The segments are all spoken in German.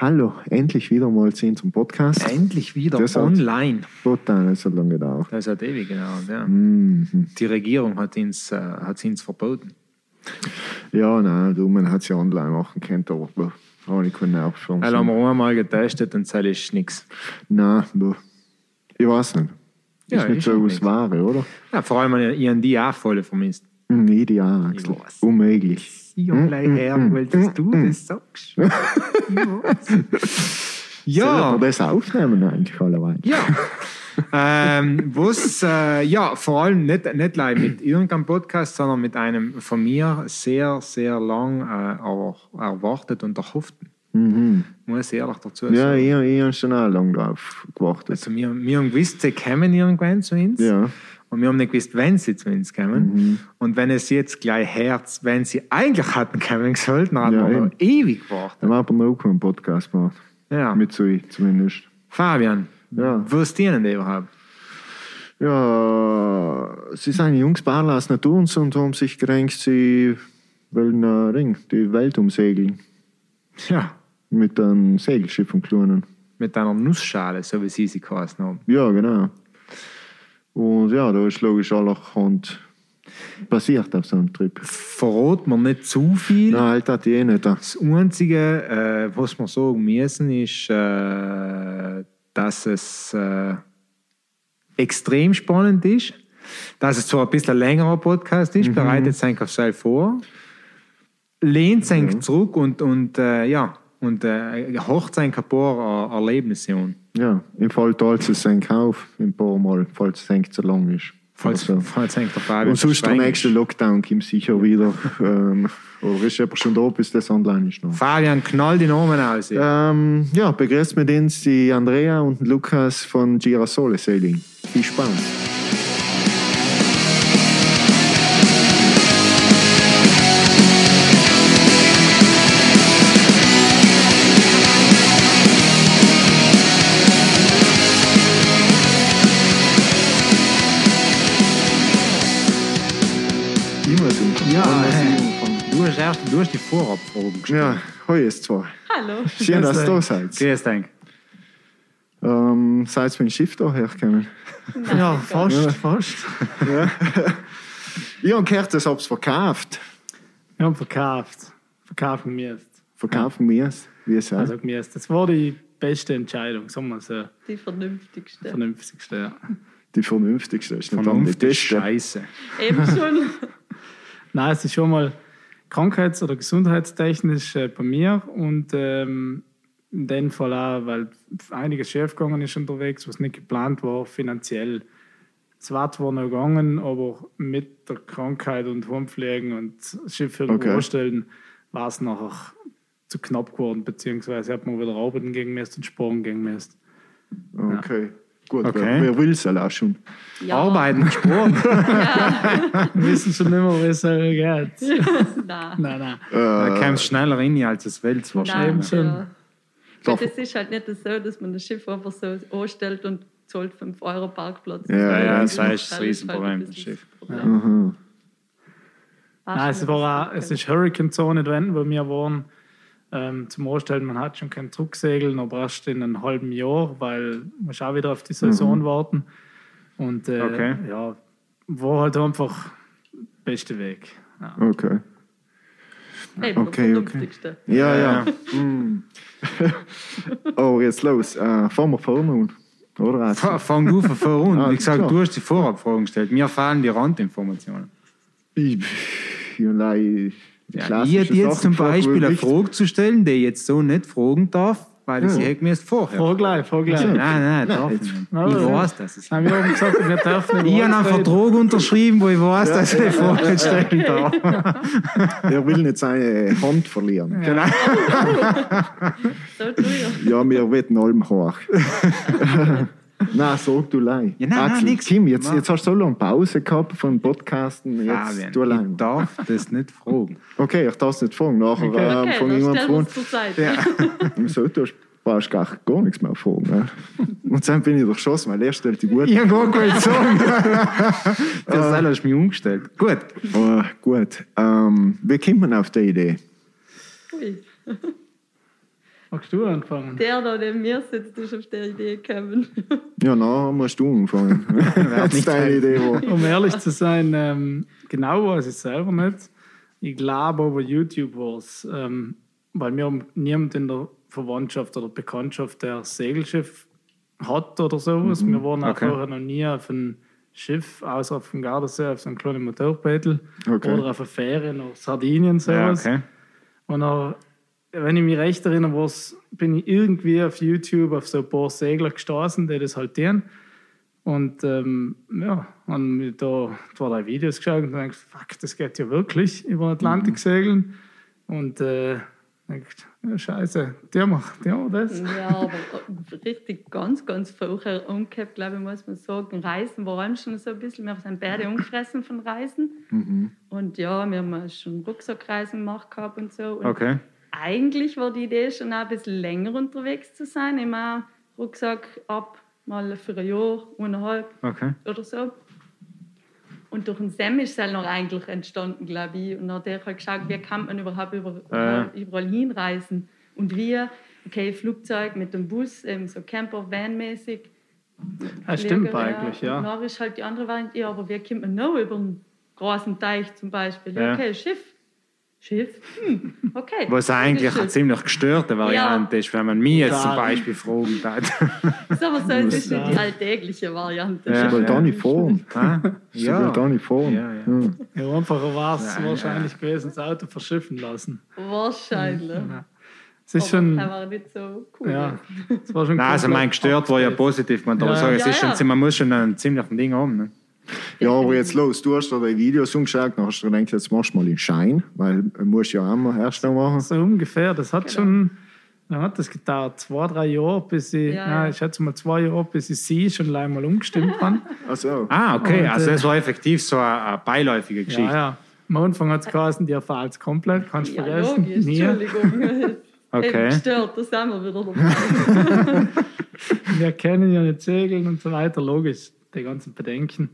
Hallo, endlich wieder mal zu zum Podcast. Endlich wieder Das hat- online. Total, es hat lange gedauert. Das hat ewig gedauert, ja. Mhm. Die Regierung hat uns, äh, hat uns verboten. Ja, nein, du, man hat es ja online machen können, aber habe ich keine Aufschwung. Weil haben wir auch einmal getestet und das ist nichts. Nein, boah. ich weiß nicht. Ja, ist nicht ist so auch was. Wahre, oder? Ja, vor allem, ich habe die auch voll vermisst. Hm, Ideal, Axel. Ich weiß. Unmöglich. Ich habe gleich her, weil dass du das sagst. Ja, man das aufnehmen eigentlich alleweil? ja. ähm, was, äh, ja, vor allem nicht, nicht gleich mit irgendeinem Podcast, sondern mit einem von mir sehr, sehr lang äh, er, erwartet und erhofften. Mhm. Muss ich ehrlich dazu sagen. Ja, ich, ich habe schon auch lange drauf gewartet. Also wir, wir haben gewusst, sie kommen irgendwann zu uns. Ja. Und wir haben nicht gewusst, wenn sie zu uns kommen. Mhm. Und wenn es jetzt gleich Herz, wenn sie eigentlich hatten kommen sollten, dann Ja, haben wir ewig gewartet. Dann haben wir noch einen Podcast gemacht. Ja. Mit so zumindest. Fabian, Ja. was dienen die überhaupt? Ja, sie sind Jungs Barler aus Natur und haben sich gedacht, sie wollen äh, Ring, die Welt umsegeln. Ja, Mit einem Segelschiff und Klonen. mit einer Nussschale, so wie sie sie geheißen haben. Ja, genau. Und ja, da ist logisch allerhand passiert auf so einem Trip. Verrät man nicht zu viel. Nein, halt hat eh nicht. Das Einzige, äh, was wir sagen müssen, ist, äh, dass es äh, extrem spannend ist. Dass es zwar ein bisschen längerer Podcast ist, bereitet sich auf sich vor, lehnt sich zurück und, und äh, ja, und äh, hocht sich ein paar Erlebnisse an. Ja, im Fall teilt es sich auf, ein paar Mal, falls es nicht zu lang ist. Falls, Oder so. falls sich der Fabian Und sonst der nächste ist. Lockdown kommt sicher wieder. ähm, oder ist jemand schon da, bis das online ist noch? Fabian, knall die Namen aus. Ja. Ähm, ja, begrüßt mit uns die Andrea und Lukas von Girasole Sailing. Viel Spaß. Du hast die Vorabfrage gestellt. Ja, hoi ist zwar. Hallo. Schön, dass ihr da seid. Grüß dich. Ähm, seid ihr mit dem Schiff da hergekommen? Ja, fast, fast. Ich habe gehört, das habt ihr verkauft. Wir haben verkauft. Verkaufen wir Verkaufen wir es. Wie es heißt. Also wir Das war die beste Entscheidung, sagen wir so. Die vernünftigste. Vernünftigste. Ja. die vernünftigste. Ist nicht die Vernünftig beste. Scheiße. Eben schon. Nein, es ist schon mal krankheits- oder gesundheitstechnisch äh, bei mir und ähm, in dem Fall auch, weil einiges schief gegangen ist unterwegs, was nicht geplant war, finanziell. Es war zwar noch gegangen, aber mit der Krankheit und Heimfliegen und Schiff irgendwo Okay. anstellen, war es nachher zu knapp geworden, beziehungsweise hat man wieder arbeiten gegen müssen und sparen gegen müssen. Okay. Gut, Okay. wer, wer will es auch schon? Ja. Arbeiten, Sport. Wir wissen schon nicht mehr, wie es äh, geht. Nein. Nein, nein. Da Äh, kommst schneller rein, als es will Nein, wahrscheinlich. schon. ja. Darf- Weil Das ist halt nicht so, dass man das Schiff einfach so anstellt und zahlt 5 Euro Parkplatz. Ja, Ja, ja, Das das ist das halt Riesenproblem, ein das bisschen Schiff. das Problem. mhm. Nein, es, war auch, es ist Hurricane-Zone drin, wo wir waren. Ähm, zum Anstellen, man hat schon kein Drucksegeln, aber erst in einem halben Jahr, weil man auch wieder auf die Saison warten. Und äh, Okay. ja, war halt einfach der beste Weg. Ja. Okay. Eben, Okay, okay. Ja, ja. Mm. oh, jetzt los. Äh, fahren wir vorne an. Oder? Fa- Fang du von vorne an. Ah, gesagt, klar. du hast die Vorabfragen gestellt. Mir fehlen die Randinformationen. ich, ich, Ja, ich hätte jetzt Sachen zum Beispiel eine nicht. Frage zu stellen, die ich jetzt so nicht fragen darf, weil ich Ja. sie hätte mir erst vorher. Vor gleich, vor gleich. Nein, nein, darf ich nicht. Ich weiß, dass es. Nein, wir haben gesagt, wir dürfen Ich habe einen. Vertrag unterschrieben, wo ich weiß, dass ich die Frage stellen darf. Er will nicht seine Hand verlieren. Genau. So tue ich. Ja, wir wetten allem hoch. Nein, sag du allein. Ja, nein, nein, Axel, nix. Kim, jetzt, jetzt hast du so lange Pause gehabt von Podcasten. Jetzt Fabian, du allein. ich darf das nicht fragen. Okay, ich darf es nicht fragen. Nachher Okay. ähm, Okay, von jemandem fragen. Ja. So, du hast- brauchst gar, gar nichts mehr fragen. Ne? Und dann bin ich durchschossen, weil er stellt die gut. Ich habe gar keinen Song. Der Seil hast mich umgestellt. Gut. Oh, gut. Ähm, wie kommt man auf die Idee? Ui. Magst du anfangen? Der da neben mir sitzt, ist auf der Idee gekommen. Ja, na, musst du anfangen. Wenn es deine Idee war. Um ehrlich zu sein, ähm, genau weiß ich selber nicht. Ich glaube aber YouTube war es, ähm, weil wir haben niemand in der Verwandtschaft oder Bekanntschaft, der Segelschiff hat oder sowas. Wir waren auch Okay. vorher noch nie auf einem Schiff, außer auf dem Gardasee, auf so einem kleinen Motorpädel Okay. oder auf einer Fähre nach Sardinien, Ja, sowas. okay. Und dann, wenn ich mich recht erinnere, war's, bin ich irgendwie auf YouTube auf so ein paar Segler gestoßen, die das halt tun. Und ähm, ja, haben mir da zwei, drei Videos geschaut und dann fuck, das geht ja wirklich über den Atlantik segeln. Und äh, denkt, ja, scheiße, der macht, der macht das. Ja, aber richtig ganz, ganz vorher umgekehrt, glaube ich, muss man sagen. Reisen war allem schon so ein bisschen, wir sind beide umgefressen von Reisen. Mhm. Und ja, wir haben schon Rucksackreisen gemacht gehabt und so. Und Okay. Eigentlich war die Idee schon auch ein bisschen länger unterwegs zu sein. Immer Rucksack ab, mal für ein Jahr, eineinhalb Okay. oder so. Und durch den Sam ist es halt noch eigentlich entstanden, glaube ich. Und dann hat er halt geschaut, wie kann man überhaupt über, Äh. überall hinreisen. Und wir, okay, Flugzeug mit dem Bus, eben so Camper-Van-mäßig. Ja, stimmt eigentlich, ja. Und dann ist halt die andere Variante, ja, aber wie kommt man noch über einen großen Teich zum Beispiel? Ja. okay, Schiff. Schiff? Hm, okay. Was eigentlich eine ziemlich gestörte Variante ist, wenn man mich jetzt zum. Beispiel fragen darf. Ist aber so, es ist Ja. die alltägliche Variante. Ja. Ich will da nicht Ich will da nicht fahren. Ja, ja. Ja, einfacher war es Ja, wahrscheinlich gewesen, das Auto verschiffen lassen. Wahrscheinlich. Ja. Es ist Aber schon, das war nicht so cool. ja, es war schon Nein, also komplett mein gestört war ja positiv. Man, darf Ja. sagen, es Ja, ist ja. schon, man muss schon ein ziemliches Ding haben. Ne? Ja, aber jetzt los, du hast dir die Videos angeschaut, dann hast du gedacht, jetzt machst du mal den Schein, weil du musst ja auch mal Herstellung machen. So ungefähr. Das hat Genau. schon, dann hat das gedauert, zwei, drei Jahre, bis ich, Ja, nein, ja. ich schätze mal zwei Jahre, bis ich sie schon einmal umgestimmt habe. Also, Ah, okay. Und, also äh, das war effektiv so eine, eine beiläufige Geschichte. Ja, ja. Am Anfang hat es geheißen, die erfahren es komplett, kannst du Ja, vergessen. logisch, Nie. Entschuldigung. Okay. Eben gestört, da sind wir wieder dabei. Wir kennen ja nicht Segeln und so weiter, logisch, die ganzen Bedenken.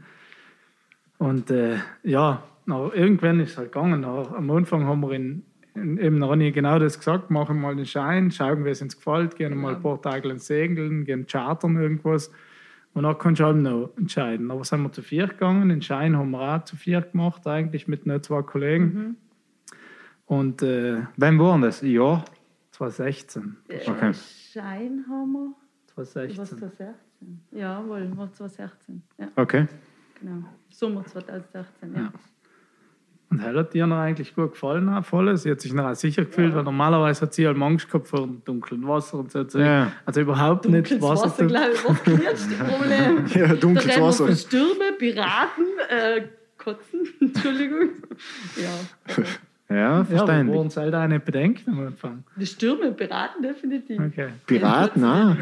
Und äh, ja, aber irgendwann ist es halt gegangen. Am Anfang haben wir in, in, eben noch nie genau das gesagt, machen mal den Schein, schauen, wie es uns gefällt, gehen mal ein paar Tage ins Segeln, gehen chartern irgendwas. Und dann kannst du halt noch entscheiden. Aber sind wir zu vier gegangen, den Schein haben wir auch zu vier gemacht, eigentlich mit nur zwei Kollegen. Und äh, Wann war das? Ja. 2016. Okay. Schein haben wir. Was 2016. 2016? Jawohl, war 2016. Ja, Okay. Genau. Sommer 2016, ja. Ja. Und Hell hat dir noch eigentlich gut gefallen, auch voll. Sie hat sich noch sicher gefühlt, weil normalerweise hat sie halt Angst gehabt vor dem dunklen Wasser und so. Ja. Also überhaupt Dunkles nicht Wasser, Wasser. glaube ich, war das kleinste Problem. ja, dunkles Da Wasser. Stürme, Piraten, äh, Kotzen, Entschuldigung. Ja, okay. Ja, ja, wir verständlich. waren halt auch nicht bedenken am Anfang. die Stürme, Piraten definitiv. Okay. Piraten, auch.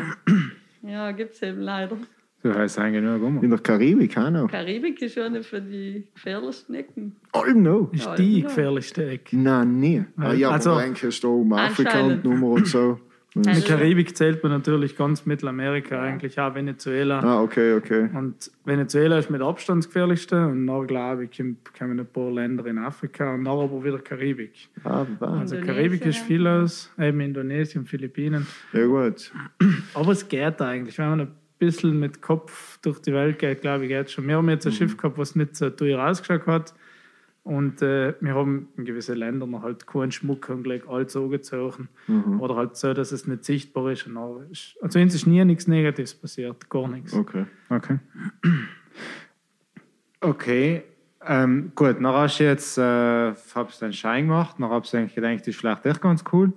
Ja, gibt es eben leider. Du hast eigentlich nur Gummer. In der Karibik auch noch. Karibik ist schon eine für die gefährlichsten Ecken. Oh, no. Ist Ja, die ja. gefährlichste Ecke. Nein, nie. Ah, ja, Also- aber eigentlich ist da um Afrika und Nummer und so. In Also- der Karibik zählt man natürlich ganz Mittelamerika, eigentlich auch Venezuela. Ah, okay, okay. Und Venezuela ist mit Abstand das gefährlichste. Und dann, glaube ich, kommen- ein paar Länder in Afrika und dann aber wieder Karibik. Ah, was? Also Indonesien, Karibik ist ja. viel aus, eben Indonesien, Philippinen. Ja, gut. Aber es geht eigentlich. Wenn man ein bisschen mit Kopf durch die Welt geht, glaube ich, geht schon. Wir haben jetzt ein Schiff gehabt, was nicht so teuer ausgeschaut hat. Und äh, wir haben in gewissen Ländern noch halt keinen Schmuck und gleich alles angezogen. Oder halt so, dass es nicht sichtbar ist. Und dann ist also uns ist nie nichts Negatives passiert, gar nichts. Okay. Okay. Okay. Ähm, gut, dann hast du jetzt äh, hab's den Schein gemacht, dann du eigentlich gedacht, das ist vielleicht echt ganz cool.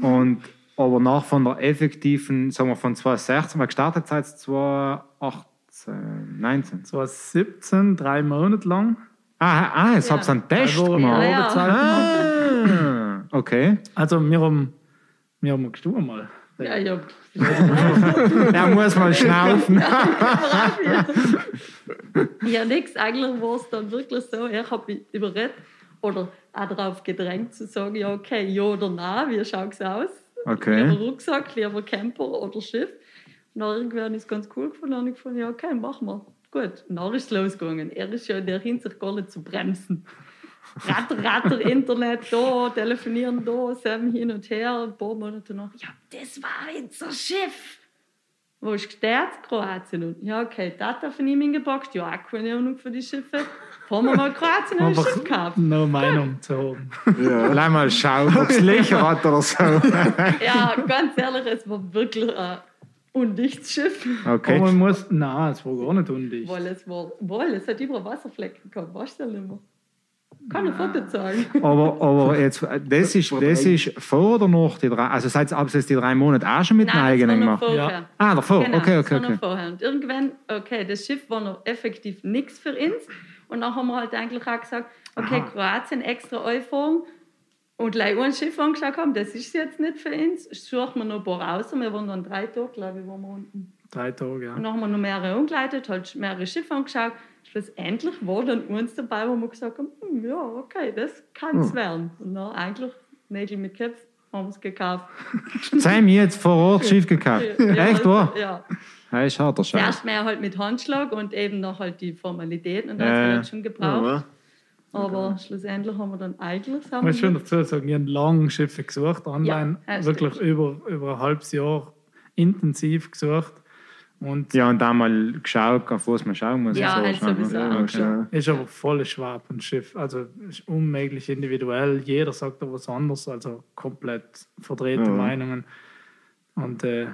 Und, aber nach von der effektiven, sagen wir von 2016, weil gestartet ihr 2018, 19. 2017, drei Monate lang. Ah, ah jetzt Ja. habt ihr einen Test Wochen gemacht. Ja, ja. Gemacht. Ah, okay. Also wir haben, wir haben gestimmt mal. Ja, ja. Er muss mal schnaufen. Ja, nix. Eigentlich war es dann wirklich so, ich habe mich überredet oder auch darauf gedrängt zu sagen, ja, okay, ja oder nein, wie schaut es aus? Okay. Lieber Rucksack, lieber Camper oder Schiff. Und dann irgendwie habe ich es ganz cool gefunden und ich gefunden, ja, okay, machen wir. Gut, und dann ist es losgegangen. Er ist ja in der Hinsicht gar nicht zu bremsen. Ratter, Ratter, Internet da, telefonieren da, Sam hin und her, ein paar Monate nach. Ja, das war unser Schiff. Wo ist gestört? Kroatien. Und, ja, okay, das hat von ihm hingepackt. Ja, auch keine Ahnung für die Schiffe. Fahren wir mal Kroatien ein Einfach Schiff gekauft. noch Meinung zu haben. Ja. Lass mal schauen, ob es Löcher hat oder so. Ja, ganz ehrlich, es war wirklich ein undichtes Schiff. Okay. Aber man muss, nein, es war gar nicht undicht. Weil es war, weil es hat überall Wasserflecken gehabt, weißt du nicht mehr. Kann ein Foto zeigen. Aber, aber jetzt, das ist, das ist vor oder nach die drei, also ihr ab jetzt die drei Monate auch schon mit dem Nein, das war eigenen noch gemacht? vorher. Ah, davor, Genau, okay, das okay, okay. vorher. Und irgendwann, okay, das Schiff war noch effektiv nichts für uns. Und dann haben wir halt eigentlich auch gesagt, okay, Aha. Kroatien extra Einfahren und gleich ein Schiff angeschaut haben, das ist jetzt nicht für uns. Suchen wir noch ein paar raus. Wir waren dann drei Tage, glaube ich, waren wir unten. Drei Tage, ja. Und dann haben wir noch mehrere umgeleitet, halt mehrere Schiffe angeschaut. Schlussendlich war dann eins dabei, wo wir gesagt haben, hm, ja, okay, das kann es werden. Und dann eigentlich, Nägel mit Köpf, haben wir es gekauft. Sam jetzt vor Ort Schiff gekauft. Echt, wahr? Ja. Das ist harter Scheiß. Zuerst mehr halt mit Handschlag und eben noch halt die Formalitäten und das Ja, hat ja. halt schon gebraucht. Ja, Aber schlussendlich haben wir dann eigentlich Ich muss schon wir dazu sagen, ich habe lange Schiffe gesucht, online, Ja, ja, wirklich stimmt. über, über ein halbes Jahr intensiv gesucht. Und Ja, und dann mal geschaut, auf was man schauen muss. Ja, halt so sowieso ne? auch Okay. ist aber voll Schwab ein Schiff. Also ist unmöglich individuell. Jeder sagt da was anderes, also komplett verdrehte Ja. Meinungen. Und äh,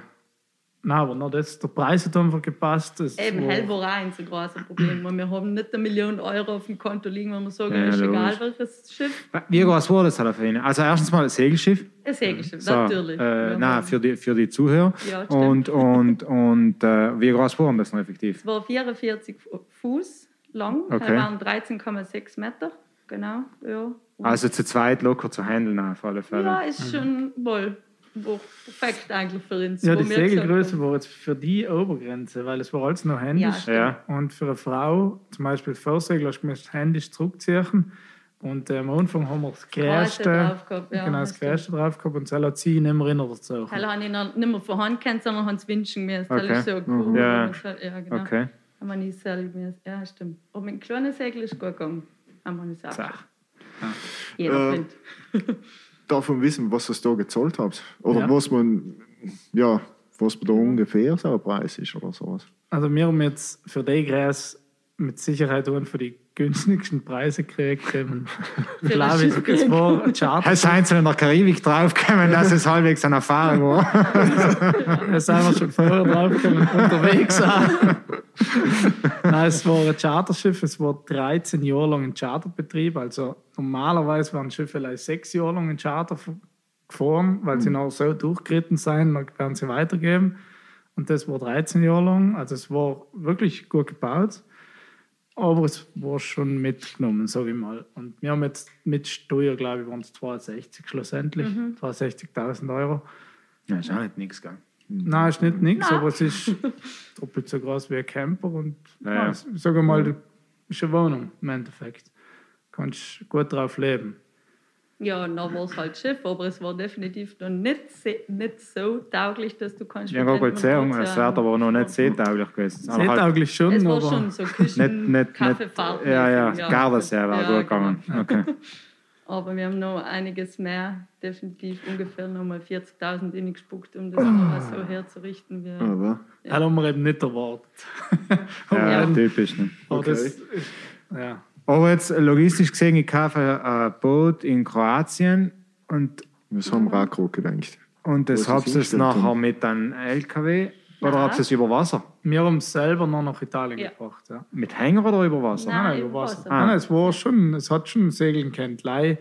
na, aber noch das, der Preis hat einfach gepasst. Es eben war- hell war auch ein so großes Problem. weil Wir haben nicht eine Million Euro auf dem Konto liegen, wenn wir sagen, Ja, ist logisch. egal welches Schiff. Wie groß war das halt für ihn? Also erstens mal ein Segelschiff. Ein Segelschiff, So, natürlich. Äh, nein, für die, für die Zuhörer. Ja, stimmt. und und, und äh, wie groß waren das noch effektiv? Es war 44 Fuß lang, Okay. waren 13,6 Meter. Genau, ja. Also zu zweit locker zu handeln auf alle Fälle. ja, ist schon wohl war perfekt eigentlich für uns. Ja, die Segelgröße war jetzt für die Obergrenze, weil es war alles noch händisch. Ja, Ja. Und für eine Frau, zum Beispiel Vorsegler, hast du händisch zurückziehen. Und äh, am Anfang haben wir das Größte, drauf gehabt, ja, genau, das das Größte drauf gehabt und das hat sie nicht mehr erinnert dazu. Habe ich noch nicht mehr von Hand kennt, sondern haben es wünschen müssen. Das Okay. ist so cool. Ja. Das ja genau. Okay. Haben wir nicht selber müssen. Ja, stimmt. Aber mit einem kleinen Segel ist gut gegangen. Haben wir nicht auch. Sach. Jeder Äh, man wissen, was ihr da gezahlt habt? Oder Ja. was man, ja, was da ungefähr so ein Preis ist oder sowas? Also wir haben jetzt für die Gräs mit Sicherheit einen von die günstigsten Preise gekriegt. Ähm, Klar, das es war ein Charter. Es seid in der Karibik draufgekommen, dass es halbwegs eine Erfahrung war. Es sind wir schon vorher draufgekommen, unterwegs auch. Nein, es war ein Charterschiff, es war 13 Jahre lang ein Charterbetrieb. Also normalerweise waren Schiffe vielleicht sechs Jahre lang in Charter gefahren, weil sie noch so durchgeritten sind, dann werden sie weitergeben. Und das war 13 Jahre lang. Also es war wirklich gut gebaut. Aber es war schon mitgenommen, sage ich mal. Und wir haben jetzt mit Steuer, glaube ich, waren es 62 schlussendlich. 62.000 Euro. Ja, ist auch nicht nichts, gell? Nein, ist nicht nichts, aber es ist doppelt so groß wie ein Camper und Ja, ja, ja. ich sage mal, das ist eine Wohnung im Endeffekt. Kannst gut drauf leben. Ja, und dann war es halt Schiff, aber es war definitiv noch nicht, se- nicht so tauglich, dass du kannst. Ja, dem sehr, Ozean es wird aber noch nicht fahren. seetauglich gewesen. Aber halt Seetauglich schon, Es war aber schon so nicht, Küchen, nicht, nicht, Kaffeefahrt. ja, ja, mäßig, Gardasee war Ja, gut gegangen. genau. Okay. Aber wir haben noch einiges mehr, definitiv ungefähr nochmal 40.000 ingespuckt, um das nochmal so herzurichten. Wie, Aber, das haben wir eben nicht erwartet. Ja, Ja. typisch. Ne? Aber Okay. das ja. Aber jetzt logistisch gesehen, ich kaufe ein Boot in Kroatien und, das haben wir auch gerade gedacht. und das habt ihr es nachher haben. mit einem LKW oder habt ihr es über Wasser? Wir haben es selber noch nach Italien Ja. gebracht. Ja. Mit Hänger oder über Wasser? Nein. Nein, über Wasser. Wasser. Nein, nein, es war schon, es hat schon Segeln kennt. Lei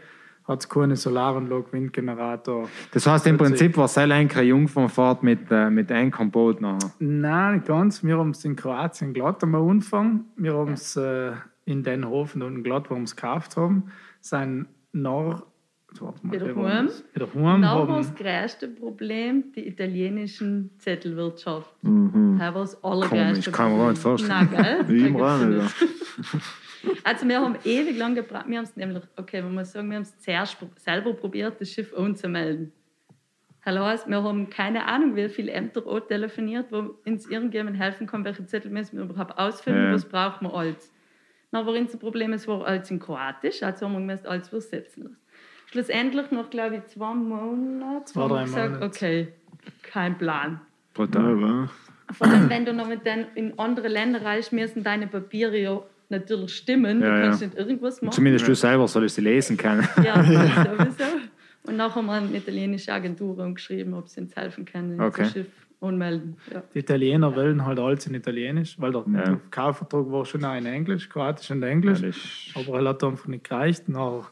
hat es keine Solaranlage, Windgenerator. Das heißt im. Prinzip war Sellenker Jungfernfahrt mit, äh, mit einem Boot nachher. Nein, nicht ganz. Wir haben es in Kroatien glatt am Anfang. Wir haben es äh, in den Hofen wo wir es gekauft haben. Sein nach. jetzt Warte mal, Wieder wie war heim. das? Wieder Und heim. da war Haben, das größte Problem die italienischen Zettelwirtschaft. Mhm. Das war das allergrößte Komisch, kann man gar nicht vorstellen. Nein, gell? Nicht. gibt's Also wir haben ewig lang gebraucht. Wir haben es nämlich, okay, man muss sagen, wir haben es zuerst selber probiert, das Schiff anzumelden. Hallo, heißt, wir haben keine Ahnung, wie viele Ämter auch telefoniert, wo uns irgendjemand helfen kann, welche Zettel müssen wir überhaupt ausfüllen, Ja. was braucht man alles. Dann war unser Problem, es war alles in Kroatisch, also haben wir müssen alles übersetzen lassen. Schlussendlich, nach glaube ich zwei Monaten, Zwei, haben wir gesagt, Monate. okay, kein Plan. Brutal. War. Vor allem, wenn du noch mit den, in andere Länder reist, müssen deine Papiere ja natürlich stimmen. Ja, du kannst ja. nicht irgendwas machen. Zumindest du selber sollst sie lesen können. Ja, sowieso. Und nachher haben wir eine italienische Agentur geschrieben, ob sie uns helfen können, Okay. das Schiff anmelden. Ja. Die Italiener wollen halt alles in Italienisch, weil der, Ja. Kaufvertrag war schon auch in Englisch, Kroatisch und Englisch. aber er hat einfach nicht gereicht. Nachher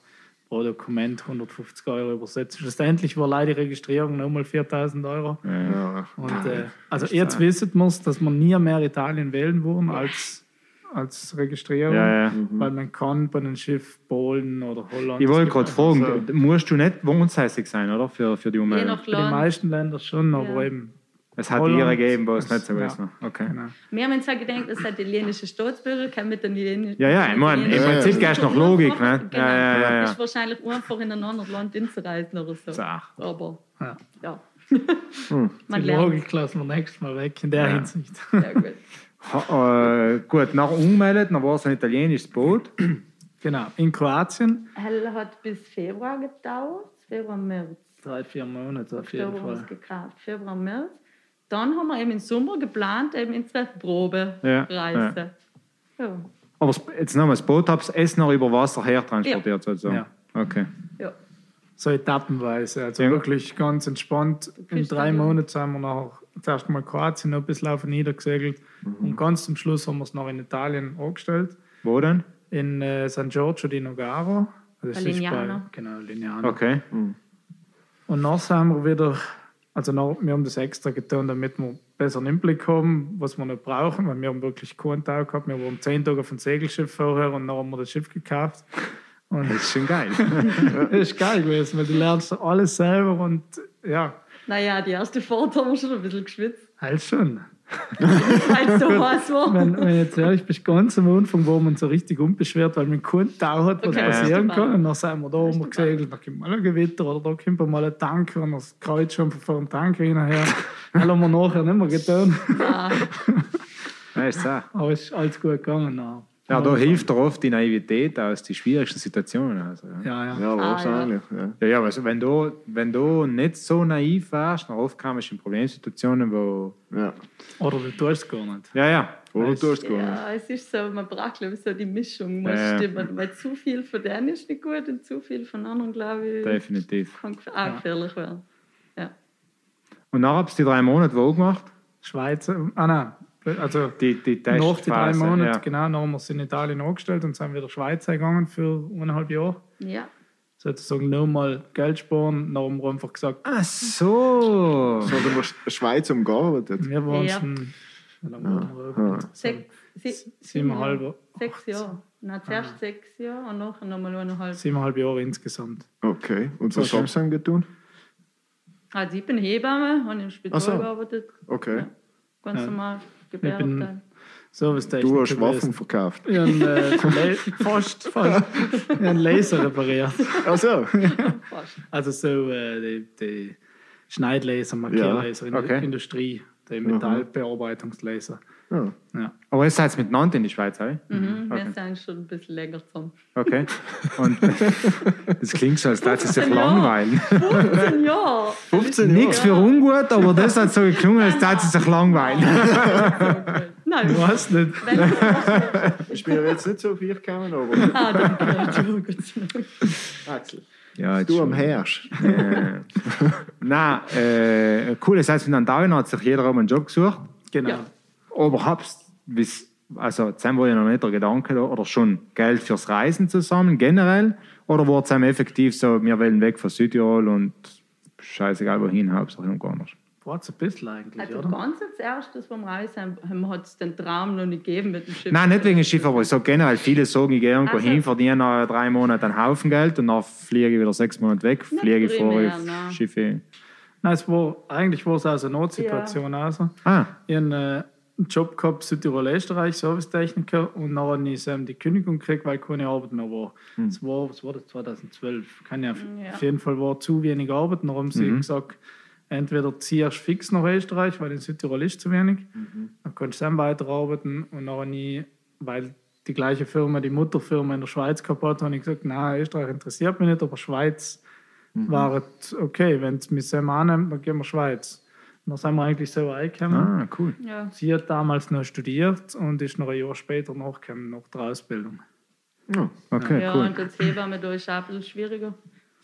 pro Dokument 150 Euro übersetzt. Schlussendlich war leider die Registrierung nochmal 4000 Euro. Ja. Und, äh, also jetzt wissen wir dass wir nie mehr Italien wählen wollen als, als Registrierung, Ja, ja. weil man kann bei einem Schiff Polen oder Holland. Ich wollte gerade fragen, musst du nicht wohnsässig sein, oder? Für, für die Je Ummeldung. nach Für die meisten Länder schon, aber Ja. eben. Es hat Holland- ihre gegeben, wo es nicht so Ja. ist. ne? Okay. Genau. Wir haben uns ja gedacht, es hat italienische Staatsbürger, kann mit den italienischen. Ja, ja, ich meine, im Ja, ja. Prinzip gehst du nach Logik, ne? Genau. Ja, ja, ja, Ist ja. wahrscheinlich einfach in ein anderes Land hinzureisen oder so. Sach. Aber Ja. ja. Hm. Die. Logik lassen wir nächstes Mal weg in der Ja. Hinsicht. Ja, gut. Ha, äh, gut, nach umgemeldet, dann war es ein italienisches Boot. Genau. In Kroatien Hell hat bis Februar gedauert. Februar, März. drei, vier Monate auf jeden Fall. gekauft. Februar, März. Dann haben wir eben im Sommer geplant, eben in zwei Probereisen. Ja, Ja. Aber jetzt nochmal, das Boot habt ihr noch über Wasser her transportiert, sozusagen. Ja. Okay. ja. So etappenweise. Also Ja. wirklich ganz entspannt. In drei. Monaten sind wir nachher zuerst mal Kroatien noch ein bisschen auf und nieder gesegelt. Und ganz zum Schluss haben wir es noch in Italien angestellt. Wo denn? In äh, San Giorgio di Nogaro. Also das Bei ist Lignano. genau, Lignano. Okay. Und nachher haben wir wieder, also nach, wir haben das extra getan, damit wir besser einen Einblick haben, was wir noch brauchen, weil wir haben wirklich keinen Tag gehabt. Wir waren zehn Tage auf dem Segelschiff vorher und dann haben wir das Schiff gekauft. Und Das ist schon geil. das ist geil gewesen, weil du lernst alles selber und ja, Naja, die erste Fahrt haben wir schon ein bisschen geschwitzt, halt schon. Es so heiß war. Wenn, wenn jetzt ehrlich bist, ganz am Anfang war man so richtig unbeschwert, weil man Tau hat, was Okay, passieren kann. Und dann sind wir da du rumgesegelt, dann kommt mal ein Gewitter oder da kommt mal ein Tanker und das kreuzt schon vor dem Tanker hinterher. Das haben wir nachher nicht mehr getan. Ist so. Aber es ist alles gut gegangen. Dann. Ja, da hilft dir oft die Naivität aus die schwierigsten Situationen. Also, ja. Ja, ja. Ja, Ah, wahrscheinlich. Ja. Ja, ja, also wenn du, wenn du nicht so naiv wärst, dann oft kommst du in Problemsituationen, wo. Ja. Oder du tust es gar nicht. Ja, ja. Oder Weißt- du hast gar nicht. ja, es ist so, man braucht glaube ich, so die Mischung muss Ja, ja. stimmen, weil zu viel von denen ist nicht gut und zu viel von anderen, glaube ich, Definitiv. kann auch gefährlich werden. Ja. Und dann habt ihr die drei Monate wo gemacht? Schweiz, ah nein, also Die, die nach die drei Testphase, Monate, ja. genau, dann haben wir es in Italien angestellt und sind wieder Schweiz gegangen für eineinhalb Jahre. ja. Sozusagen nochmal Geld sparen. Dann haben wir einfach gesagt, Ach so. So, du hast in der Schweiz umgearbeitet. wir waren Ja. schon wie lange waren wir Ja. Sechs, sie, Siebeneinhalb, Jahre. Sechs Jahre. Nein, zuerst sechs Jahre und nachher nochmal eineinhalb. siebeneinhalb Jahre insgesamt. Okay. Und was haben sie dann getan? Also ich bin Hebamme, habe im Spital so. gearbeitet. Okay. Ja. Ganz Ja. normal, bin- Gebärabteilung. Servicetechniker Du hast. Waffen verkauft. Ich habe äh, fast, fast ich habe einen Laser repariert. Ach so. Also so äh, die, die Schneidlaser, Markierlaser in okay. der Industrie, der Metallbearbeitungslaser. Ja. Ja. Aber ihr seid miteinander in die Schweiz, oder? Mhm, Okay. Wir sind schon ein bisschen länger zusammen. Okay. Und das klingt so, als würde es sich 15 Jahre. langweilen. 15 Jahre! 15 Nichts für ungut, aber das hat so geklungen, als würde es sich langweilen. Nein, Ich weiß nicht. Ich bin ja jetzt nicht so viel gekommen, aber Ah, danke. Axel, Ja, du am Herrsch. Äh, Nein, äh, cool. Das heißt, in Antalien hat sich jeder um einen Job gesucht. Genau. Ja. Wie's- also zusammen war ja noch nicht der Gedanke da, oder schon Geld fürs Reisen zusammen generell, oder war es effektiv so, wir wollen weg von Südtirol und scheißegal wohin, Hauptsache irgendwo anders. War es ein bisschen eigentlich, Also oder? ganz als erstes, sind, haben- hat es den Traum noch nicht gegeben mit dem Schiff. Nein, nicht wegen Schiff, aber so generell, viele sagen, ich gehe irgendwo Also- hin, verdiene nach drei Monaten einen Haufen Geld und dann fliege ich wieder sechs Monate weg, Nicht fliege ich vor nein. Schiffe. Nein, es war, eigentlich war es auch so eine Notsituation. Also. Ah, Ich äh, Job gehabt, Südtirol, Österreich, Servicetechniker, und dann habe ich ähm, die Kündigung gekriegt, weil keine Arbeit mehr war. Das war, was war das, 2012? Kann ja, Ja. Auf jeden Fall war zu wenig Arbeit. Dann haben sie gesagt, entweder ziehst du fix nach Österreich, weil in Südtirol ist zu wenig, dann kannst du dann weiterarbeiten. Und dann habe ich, weil die gleiche Firma, die Mutterfirma in der Schweiz kaputt, habe ich gesagt, nein, Österreich interessiert mich nicht, aber Schweiz war es okay. Wenn es mich selber annimmt, dann gehen wir Schweiz. Und dann sind wir eigentlich selber eingekommen. Ah, cool. Ja. Sie hat damals noch studiert und ist noch ein Jahr später nachgekommen, nach der Ausbildung. Ja. Okay, ja, cool. und als Hebamme da ist es auch ein bisschen schwieriger.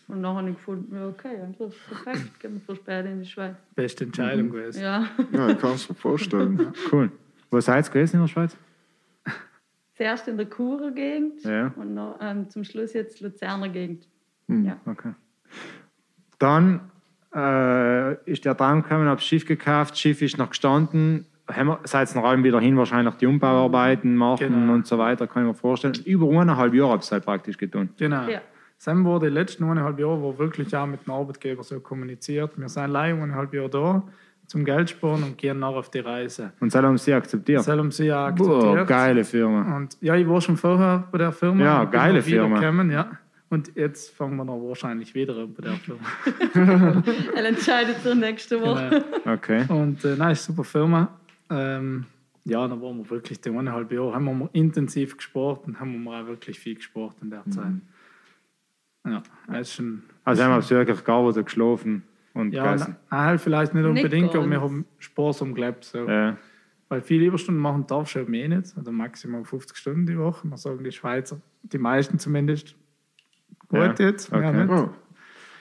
Und dann habe ich gefunden, ja, okay, eigentlich ist perfekt, gehen wir für später in die Schweiz. Beste Entscheidung gewesen. Ja. ja, ich kann es mir vorstellen. Cool. Wo seid ihr gewesen in der Schweiz? Zuerst in der Churer Gegend Ja. und noch, ähm, zum Schluss jetzt Luzerner Gegend. Hm. Ja. Okay. Dann äh, ist der Traum gekommen, habe das Schiff gekauft, das Schiff ist noch gestanden. Haben wir, seid ihr noch allem wieder hin, wahrscheinlich die Umbauarbeiten machen Genau. und so weiter, kann ich mir vorstellen. Über eineinhalb Jahre habt ihr halt praktisch getan. Genau. Ja. Sam wurde die letzten eineinhalb Jahre, wo wirklich auch mit dem Arbeitgeber so kommuniziert. Wir sind leider eineinhalb Jahre da zum Geld sparen und gehen nach auf die Reise. Und das haben sie akzeptiert. Das haben sie akzeptiert. Boah, geile Firma. Und ja, ich war schon vorher bei der Firma. Ja, geile Firma. gekommen, ja. Und jetzt fangen wir noch wahrscheinlich wieder an bei der Firma. Er entscheidet sich nächste Woche. Genau. Okay. Und äh, nein, ist eine super Firma. Ähm, ja, da waren wir wirklich die eineinhalb Jahre, haben wir intensiv gespart und haben wir auch wirklich viel gespart in der Zeit. Ja, das ist schon. Also haben wir wirklich gearbeitet, geschlafen und Ja, gegessen. nein, vielleicht nicht Nicht unbedingt, aber wir haben sparsam gelebt. So. Ja. Weil viele Überstunden machen darfst du eben eh nicht, also maximal 50 Stunden die Woche. Man sagen die Schweizer, die meisten zumindest. Gut Ja, jetzt, mehr okay. nicht. Oh,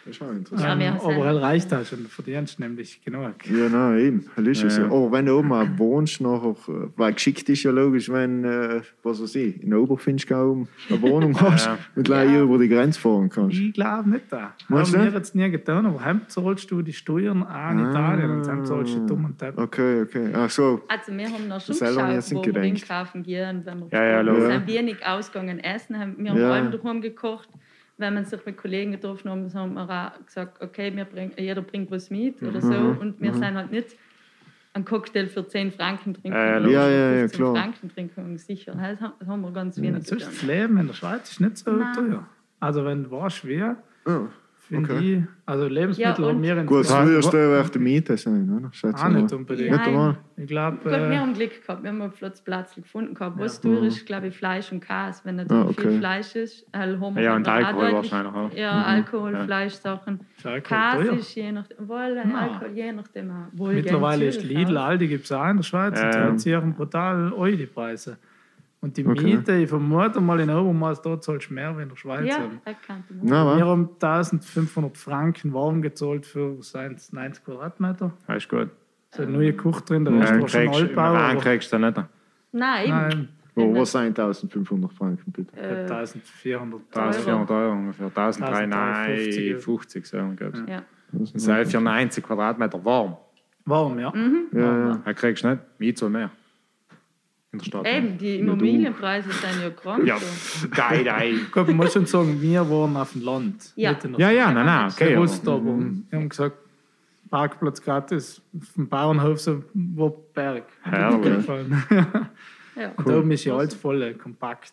das ist auch interessant. Ja, Ähm, wir aber halt reicht das schon, du verdienst nämlich genug. Ja, nein, eben. Das ist Ja. ja. Aber wenn du oben auch wohnst, nachher, äh, weil geschickt ist ja logisch, wenn, äh, was weiß ich, in Oberfinchgau eine Wohnung hast, mit gleich Ja. über die Grenze fahren kannst. Ich glaube nicht da. Haben du wir nicht? jetzt nie getan, aber heim zahlst du die Steuern auch in Ah. Italien und heim zahlst du die dumm und depp. Okay, okay. Ach so. Also wir haben noch schon geschaut, nicht wo wir gedenkt. einkaufen gehen, wenn wir Ja, ja, wir sind wenig ausgegangen essen, haben, wir haben Ja. allem daheim gekocht. Wenn man sich mit Kollegen getroffen haben, haben wir auch gesagt, okay, wir bringen, jeder bringt was mit oder so Mhm. und wir sind halt nicht einen Cocktail für 10 Franken trinken Ja, ja, Ja, ja, ja, 15 klar. Franken trinken, sicher. Das haben wir ganz wenig Das, ist getan. das Leben in der Schweiz ist nicht so Nein. teuer. Also wenn du warst, schwer, Ja. Finde Okay. ich, also Lebensmittel Ja, haben und- wir in Gut, das höchste auf der Miete sein, oder? Schätze auch mal. nicht unbedingt. Nicht einmal. Ich glaube, Gut, wir äh, haben Glück gehabt, wir haben einen Platz, Platz gefunden gehabt. Was teuer ist, glaube ich, Fleisch und Käse. Wenn nicht Ah, so viel okay. Fleisch ist, äh, haben wir Ja, und auch Alkohol wahrscheinlich auch. Ja, Alkohol, Ja. Fleischsachen. Käse ist je nachdem, wohl, Ah. Alkohol je nachdem. Wohl Mittlerweile ist Lidl. Aldi gibt es auch in der Schweiz Ja, und die ja. reduzieren brutal eu die Preise. Und die Okay. Miete, ich vermute mal in Obermaß, da zahlst du mehr wie in der Schweiz. Ja, man. Na, Wir haben 1500 Franken warm gezahlt für seien es 90 Quadratmeter. Das ist gut. So eine neue Küche drin, der Rest Ja, war schon Altbau. Nein, kriegst du nicht. Nein, Wo, was sind 1500 Franken, bitte? Äh, 1400 1400 Euro ungefähr. 1350, 1350 so ungefähr. ja. Das ist für 90 Quadratmeter warm. warm, ja. Ja, ja. Da kriegst du nicht. Miete mehr. In der Stadt. Eben, die. Immobilienpreise sind ja krank. Ja, geil, ey. Gut, man muss schon sagen, wir waren auf dem Land. Ja. Ja, Stadt. ja, nein, nein, okay. Aber- wussten aber, wir haben gesagt, Parkplatz gratis, vom Bauernhof so, wo Berg. Herrlich. Ja. Und da oben ist ja alles voll, äh, kompakt.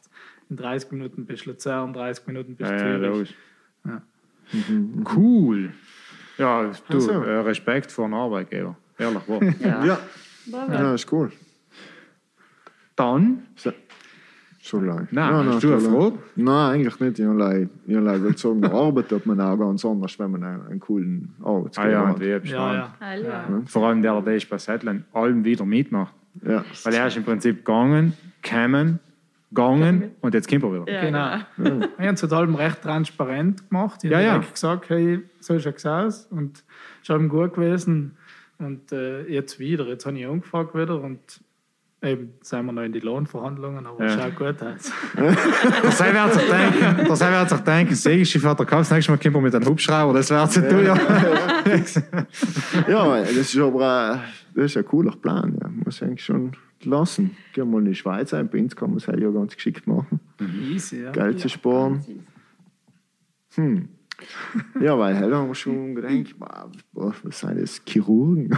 In 30 Minuten bist du Luzern, 30 Minuten bist Ja, du ja, Zürich. Ja. Cool. Ja, du, Also. äh, Respekt vor einem Arbeitgeber. Ehrlich, wahr. Ja. Ja, ist cool. Dann, So, so lang. Nein, hast du eine. Frage? Nein, eigentlich nicht. Ich habe ich würde sagen, der Arbeit hat man auch ganz anders, wenn man einen, einen coolen ah Arbeitsgeber ja, hat. Ja, ja, ja. Hallo. Ja. Vor allem der, der ist bei Settlen allem wieder mitmacht. Ja. Weil er ist im Prinzip gegangen, gekommen, gegangen und jetzt kommt er wieder. Ja, Genau. genau. Wir haben es allem recht transparent gemacht. Ich Ja, habe ja. gesagt, hey, so schaut es aus. Und es ist eben gut gewesen. Und äh, jetzt wieder, jetzt habe ich angefragt wieder und eben sind wir noch in die Lohnverhandlungen, aber es Ja. schaut gut aus. Sei wird sich denken, Sei wird sich denken, Segelschiff hat er gehabt, das nächste Mal kommt er mit einem Hubschrauber, das wird zu teuer. ja, das ist aber das ist ein cooler Plan. Ja. Muss ich eigentlich schon lassen. Gehen wir mal in die Schweiz ein. Bei uns kann man es halt ja ganz geschickt machen. Easy, ja. Geld zu sparen. Hm. Ja, weil heute haben wir schon gedacht, boah, was sind das? Chirurgen?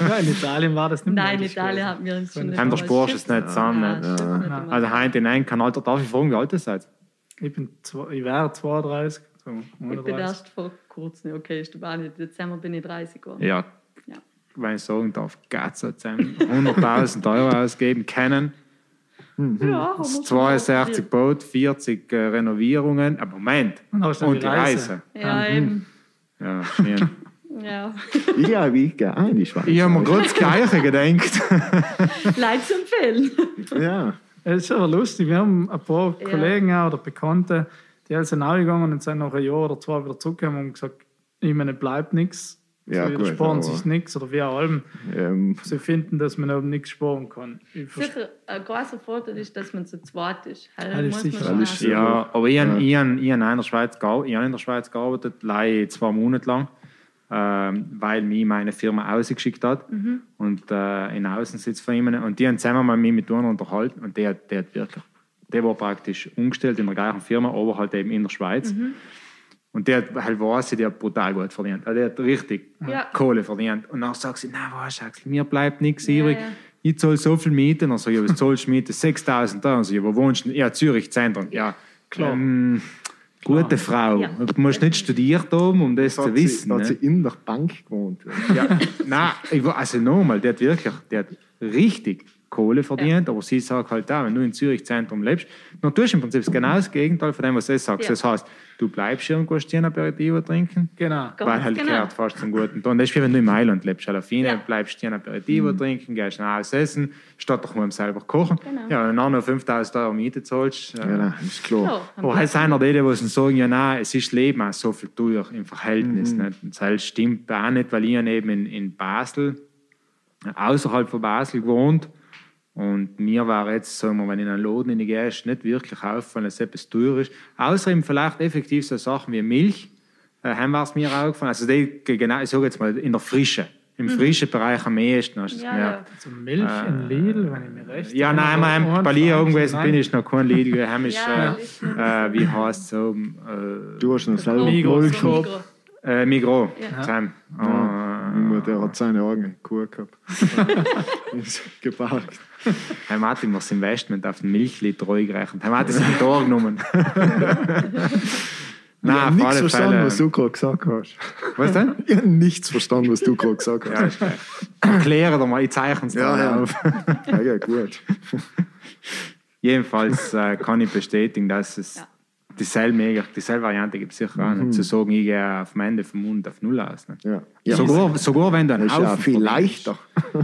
ja. In Italien war das nicht Nein, in Italien haben wir uns schon Haben der Schiff- es nicht zusammen, Ja, nicht Ja. einmal. Also heute in einen Kanal, darf ich fragen, wie alt ihr seid? Ich, bin zwei, ich wäre 32, so Ich bin 31. erst vor kurzem, okay, ist nicht. Dezember bin ich 30 geworden. Ja. Ja. wenn ich sagen darf, hat seinem 100.000 Euro ausgeben können. Ja, haben wir 62 Boot, 40 äh, Renovierungen. Aber Moment, Und und die Reise. Ja, eben. Ja, schön. Ja. Ich ich gehe auch in die Schweiz. Ich habe mir gerade das Gleiche gedacht. Leid zu empfehlen. Ja. Es ist aber lustig. Wir haben ein paar Ja. Kollegen oder Bekannte, die sind auch gegangen und sind nach einem Jahr oder zwei wieder zurückgekommen und gesagt, ich meine, bleibt nichts. Ja, Sie gut, sparen sich nichts oder wie auch allem. Ähm, Sie finden, dass man eben nichts sparen kann. Ich Sicher, ein großer Vorteil ist, dass man zu zweit ist. Halt, ist muss man sicher. ist. Ja, aber ich, ja. ich, hab- ich, hab in der Schweiz, ich habe in der Schweiz gearbeitet, leider zwei Monate lang, ähm, weil mich meine Firma ausgeschickt hat und äh, in Außensitz von ihm. Und die haben zusammen mal mich mit einer unterhalten und der, der hat wirklich, der war praktisch umgestellt in der gleichen Firma, aber halt eben in der Schweiz. Und der hat halt weiß, der hat brutal gut verdient. Also der hat richtig Ja. Kohle verdient. Und dann sagt sie, na was, Axel, mir bleibt nichts Ja, übrig. ja. Ich zahle so viel Miete. Und dann sage ich, was zahlst du Miete? 6000 Euro. Und so, ja, wo wohnst du? Ja, Zürich Zentrum. Ja, Klar. Ähm, gute Frau. Ja. Du musst nicht studiert haben, um das zu hat, wissen. sie, hat ne? sie in der Bank gewohnt. Ja, nein, also nochmal, der hat wirklich, der hat richtig Kohle verdient, aber sie sagt halt auch, wenn du in Zürich Zentrum lebst, dann tust du im Prinzip genau das Gegenteil von dem, was sie sagt. Ja. Das heißt, du bleibst irgendwo stehen, Aperitivo trinken, Genau. Weil halt genau. gehört fast zum guten Ton. Das ist wie wenn du in Mailand lebst, halt auf Ja. bleibst stehen, Aperitivo trinken, gehst nach Hause essen, statt doch mal selber kochen. Genau. Ja, und dann noch 5000 Euro Miete zahlst. äh, Ja, ist klar. Ja, aber halt sind auch die, die sagen, ja, nein, es ist Leben auch so viel teuer im Verhältnis. Nicht? Und das stimmt auch nicht, weil ich eben in, in Basel, außerhalb von Basel gewohnt. Und mir war jetzt, sagen wir, wenn ich in einen Laden gehe, ist nicht wirklich auffallen, dass etwas teuer ist. Außer eben vielleicht effektiv so Sachen wie Milch, äh, haben war es mir auch gefallen. Also die, genau, ich sage jetzt mal, in der Frische. Im frischen Bereich am ehesten hast du es Ja, gemerkt. ja. Also Milch in Lidl, wenn ich mir recht Ja, nein, mein, bei dir irgendwas bin ich noch kein Lied. Heim ist, Ja, äh, äh, wie heißt es so? Äh, Du hast noch selber Migros. So. Migros. äh, Migros. Ja. Junge, Der hat seine eigene Kuh gehabt. ist geparkt. Hat ihm das Investment auf den Milchliter gerechnet. Heim hat es mit Tor genommen. Ich Nein, habe auf nichts verstanden, Fälle. was du gerade gesagt hast. Was denn? Ich habe nichts verstanden, was du gerade gesagt Ja, hast. ist klar. Erkläre dir mal, ich zeichne es Ja, dir ja. auf. Ja, ja, gut. Jedenfalls äh, kann ich bestätigen, dass es Ja. Dieselbe, dieselbe Variante gibt es sicher auch nicht. Zu sagen, ich gehe auf dem Ende vom Mund auf Null aus. Ne? Ja. Ja, Sogar, sogar wenn du einen das ist ja Haufen viel leichter.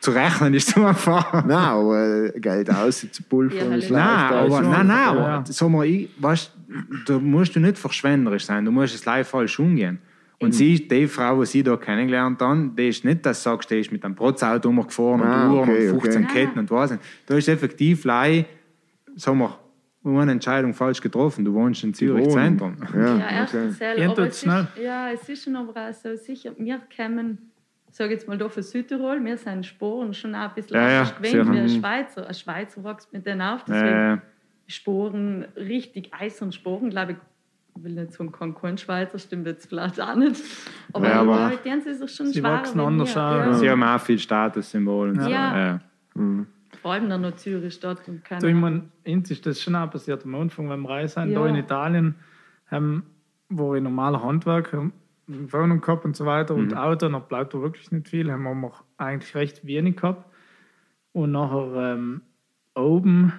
Zu rechnen ist zu einfach. Nein, aber äh, Geld auszupulvern Ja, ist halt. Nein, leichter. aber, nein, nein, aber Ja. sag mal, ich, weißt, da musst du nicht verschwenderisch sein, du musst es live falsch umgehen. Und sie, die Frau, die sie da kennengelernt haben, die ist nicht, dass du sagst, die ist mit einem Protzauto umgefahren Ah, und Uhren okay, und 15 okay. Ketten und was. Da ist effektiv lei, sagen wir, eine Entscheidung falsch getroffen. Du wohnst in Zürich. Zentrum. Ja, Ja, okay. aber es schnell. ist, ja, es ist schon aber auch so sicher, wir kommen, sage jetzt mal da von Südtirol, wir sind Sporen schon auch ein bisschen Ja, ja, anders gewöhnt wie ein sicher. Schweizer. Ein Schweizer wächst mit denen auf, deswegen Äh, Sporen, richtig eisern Sporen, glaube ich, ich will nicht sagen, kann kein Schweizer, stimmt jetzt vielleicht auch nicht. Aber, Ja, aber- die sind sich schon Sie schwerer wachsen wie anders auch, Ja. ja. sie haben auch viel Statussymbole. und so. Ja. Äh, Vor allem dann noch Zürich Stadt und keine Du, ich meine, uns ist das schon auch passiert am Anfang, wenn wir reisen. Ja. Da in Italien, ähm, wo ich normaler Handwerk, ähm, Wohnung gehabt und so weiter und Auto, dann bleibt da wirklich nicht viel, haben wir auch eigentlich recht wenig gehabt. Und nachher ähm, oben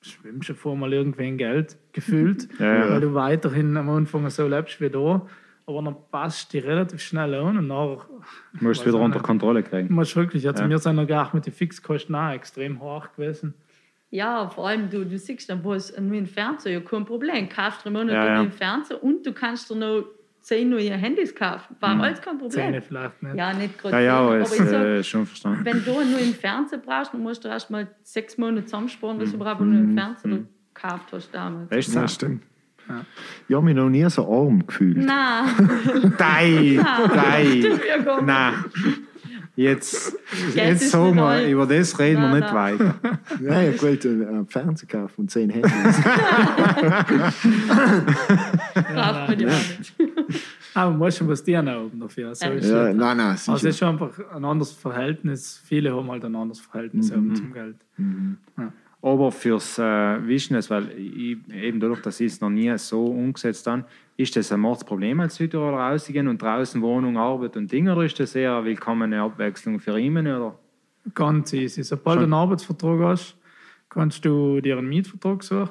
schwimmst du vor mal irgendwen Geld gefühlt, Ja. weil du weiterhin am Anfang so lebst wie da. Aber dann passt die relativ schnell an und nachher du musst wieder auch unter. Kontrolle kriegen. musst du wirklich, also Ja. wir sind noch gar mit den Fixkosten auch extrem hoch gewesen. Ja, vor allem du, du siehst dann, wo es nur ein Fernseher, ja kein Problem. Kaufst drei Monate Ja, ja. nur einen Fernseher und du kannst dir noch zehn neue Handys kaufen. War alles kein Problem. Zähne vielleicht nicht. Ja, nicht gerade Ja, ja, aber zehn, aber ich sag, äh, schon verstanden. wenn du nur einen Fernseher brauchst, dann musst du erst mal sechs Monate zusammensparen, Mhm. bis du überhaupt nur einen Fernseher gekauft hast damals. Weißt du, Ja, so? Stimmt. Ich habe mich noch nie so arm gefühlt. Nein, Dei, dei. wir. Nein. Jetzt, jetzt ist sagen wir, über das reden wir Nein, nicht nein. weiter. Ja, ich wollte einen Fernseher kaufen und zehn Handys. braucht man ja nicht. Aber man muss schon was dir oben dafür. So Ja. ist ja, es. nein, nein, Also es ist schon einfach ein anderes Verhältnis. Viele haben halt ein anderes Verhältnis Mhm. eben zum Geld. Aber fürs äh, Business, weil ich, eben dadurch, dass ich es noch nie so umgesetzt habe, ist das ein Mordsproblem als Südtiroler rauszugehen und draußen Wohnung, Arbeit und Dinge, oder ist das eher eine willkommene Abwechslung für ihn? Oder? Ganz easy. Sobald du einen Arbeitsvertrag hast, kannst du dir einen Mietvertrag suchen.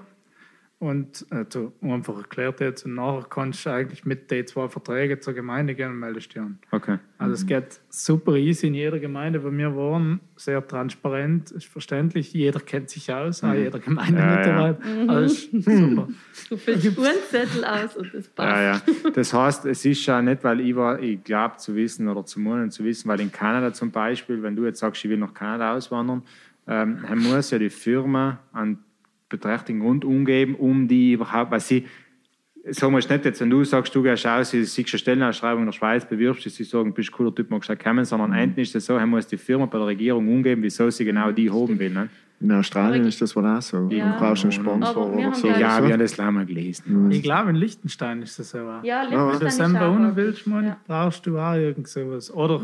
Und also, einfach erklärt jetzt, und nachher kannst du eigentlich mit den zwei Verträgen zur Gemeinde gehen und meldest dich an. Okay. Also es geht super easy in jeder Gemeinde, wo wir wohnen, sehr transparent, ist verständlich, jeder kennt sich aus, auch jeder Gemeindemitarbeiter. Also ist super. Du füllst Uhrenzettel aus und das passt. Ja, ja. Das heißt, es ist ja nicht, weil ich, war- ich glaube zu wissen oder zu meinen zu wissen, weil in Kanada zum Beispiel, wenn du jetzt sagst, ich will nach Kanada auswandern, ähm, dann muss ja die Firma einen beträchtlichen Grund umgeben, um die überhaupt, weil sie, sagen wir es nicht jetzt, wenn du sagst, du gehst aus, du siehst eine Stellenausschreibung in der Schweiz, bewirbst dich, sie sagen, du bist ein cooler Typ, magst du kommen, sondern endlich ist es so, dann muss die Firma bei der Regierung umgeben, wieso sie genau die haben will. Ne? In Australien ist das wohl auch so. Ja. Du brauchst einen Sponsor oder haben so. ja- wir haben das lange gelesen. Ich glaube, in Liechtenstein ist das so. auch. Ja, Wenn du Liechtenstein ist selber auch wohnen gut. willst, man, Ja. brauchst du auch irgend sowas. Oder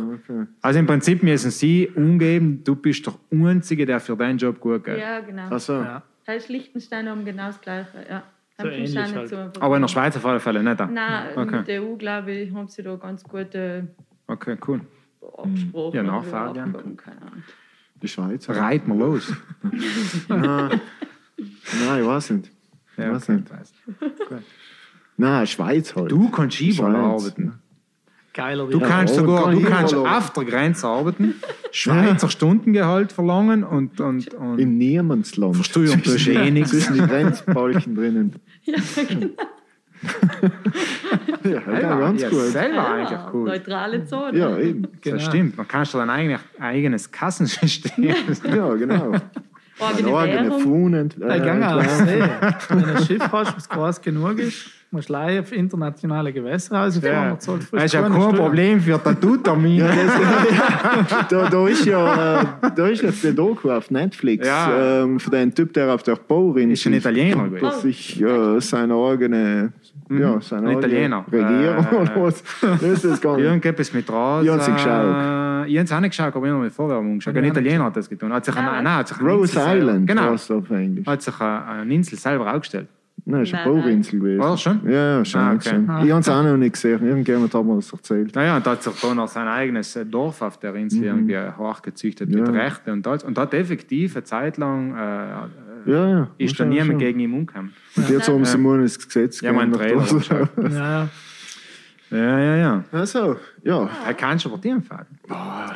Also im Prinzip müssen sie umgeben, du bist der Einzige, der für deinen Job gut geht. Ja, genau. Ach so. ja. Da ist Liechtenstein um genau das Gleiche. Ja. So ähnlich halt. Aber in der Schweiz auf alle Fälle nicht. Nein, Okay. mit der EU, glaube ich, haben sie da ganz gute Okay, cool. Absprachen. Ja, oder nachfragen, ja. Die Schweiz. Reit mal los. Nein, ich weiß nicht. Ja, weiß okay. nicht. Nein, Schweiz halt. Du kannst Schweiz. arbeiten. Geiler Du kannst sogar kann du kannst auf der Grenze arbeiten, Schweizer Stundengehalt verlangen und, und, und Im Niemandsland. Versteuern tust du eh nichts. Zwischen die Grenzbalken drinnen. Ja, genau. Ja, ja, ganz ja, gut. selber Ja, eigentlich cool. Neutrale Zone. Ja, eben. Genau. Das stimmt. Man kannst du dein eigenes, eigenes Kassensystem. Ja, genau. Eigene Eine eigene. Hey, gang auf See. Wenn du ein Schiff hast, das groß genug ist, musst leider auf internationale Gewässer rausfahren. Ja. und zahlt Das ist ja kein Steuer. Problem für Tattoo-Termin. Ja, das, ja, da, da ist ja äh, da ist jetzt der Doku auf Netflix Ja. ähm, für den Typ, der auf der Baurin Ist ein Italiener gewesen. dass sich äh, seine eigene, ja, seine Ein Italiener. Regierung Äh, oder was. Das ist das gar nicht. Irgendetwas mit Rose. Ich hab's nicht geschaut. Äh, ich habe es auch nicht geschaut, aber ich habe mit Vorwerbung geschaut. Ein Italiener hat das getan. Hat sich, Ah, eine, nein, hat sich eine Rose Insel selber- Island Genau. auf. Hat sich eine, eine Insel selber aufgestellt. Nein, ist eine Nein, Baurinsel gewesen. War das schon? Ja, ja, schon. Ah, okay. schon. Ich habe es auch noch nicht gesehen. Irgendjemand hat mir das erzählt. Naja, und da hat sich dann noch sein eigenes äh, Dorf auf der Insel irgendwie hochgezüchtet mit Mhm. Ja. Rechten und alles. Und hat effektiv eine Zeit lang äh, Ja, ja. ist da niemand gegen ihn umgekommen. Jetzt haben sie mal ins Gesetz Ja, mein Trailer. Ja, Ja, ja, ja. Also, ja. Er kannst du aber dir empfehlen.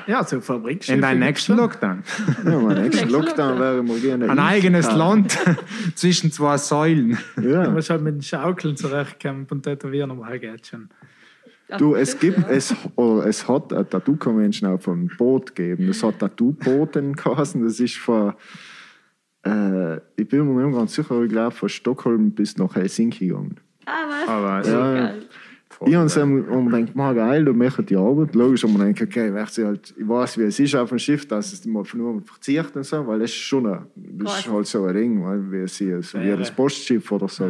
ja, so Fabrikschiffe. In deinem nächsten. Lockdown. Ja, mein nächsten Lockdown wäre mal gerne. Ein eigenes Land zwischen zwei Säulen. Du Ja. musst halt mit den Schaukeln zurechtkommen und tätowieren, aber halt geht schon. Du, es das, gibt, es, oh, es hat eine Tattoo-Convention auch von Boot gegeben. Es hat Tattoo-Booten geheißen. Das ist von, äh, ich bin mir nicht ganz sicher, aber ich glaube von Stockholm bis nach Helsinki gegangen. Ah, was? Aber es- Ja, Ich habe mir gedacht, man geil, du machst die Arbeit. Logisch, und man denkt, okay, halt, ich weiß, wie es ist auf dem Schiff, dass es mal nur verzieht und so, weil das ist schon ein, das ist halt so ein Ding, weil wir sie so wie ja. Postschiff oder so.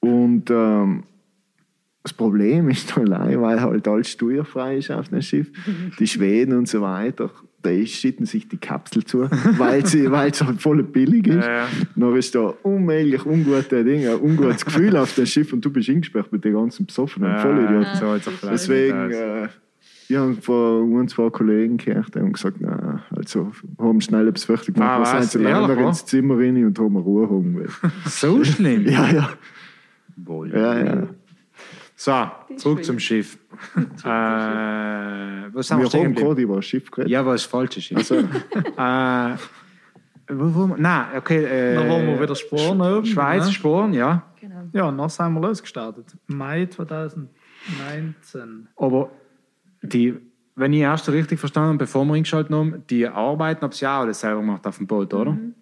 Und ähm, das Problem ist allein, weil halt alles steuerfrei ist auf dem Schiff, die Schweden und so weiter, da schütten sich die Kapsel zu, weil sie, weil es halt voll billig ist. Ja, ja. Dann ist da unmählich ungute Dinge, ein ungutes Gefühl auf dem Schiff und du bist eingesperrt mit den ganzen Besoffenen. Ja, auch vielleicht Deswegen, äh, ich habe von ein, zwei Kollegen gehört, die haben gesagt, nein, also haben schnell etwas fertig gemacht. Ah, wir sind was? sie leider ins Zimmer rein und haben Ruhe haben wollen. So schlimm. ja, ja, Wohl. ja, ja. So, zurück zum Schiff. äh, was haben Wir haben geblieben? gerade über das Schiff geredet. Ja, was falsches Schiff. Also, Äh, wo, wo, nein, okay. Äh, Dann waren wir wieder Sporen oben. Schweiz, ne? Sporen, ja. Genau. Ja, und dann sind wir losgestartet. Mai 2019. Aber die, wenn ich erst richtig verstanden habe, bevor wir eingeschaltet haben, die arbeiten ab Jahr oder selber gemacht auf dem Boot, oder? Mhm.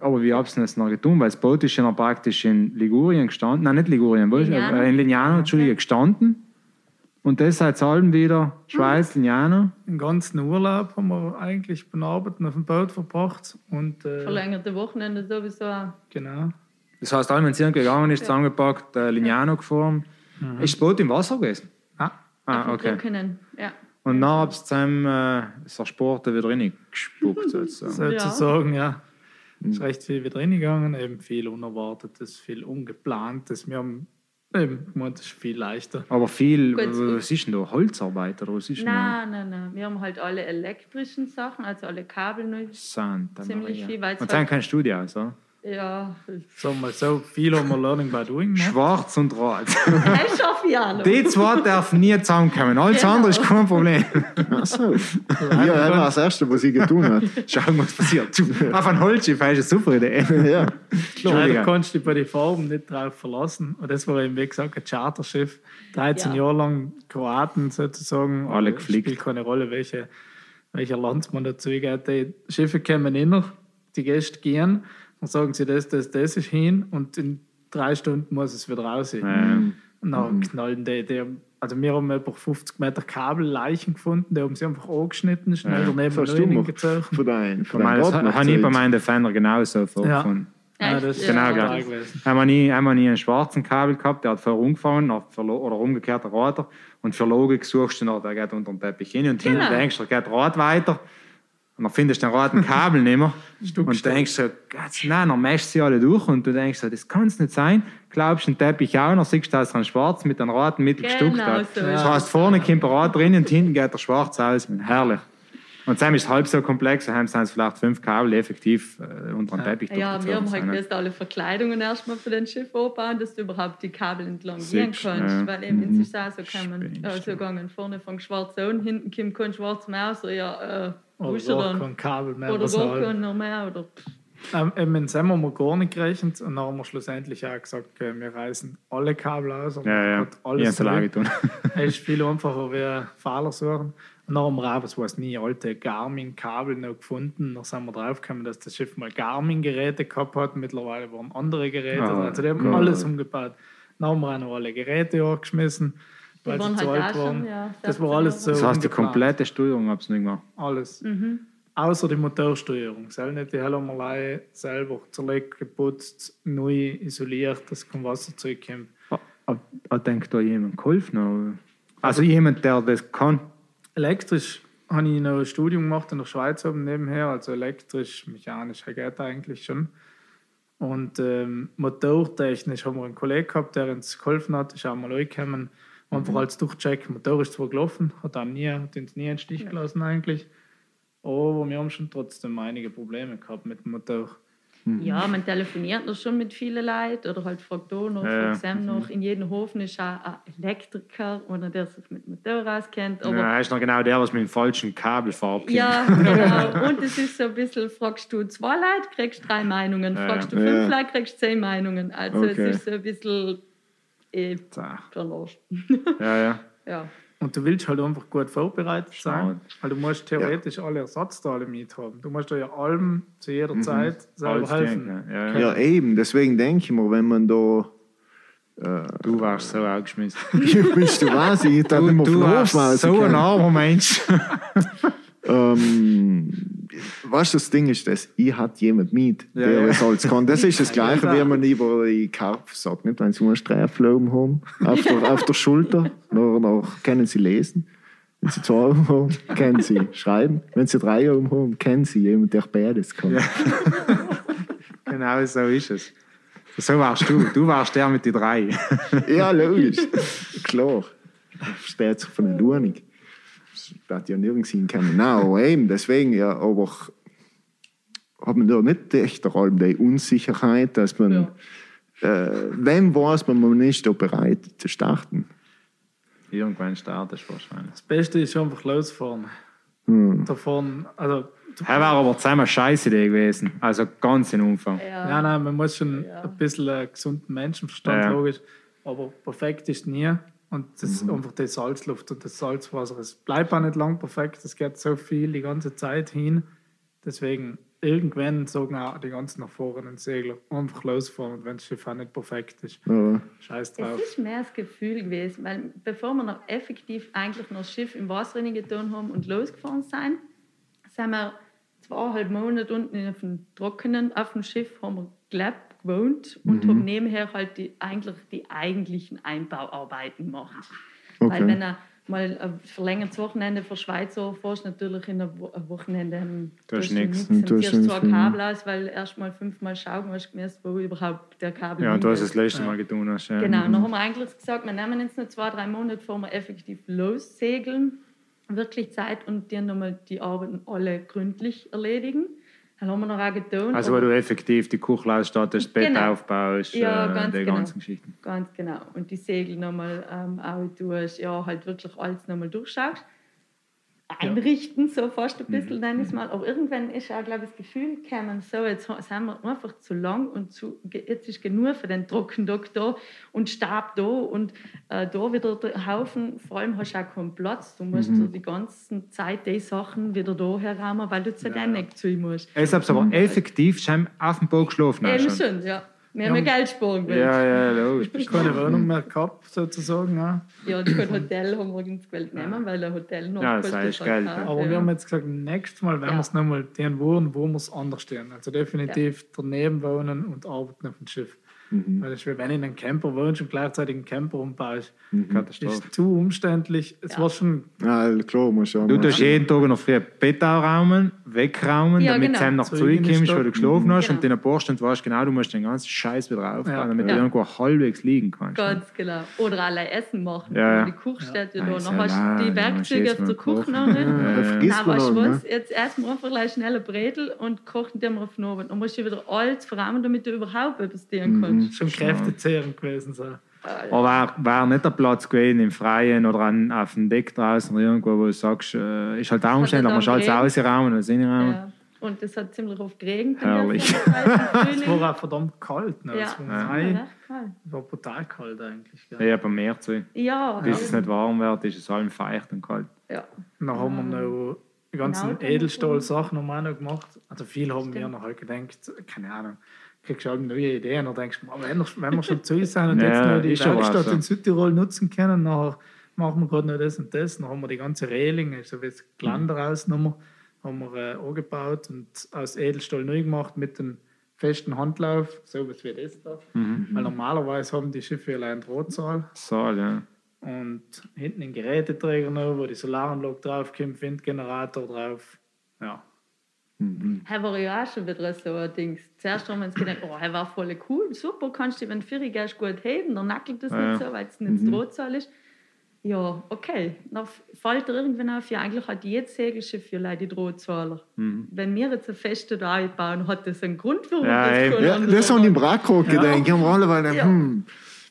Aber wie haben sie das noch getan? Weil das Boot ist ja noch praktisch in Ligurien gestanden. Nein, nicht Ligurien, wo ist, Lignano. in Lignano, Entschuldige, gestanden. Und das seit allem wieder Schweiz, Lignano. Den ganzen Urlaub haben wir eigentlich beim Arbeiten auf dem Boot verbracht. Und äh, Verlängerte Wochenende sowieso. auch. genau. Das heißt, allem, wenn es gegangen ist, zusammengepackt, äh, Lignano gefahren. Ist das Boot im Wasser gewesen? Ah, Ah, okay. Ja. Und dann habt ihr zusammen äh, so Sporten wieder reingespuckt, sozusagen. sozusagen, ja. Ist recht viel wieder reingegangen, eben viel Unerwartetes, viel Ungeplantes. Wir haben eben gemeint, das ist viel leichter. Aber viel, Gut. was ist denn da? Holzarbeit oder was ist denn da? Nein, nein, nein. Wir haben halt alle elektrischen Sachen, also alle Kabel neu. Santa Ziemlich Maria. viel, weil's Und halt- dann du die aus, oder? Ja, Sagen wir mal so, viel haben wir Learning by Doing gemacht. Schwarz und Rot. ich schaffe ja noch. Die zwei dürfen nie zusammenkommen. Alles Genau. andere ist kein Problem. Ach so. ja, das war das Erste, was ich getan habe. Schauen, was passiert. Du, Auf ein Holzschiff hast du eine super Idee. ja. Leider Entschuldigung. kannst du dich bei den Farben nicht drauf verlassen. Und das war eben, wie gesagt, ein Charterschiff. 13 Ja. Jahre lang Kroaten sozusagen. Alle Aber geflickt. Spielt keine Rolle, welche, welcher Landsmann dazu geht. Die Schiffe kommen inner, die Gäste gehen, dann sagen sie, das, das, das ist hin und in drei Stunden muss es wieder raus. Ähm, Und dann knallen die, die also wir haben etwa 50 Meter Kabelleichen gefunden, die haben sie einfach angeschnitten, schnell daneben noch du gemacht. hingezogen. Von deinem von Normal, deinem das habe ich bei meinen Defender genauso vorgefunden. Ja, Echt? das ist Ja. Genau, gewesen. Haben wir nie, haben wir nie einen schwarzen Kabel gehabt, der hat vorher umgefahren oder umgekehrt Rotor und für Logik suchst du noch, der geht unter den Teppich hin und hinten Genau. denkst du, der geht Rad weiter und dann findest du den roten Kabel nicht mehr und denkst so, Gott, nein, dann mischst sie alle durch und du denkst so, das kann es nicht sein. Glaubst den Teppich auch, dann siehst du, dass er ein schwarz mit einem roten Mittel Genau gestuckt hat. so das heißt, vorne kommt der Rad drin und hinten geht der schwarz aus. Herrlich. Und dann ist es halb so komplex, dann haben sie vielleicht fünf Kabel effektiv äh, unter den Teppich Ja, wir haben halt So, müssen alle Verkleidungen erstmal für den Schiff aufbauen, dass du überhaupt die Kabel entlang gehen kannst. ja. Weil eben in sich so kann man äh, so gegangen. Vorne fängt schwarz an, hinten kommt kein schwarz mehr aus. Ja, äh, Oder er gar dann? kein Kabel mehr. Oder gar kein noch mehr. Oder, Ähm, eben in Sem haben wir gar nicht gerechnet und dann haben wir schlussendlich auch gesagt, äh, wir reißen alle Kabel aus und Ja, ja. alles hab's alleine zurück. getan. Es ist viel einfacher wie Fehler suchen. Haben wir auch, was weiß nie, alte Garmin-Kabel noch gefunden. Da sind wir draufgekommen, dass das Schiff mal Garmin-Geräte gehabt hat. Mittlerweile waren andere Geräte. Ah, also die haben ja. alles umgebaut. Dann haben wir noch alle Geräte angeschmissen, weil waren sie zu halt alt auch schon, waren. ja, das war 16 alles so Das heißt, die ungeplant. komplette Steuerung hab's nicht gemacht. Alles. Mhm. Außer die Motorsteuerung. Soll nicht die Hellermalei selber zerlegt, geputzt, neu isoliert, dass kein Wasser zurückkommt. Hat denkt da jemand geholfen? Also jemand, der das kann. Elektrisch habe ich noch ein Studium gemacht in der Schweiz oben nebenher, also elektrisch, mechanisch geht eigentlich schon. Und ähm, motortechnisch haben wir einen Kollegen gehabt, der uns geholfen hat, ist auch mal angekommen, einfach als Durchcheck. Motor ist zwar gelaufen, hat, auch nie, hat uns nie einen Stich gelassen eigentlich, aber wir haben schon trotzdem einige Probleme gehabt mit dem Motor. Ja, man telefoniert noch schon mit vielen Leuten oder halt fragt da noch, Ja, fragt Sam noch. In jedem Hofen ist auch ein Elektriker oder der sich mit Motor auskennt. Aber Ja, ist noch genau der, was mit dem falschen Kabelfarb kennt. Ja, genau. Und es ist so ein bisschen, fragst du zwei Leute, kriegst drei Meinungen. Fragst du fünf Leute, kriegst zehn Meinungen. Also Okay. es ist so ein bisschen eh, verarscht. Ja, ja. ja. Und du willst halt einfach gut vorbereitet sein, weil du musst theoretisch alle Ersatzteile mit haben. Du musst ja allem zu jeder Zeit selber Alles helfen. denken, ja, ja. Ja, eben. Deswegen denke ich mir, wenn man da. Du warst so aufgeschmissen. bist du was? Ich nicht mehr du warst so ein armer Mensch. Ähm, weißt du, das Ding ist das, ich hatte jemand mit, Ja, der ja. es alles kann. Das ist das Gleiche, Ja, wie man über die Karpfen sagt. Nicht? Wenn sie mal Streifen oben haben, auf der, auf der Schulter, noch, noch können sie lesen. Wenn sie zwei oben haben, können sie schreiben. Wenn sie drei oben haben, kennen sie jemanden, der beides kann. genau so ist es. So warst du. Du warst der mit den drei. Ja, logisch. Klar. Versteht sich von der Lurnung. Das hat ja nirgends hinkommen. Nein, aber eben, deswegen, ja, aber hat man da nicht echt vor allem die Unsicherheit, dass man, äh, wenn weiß man, man ist da bereit zu starten. Irgendwann startest du wahrscheinlich. Das Beste ist einfach losfahren. Hm. Da fahren, also, Das wäre aber zusammen eine scheiß Idee gewesen. Also ganz in Umfang. Ja. nein, nein, man muss schon Ja. ein bisschen gesunden Menschenverstand, Ja. logisch. Aber perfekt ist nie. Und das ist einfach die Salzluft und das Salzwasser. Es bleibt auch nicht lang perfekt. Es geht so viel die ganze Zeit hin. Deswegen, irgendwann sagen auch die ganzen erfahrenen Segler einfach losfahren. Und wenn das Schiff auch nicht perfekt ist, Ja. scheiß Es drauf. ist mehr das Gefühl gewesen, weil bevor wir noch effektiv eigentlich noch das Schiff im Wasser getan haben und losgefahren sind, sind wir zweieinhalb Monate unten auf dem Trockenen auf dem Schiff, haben wir gelebt, gewohnt und haben nebenher halt die, eigentlich die eigentlichen Einbauarbeiten gemacht. Okay. Weil wenn er mal ein verlängertes Wochenende für Schweizer fährst, natürlich in einem Wo- ein Wochenende Du hast tust nix. Und Du hast zwar Kabel aus, weil erst mal fünfmal schauen musst, gemäß, wo überhaupt der Kabel Ja, und du hast das letzte Mal getan. Hast, ja. Genau, dann haben wir eigentlich gesagt, wir nehmen jetzt noch zwei, drei Monate, bevor wir effektiv lossegeln, wirklich Zeit und dir nochmal die Arbeiten alle gründlich erledigen. Dann haben wir noch auch getan. Also, wo du effektiv die Küche ausstattest, das Bett Genau. aufbaust, Ja, äh, ganz die genau. ganzen Geschichten. Ganz genau. Und die Segel nochmal ähm, auch tust, ja, halt wirklich alles nochmal durchschaust. Einrichten, so fast ein bisschen, Mhm. nenne ich es mal. Aber irgendwann ist auch, glaube ich, das Gefühl gekommen, so, jetzt sind wir einfach zu lang und zu, jetzt ist genug für den Trockendock da und Stab da und äh, da wieder der Haufen. Vor allem hast du auch keinen Platz. Du musst so die ganze Zeit die Sachen wieder da herräumen, weil du zu Ja, ja. Eck zu musst. Es hab's aber effektiv schon auf dem Boot geschlafen. Eben schon, ja. Wir haben ja Geld sparen wollen. Ja, ja, logisch. Keine Wohnung mehr gehabt, sozusagen. Ja. Ja, das Hotel haben wir ins Geld nehmen, weil ein Hotel noch Ja, das halt Geld, ja. Aber ja. wir haben jetzt gesagt, nächstes Mal werden Ja. wir es nochmal den wohnen, wo wir es anders stehen. Also definitiv daneben wohnen und arbeiten auf dem Schiff. Weil es, wenn du in einem Camper wohnst und gleichzeitig einen Camper umbaust, Katastrophe. ist zu umständlich. Es Ja. war schon Ja, klar, muss ja Du machen. tust jeden Tag noch früh Bett aufräumen, wegraumen, Ja, damit genau. du nach die zurückkommst, wo du geschlafen hast Genau. und in ein paar Stunden weißt genau, du musst den ganzen Scheiß wieder aufbauen, Ja. damit Ja. du irgendwo halbwegs liegen kannst. Ganz genau. Oder alle Essen machen. Ja. Die Küche steht ja da. Dann hast du die musst du Werkzeuge zur mal kochen. Ja, Ja, vergisst Na, weißt du was? ne? Jetzt wir einfach gleich schnell ein Bredel und kochen den auf den Abend. Dann musst du wieder alles verräumen, damit du überhaupt etwas dienen Mhm. kannst. Schon kräftezehrend gewesen. So. Aber wäre wär nicht der Platz gewesen im Freien oder an, auf dem Deck draußen oder irgendwo, wo du sagst, äh, ist halt auch umständlich, aber man alles geregnet. rausräumen und reinräumen. Ja. Und es hat ziemlich oft geregnet. Herrlich. Es war auch verdammt kalt. Ne? Ja. Es war, Ja. Ja. Es war brutal kalt eigentlich. Ja, Gell? ja beim Meer zu. Ja, Bis es nicht warm wird, ist es allem feucht und kalt. ja. Dann haben wir noch die ganzen Auto- Edelstahl-Sachen haben wir auch noch gemacht. Also viel haben wir Stimmt. noch halt gedacht, keine Ahnung, kriegst du halt neue Ideen und denkst, "Boah, wenn, wir- wenn wir schon zu sind und jetzt noch die Werkstatt so. in Südtirol nutzen können, nachher machen wir gerade noch das und das. Dann haben wir die ganze Reling, also wie das Geländer rausgenommen, haben wir äh, angebaut und aus Edelstahl neu gemacht mit dem festen Handlauf, so was wie das da. Weil normalerweise haben die Schiffe allein einen Drahtzahl So, ja. und hinten ein Geräteträger noch, wo die Solaranlage draufkommt, Windgenerator drauf. Ja. Er war ja auch schon wieder so ein Ding. Zuerst haben wir uns gedacht, oh, er war voll cool, super, kannst du, wenn du Führer gehst, gut heben, dann nackelt das Ja, nicht ja. so, weil es nicht mhm. Drahtzahl ist. Ja, okay. Dann fällt dir irgendwann auf, ja, eigentlich hat jedes Segelschiff ja leider die Drahtzaler. Mhm. Wenn wir jetzt eine feste da einbauen, hat das einen Grund, warum Ja, das kein Ja, das haben die im hat. Brakko gedacht. Ich habe alle weil Ja. hm,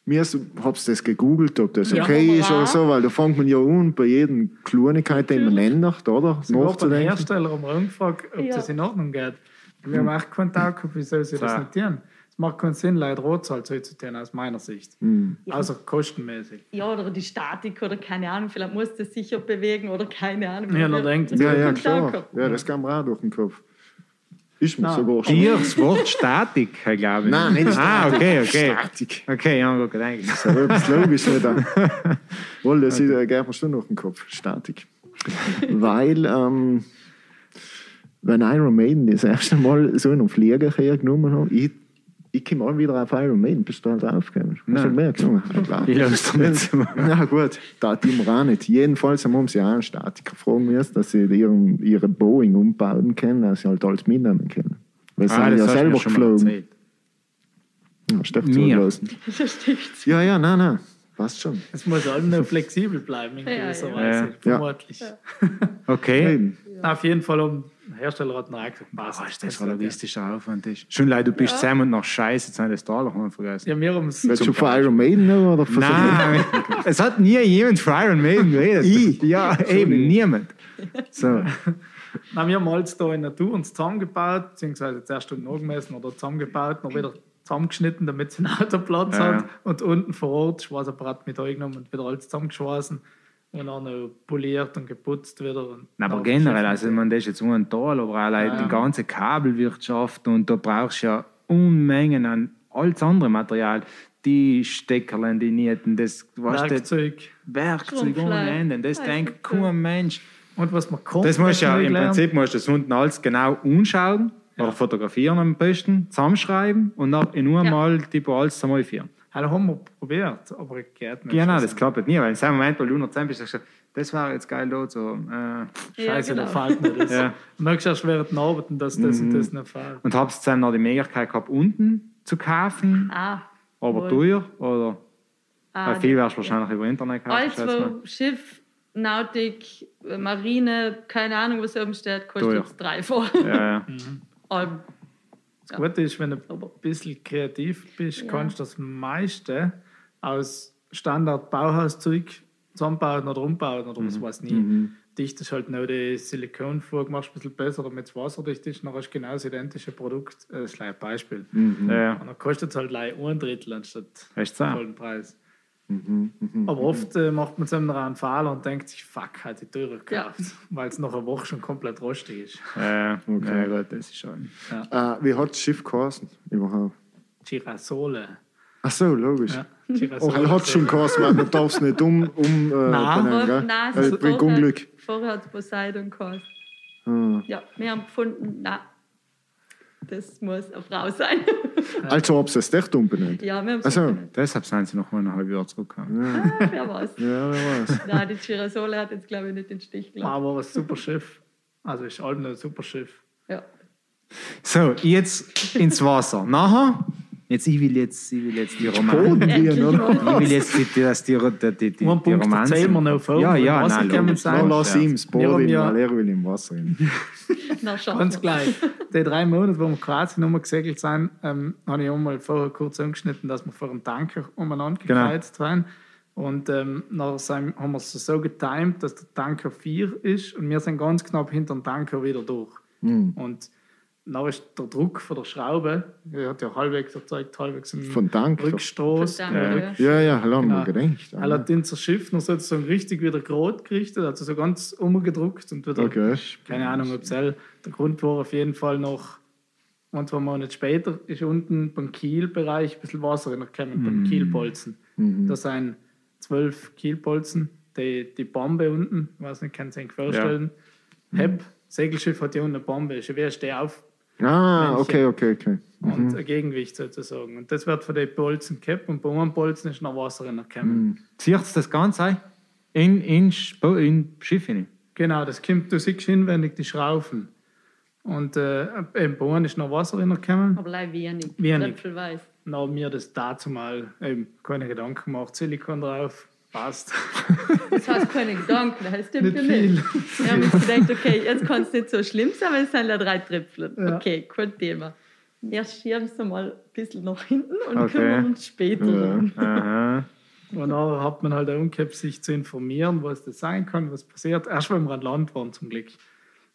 mir hab's das gegoogelt, ob das Ja, okay aber ist oder auch. so, weil da fängt man ja an, bei jedem Kleinigkeit, die man ändert, oder? Sogar beim Nachzudenken. Hersteller haben wir angefragt, ob Ja. das in Ordnung geht. Wir haben auch keinen Tag gehabt, wie soll sie das So. nicht tun? Es macht keinen Sinn, leider Rotzahl zu tun, aus meiner Sicht. Hm. Außer kostenmäßig. Ja, oder die Statik oder keine Ahnung, vielleicht muss das sicher bewegen oder keine Ahnung. Ja, denkt Das Ja, ja, klar. Ja, das kam mir auch durch den Kopf. Ist mir Nein. sogar schon. Dir das Wort Statik, glaube ich. Nein, nicht Ah, Statik. okay, okay. Statik. Okay, ja, gut gedacht. Das ist aber etwas logisch wieder. Wohl, das ist, äh, geht mir schon durch den Kopf. Statik. Weil, ähm, wenn Iron Maiden das erste Mal so einen Flieger hergenommen hat, ich, ich komme mal wieder auf Iron Maiden, bist du halt draufgekommen. Hast du klar. Ich dir nicht. Na gut, da die wir auch nicht. Jedenfalls haben sie auch einen Statiker fragen müssen, dass sie ihren, ihre Boeing umbauen können, dass sie halt alles mitnehmen können. Weil sie Ah, sind ja selber geflogen. Ja. Das stimmt. Ja, ja, nein, nein. Passt schon. Es muss allem noch flexibel bleiben in Ja, gewisser ja. Weise. Ja. Vermutlich. Okay. Auf jeden Fall, um, Hersteller hat noch auch gesagt, passt. Was das für ein logistischer Aufwand ist. Schon leid, du bist zusammen und nach Scheiße, jetzt haben das Taler haben wir vergessen. Ja, wir haben es. Willst du von Iron Maiden noch oder von Nein, es hat nie jemand für Iron Maiden geredet. Ich? Ja, eben, niemand. So. Nein, wir haben alles da in der Natur uns zusammengebaut, beziehungsweise zuerst angemessen oder zusammengebaut, noch wieder zusammengeschnitten, damit es einen Autoplatz Ja, hat. ja. Und unten vor Ort Schweißapparat mit eingenommen und wieder alles zusammengeschweißen und dann noch poliert und geputzt wieder. Und aber generell, also man, das ist jetzt nur ein Tal, aber auch Ja. die ganze Kabelwirtschaft und da brauchst du ja Unmengen an alles andere Material. Die Steckerlein, die Nieten, das weißt du, Werkzeug. Werkzeug ohne. Ende. Das Ja, denkt kein Mensch. Und was man kommt. Das musst ja im Prinzip musst du das unten alles genau anschauen oder fotografieren am besten, zusammenschreiben und dann in nur Ja. mal die alles zusammenführen. Das haben wir probiert, aber es geht nicht. Genau, Also, das klappt nie, weil in dem Moment, wo du noch bist, sagst du, das war jetzt geil dort so. Äh, Scheiße, genau. da fällt mir das. Ja. Du merkst erst während den Arbeiten, dass das und das nicht fällt. und hab's dann noch die Möglichkeit gehabt, unten zu kaufen, Ah, aber wohl. teuer oder ah, weil viel wärst du wahrscheinlich über Internet kaufen. Alles, wo Schiff, Nautik, Marine, keine Ahnung, was oben steht, kostet es drei vor. Ja, ja. Allem. Das Gute ist, wenn du ein bisschen kreativ bist, Ja. kannst du das meiste aus Standard-Bauhauszeug zusammenbauen oder umbauen oder was weiß nie. Dicht ist halt noch die Silikonfuge, machst ein bisschen besser, damit es wasserdicht ist, dann hast du genau das identische Produkt. Äh, Das ist ein Beispiel. ja, ja. Und dann kostet es halt gleich ein Drittel anstatt Echt so? Vollen Preis. Aber oft äh, macht man zusammen einen Fehler und denkt sich, fuck, hat die teurer gekauft, weil es nach einer Woche schon komplett rostig ist. Ja, ja. Okay. ja gut, das ist schon. Äh, wie hat das Schiff geheißen überhaupt? Girasole. Ach so, logisch. Ja, Oh, Girasole. er hat schon geheißen, weil man darf es nicht um, um äh, Nein. benennen, gell? Nein, es bringt vorher- Unglück. Vorher hat es Poseidon geheißen. Ah. Ja, wir haben gefunden, na, das muss eine Frau sein. Also ob sie es echt umbenannt. ja, wir haben es Ach so. gefunden. Deshalb sind sie noch mal ein halbes Jahr zurückgekommen. Ah, wer weiß. Ja, wer weiß. Nein, die Girasole hat jetzt, glaube ich, nicht den Stich gelassen. Aber ein super Schiff. Also ist Alben ein super Schiff. Ja. So, jetzt ins Wasser. Nachher, jetzt, ich will jetzt, ich will jetzt die. Bodenbieren, oder? Ich will jetzt, die, dass die, die, die, die, die Romanze. erzählen wir noch vor, Ja, ja, wir nein, logisch. sein. Dann lass ihm das Boden, ja- weil er will im Wasser rein. Na, Ganz gleich. Die drei Monate, wo wir Kroatien umgesegelt sind, ähm, habe ich auch mal vorher kurz angeschnitten, dass wir vor einem Tanker umeinander Genau. gekreuzt waren. Und ähm, nachher haben wir es so getimt, dass der Tanker 4 ist und wir sind ganz knapp hinter dem Tanker wieder durch. Und dann ist der Druck von der Schraube, er hat ja halbwegs erzeugt, halbwegs einen Von Tanker? Rückstoß. Von äh, Tanker, Rück- Ja, ja, haben wir Genau. gedacht. Er hat unser Schiff noch sozusagen richtig wieder gerade gerichtet, also so ganz umgedruckt und wieder Okay. keine Ahnung, ob es der Grund war, auf jeden Fall noch ein, zwei Monate später ist unten beim Kielbereich ein bisschen Wasser reingekommen, beim Kielbolzen. Da sind zwölf Kielbolzen, die, die Bombe unten, ich weiß nicht, kann sich vorstellen. Heb, Segelschiff hat ja unten eine Bombe, ist ja wie ein Stehauf Ah, Männchen. okay, okay, okay. und ein Gegengewicht sozusagen. Und das wird von den Bolzen gehabt und bei einem Bolzen ist noch Wasser reingekommen. Zieht das Ganze ein? In, in, in Schiff hinein? Genau, das kommt, du siehst hinwendig die Schrauben. Und äh, im Bohren ist noch Wasser reingekommen. Aber leider wenig. Wenig. Tröpfelweiß. Dann haben wir das dazu mal eben keine Gedanken gemacht. Silikon drauf, passt. Das heißt keine Gedanken, das stimmt Nicht ja nicht. Wir haben uns gedacht, okay, jetzt kann es nicht so schlimm sein, weil es sind ja drei Tröpfchen. Ja. Okay, kein Thema. Wir schieben es mal ein bisschen nach hinten und Okay. kümmern uns später Ja. Und dann hat man halt auch umgehabt, sich zu informieren, was das sein kann, was passiert. Erst wenn wir an Land waren, zum Glück.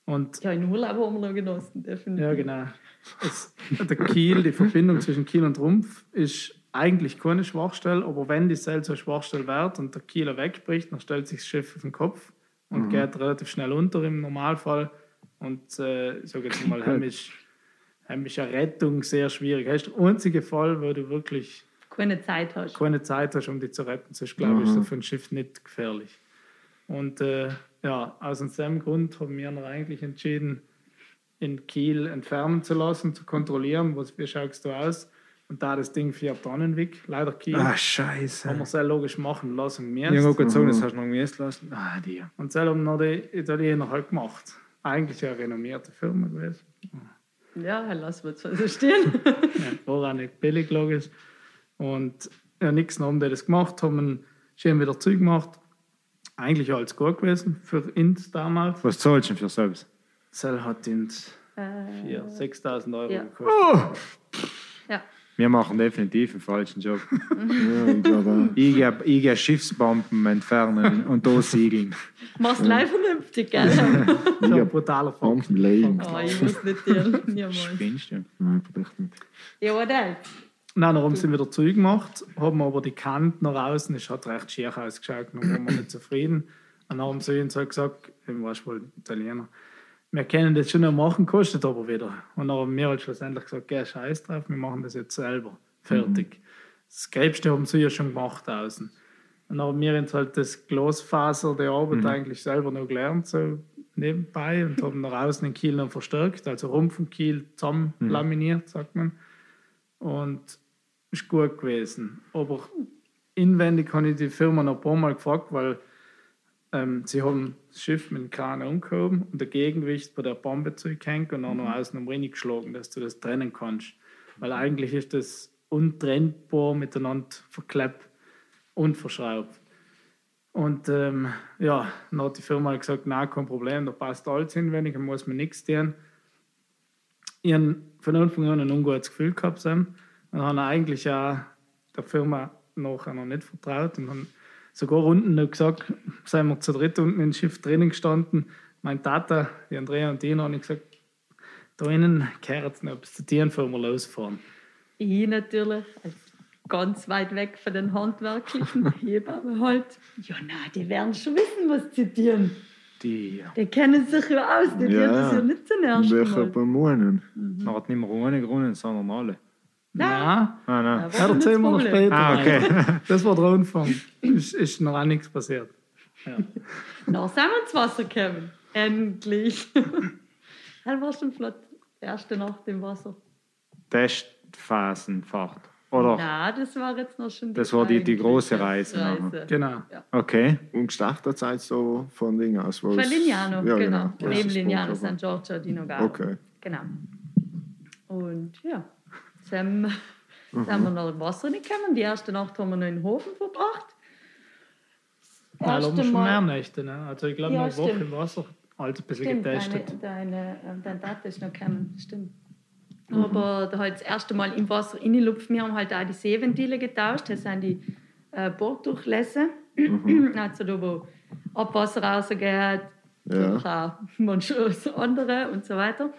Und Ja, in Urlaub haben wir noch genossen, definitiv. ja, genau. Es, der Kiel, die Verbindung zwischen Kiel und Rumpf, ist eigentlich keine Schwachstelle, aber wenn die Seil zur Schwachstelle wird und der Kieler wegbricht, dann stellt sich das Schiff auf den Kopf und geht relativ schnell unter im Normalfall. Und äh, ich sage jetzt mal, heim ist, heim ist eine Rettung sehr schwierig. Das ist der einzige Fall, wo du wirklich Keine Zeit hast. keine Zeit hast, um die zu retten. Sonst glaube ich, ist das für ein Schiff nicht gefährlich. Und äh, ja, aus diesem Grund haben wir noch eigentlich entschieden, in Kiel entfernen zu lassen, zu kontrollieren, was, wie schaut es da aus. Und da das Ding vier Tonnen wiegt, leider Kiel, Ah, haben wir Scheiße. sehr logisch machen lassen Ich habe müssen. gezogen, das hast du noch gemäßt lassen. Ah, dir. Und das haben noch die Italiener halt gemacht. Eigentlich eine renommierte Firma gewesen. Ja, lass wir so stehen. Ja, war auch nicht billig, logisch. Und ja, nichts haben die das gemacht, haben schön wieder zugemacht. Eigentlich alles gut gewesen für uns damals. Was zahlst du denn für selbst? Zell hat uns äh, 4.000, 6.000 Euro Ja. gekostet. ja. Wir machen definitiv einen falschen Job. Ja, ich glaube Ich gehe ich geh Schiffsbomben entfernen und da siegeln. Machst live vernünftig, gell? So Ja. ein brutaler. Bomben legen. oh, ich muss nicht dir. Spinnst du? Nein, vielleicht nicht. Ja, oder? Nein, dann haben sie wieder zugemacht, haben aber die Kante nach außen, es hat recht schier ausgeschaut, dann waren wir nicht zufrieden. Und dann haben sie uns halt gesagt, ich weiß wohl Italiener, wir können das schon noch machen, kostet aber wieder. Und dann haben wir halt schlussendlich gesagt, geh scheiß drauf, wir machen das jetzt selber. Fertig. Das Gröbste haben sie ja schon gemacht außen. Und dann haben wir uns halt das Glasfaser der Arbeit eigentlich selber noch gelernt, so nebenbei, und haben nach außen in Kiel noch verstärkt, also Rumpf und Kiel zusammen laminiert, sagt man. Und ist gut gewesen. Aber inwendig habe ich die Firma noch ein paar Mal gefragt, weil ähm, sie haben das Schiff mit dem Kran umgehoben und der Gegengewicht bei der Bombe zurückgehängt und dann noch außen um geschlagen, dass du das trennen kannst. Weil eigentlich ist das untrennbar miteinander verklebt und verschraubt. Und ähm, ja, dann hat die Firma gesagt, na kein Problem, da passt alles hin, wenn ich muss mir nichts tun. Ich habe von Anfang an ein ungutes Gefühl gehabt, Sam. Und habe eigentlich auch der Firma nachher noch nicht vertraut und haben sogar unten noch gesagt, sind wir zu dritt unten im Schiff drinnen gestanden. Mein Tata, die Andrea und die, habe ich gesagt, da innen gehört es noch bis zur Tierenfirma losfahren. Ich natürlich, ganz weit weg von den handwerklichen Hebammen halt. Ja, na, die werden schon wissen, was zitieren. Die. Die kennen sich ja aus, die Ja, tun das ja nicht zum ersten Welcher Mal. paar Monaten? Man hat nicht mehr ohne Gründen, sondern alle. Nein. Nein, Ah, nein. Ja, ja, war erzählen wir noch später. Ah, okay. Das war der Anfang. Ist, ist noch auch nichts passiert. Ja. Na, sind wir ins Wasser gekommen. Endlich. Dann war schon flott. Erste Nacht im Wasser. Testphasenfahrt. Oder? Na, das war jetzt noch schon Das war die- die große Reise nachher. Genau. Okay. Und gestartet seid so von Ding aus? Von Lignano, Ja, genau. Es Neben Lignano. San Giorgio di Nogaro. Okay. Genau. Und ja, sind, sind Mhm. wir noch im Wasser gekommen. Die erste Nacht haben wir noch in den Hofen verbracht. Das Ja, da haben wir schon mehr Nächte. Ne? Also ich glaube, Ja, noch eine Woche im Wasser. Halt ein bisschen stimmt, deine, getestet. deine, äh, dein Date ist noch gekommen, stimmt. Mhm. Aber da halt das erste Mal im Wasser reinlupfen. Wir haben halt auch die Seeventile getauscht. Das sind die äh, Borddurchlässe. Mhm. Also da, wo Abwasser rausgeht, Ja. auch manche andere und so weiter.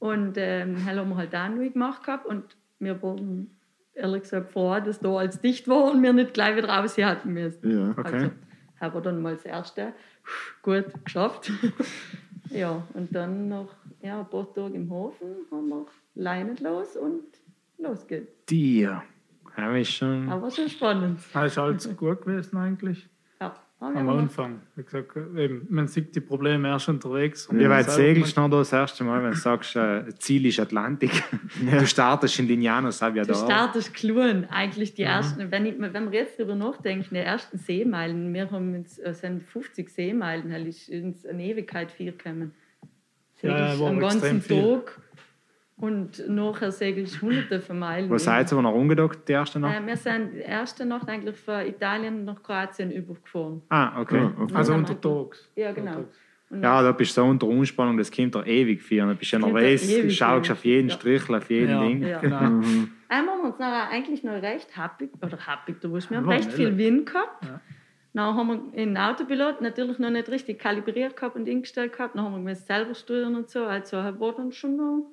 Und ähm, das haben wir halt auch neu gemacht gehabt. Und wir waren ehrlich gesagt froh, dass da alles dicht war und wir nicht gleich wieder raus hatten müssen. Ja. Okay. Also haben wir dann mal das erste gut geschafft. ja, und dann noch ja, ein paar Tage im Hafen haben wir Leinen los und los geht's. Dir. Habe ich schon. Aber schon spannend. Ist alles gut gewesen eigentlich. Ja, Am. Anfang. Wie gesagt, eben, man sieht die Probleme erst unterwegs. Und Wie weit segelst du noch da das erste Mal, wenn du sagst, äh, Ziel ist Atlantik? Du startest in Lignano, Du Salvador. startest klein. Eigentlich Mhm. die ersten, wenn, ich, wenn wir jetzt darüber nachdenken, die ersten Seemeilen, wir haben jetzt, äh, sind 50 Seemeilen, das ist uns eine Ewigkeit viel gekommen. Ja, ja, war am extrem ganzen viel. Und nachher segelst du hunderte von Meilen. Wo seid ihr aber noch umgedockt, die erste Nacht? Äh, wir sind die erste Nacht eigentlich von Italien nach Kroatien übergefahren. Ah, okay. Ja, okay. Also Ja, untertags. Ja, genau. Und Ja, da bist du so unter Unspannung, das kommt dir ewig führen. Da bist du ja nervös, ewig schaust auf jeden Ja. Strich, auf jeden Ja, Ding. Ja. genau. Mhm. Einmal haben wir uns nachher eigentlich noch recht happy, oder happy, du weißt, wir haben recht viel. Wind gehabt. Ja. Dann haben wir den Autopilot natürlich noch nicht richtig kalibriert gehabt und eingestellt gehabt. Dann haben wir selber steuern und so. Also war dann schon noch.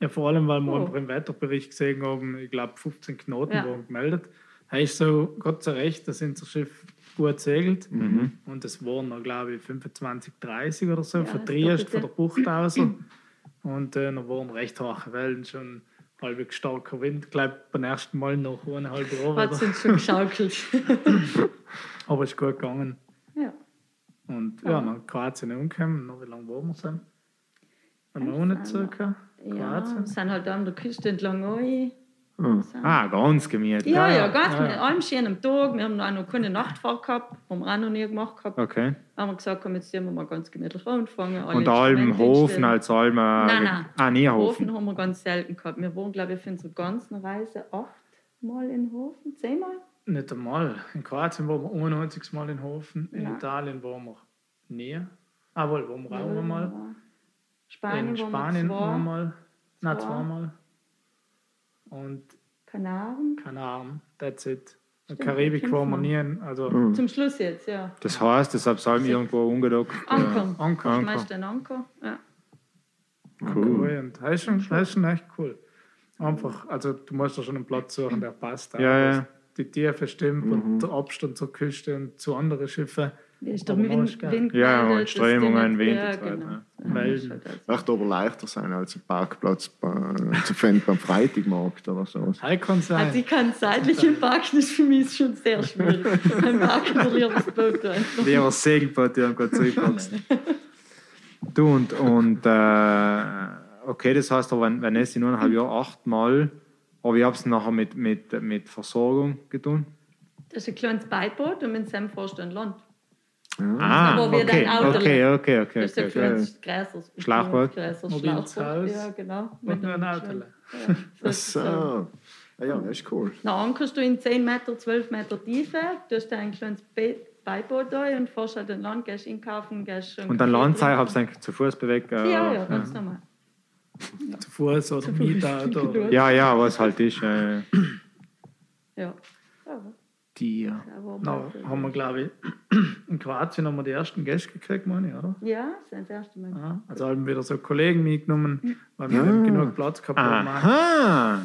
Ja, vor allem, weil wir Oh. im Wetterbericht gesehen haben, ich glaube 15 Knoten Ja. wurden gemeldet. Heißt so, Gott sei Recht, dass unser Schiff gut segelt. Mhm. Und es waren noch, glaube ich, 25, 30 oder so, Ja, von das Triest, von der Bucht aus. Und äh, dann waren recht hohe Wellen, schon halbwegs starker Wind. Ich glaube, beim ersten Mal noch eineinhalb Jahre. Hat es uns schon geschaukelt. Aber es ist gut gegangen. ja. Und ja, nach Kroatien umgekommen. Noch wie lange waren wir dann? Eins, Monat circa. ja, Kroatien. wir sind halt an der Küste entlang rein. Ah. Ah, ganz gemütlich. Ja, ja, ja, ganz ja, mit ja. allem schön am Tag. Wir haben auch noch keine Nachtfahrt gehabt, haben wir auch noch nie gemacht gehabt. Okay. Haben wir gesagt, komm, jetzt gehen wir mal ganz gemütlich anfangen. Und allem Instrumente Hofen einstellen. als allem. Äh, Nein, nein. Ah, nie Hofen Hofen. haben wir ganz selten gehabt. Wir waren, glaube ich, für unsere ganzen Reise achtmal in Hofen, zehnmal. Nicht einmal. In Kroatien waren wir 91 Mal in Hofen. In Ja. Italien waren wir nie. Ah, wohl, waren wir auch einmal. Spanien, In Spanien wir zwei. einmal. Nein, Zwei. zweimal. Und Kanaren. Kanaren, that's it. Stimmt, Karibik waren wir nie. Also Mhm. Zum Schluss jetzt, ja. Das heißt, deshalb soll mir irgendwo umgedockt. Anker. Anker. Das Anker. meiste ein Anker. Ja. Cool. Und das ist, schon, das ist schon echt cool. Einfach, also du musst da schon einen Platz suchen, der passt. auch, Ja, ja. Die Tiefe stimmt und der Abstand zur Küste und zu anderen Schiffen. Ist Aber Wind, Ja, und Strömungen, Wind ja, genau. das das. Aber leichter sein als ein Parkplatz bei, zu finden beim Freitagmarkt oder so. Hey, kann sein. Also ich kann seitlich im Parken, ist für mich schon sehr schwierig. Beim Parken verliere ich das Boot einfach. Wie ein Segelboot, die haben gerade zurückgewachsen. Du und, und äh, okay, das heißt, aber wenn, wenn es in eineinhalb Jahren achtmal, aber ich habe es nachher mit, mit, mit Versorgung getan. Das ist ein kleines Beiboot und mit Sam du an Land. Ah, Aber wir okay, dann Auto okay, okay, okay. Das ist ja okay, für okay. uns Gräsers. Schlauchboot. Gräsers Mobiles Schlauchboot. Haus. Ja, genau. Und nur ein Auto. Schwimmen. Ach Ja, so. Ah ja, das ist cool. Dann ankerst du in 10 Meter, 12 Meter Tiefe, du hast ein kleines Be- Beiboot da und fährst halt an Land, gehst einkaufen, gehst schon. Und dann Landzeit hab's eigentlich zu Fuß bewegt. äh, Ja, ja, ganz normal. Zu Fuß oder Mietauto. ja, ja, was halt ist. Äh, Ja. Ja. die, da war Na, so. haben wir, glaube ich, in Kroatien haben wir die ersten Gäste gekriegt, meine ich, oder? Ja, das ist das erste Mal. Ja, also haben wir wieder so Kollegen mitgenommen, weil wir eben genug Platz gehabt haben. aha!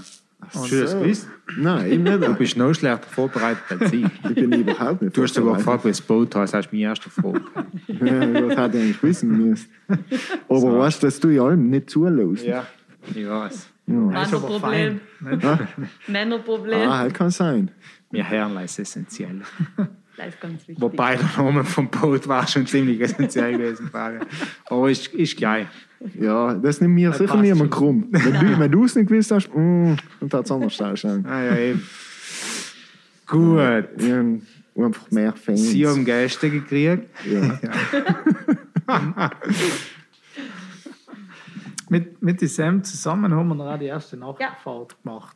Hast du das so. gewusst? Nein, ich Du nicht. bist noch schlechter vorbereitet als ich. Ich bin überhaupt nicht. Du hast sogar gefragt, wie das Boot heißt, das ist meine erste Frage. Ja, das hätte ich eigentlich wissen müssen. Aber weißt du, dass du ja allem nicht zulässt? Ja, ich weiß. Das Männerproblem. ne? Männerproblem. Ah, das kann sein. Mir Herrlein ist essentiell. Das ist ganz wichtig. Wobei der Name vom Boot war schon ziemlich essentiell gewesen. Aber ist, ist geil. Ja, das nimmt mir sicher passt niemand krumm. Wenn du, wenn du es nicht gewusst hast, mm, dann hat es anders ausschauen. Ah, ja, eben. Gut. Habe einfach mehr Fans. Sie haben Gäste gekriegt. ja. Mit, mit Sam zusammen haben wir auch die erste Nachtfahrt gemacht.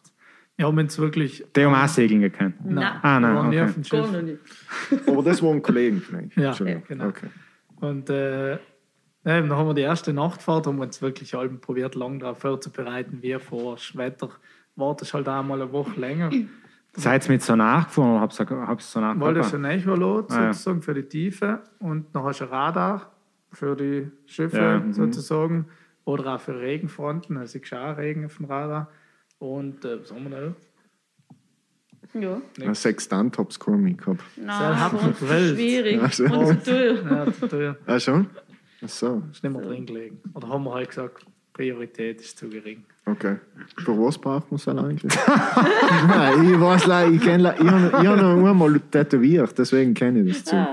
Wir haben jetzt wirklich. Die haben auch segeln gekannt. Nein. Ah, wir nein, waren nie okay. auf dem Schiff. nicht. Aber das waren Kollegen euch. Ja, genau. Okay. Und äh, ja, dann haben wir die erste Nachtfahrt, haben wir uns wirklich alle probiert, lang darauf vorzubereiten, wie vor das Wetter. Wartest halt auch mal eine Woche länger. Seid ihr mit so nachgefahren oder habt ihr so Weil das nachgefahren? ein Echolot Ah, ja. sozusagen für die Tiefe und dann hast du ein Radar für die Schiffe Ja, mhm. Oder auch für Regenfronten, also ich schaue Regen auf dem Radar. Und äh, was haben wir da? Ja. Ein Sextant hab's keinen mitgehabt. Nein, schwierig. Ach so. Und zu teuer. Ja, zu teuer. Ah, schon? Ach so, ist nicht mehr drin gelegen. Oder haben wir halt gesagt, Priorität ist zu gering. okay. Für was braucht man es dann eigentlich? Nein, ich weiß leider, ich kenne ich habe ich hab noch einmal tätowiert, deswegen kenne ich das zu.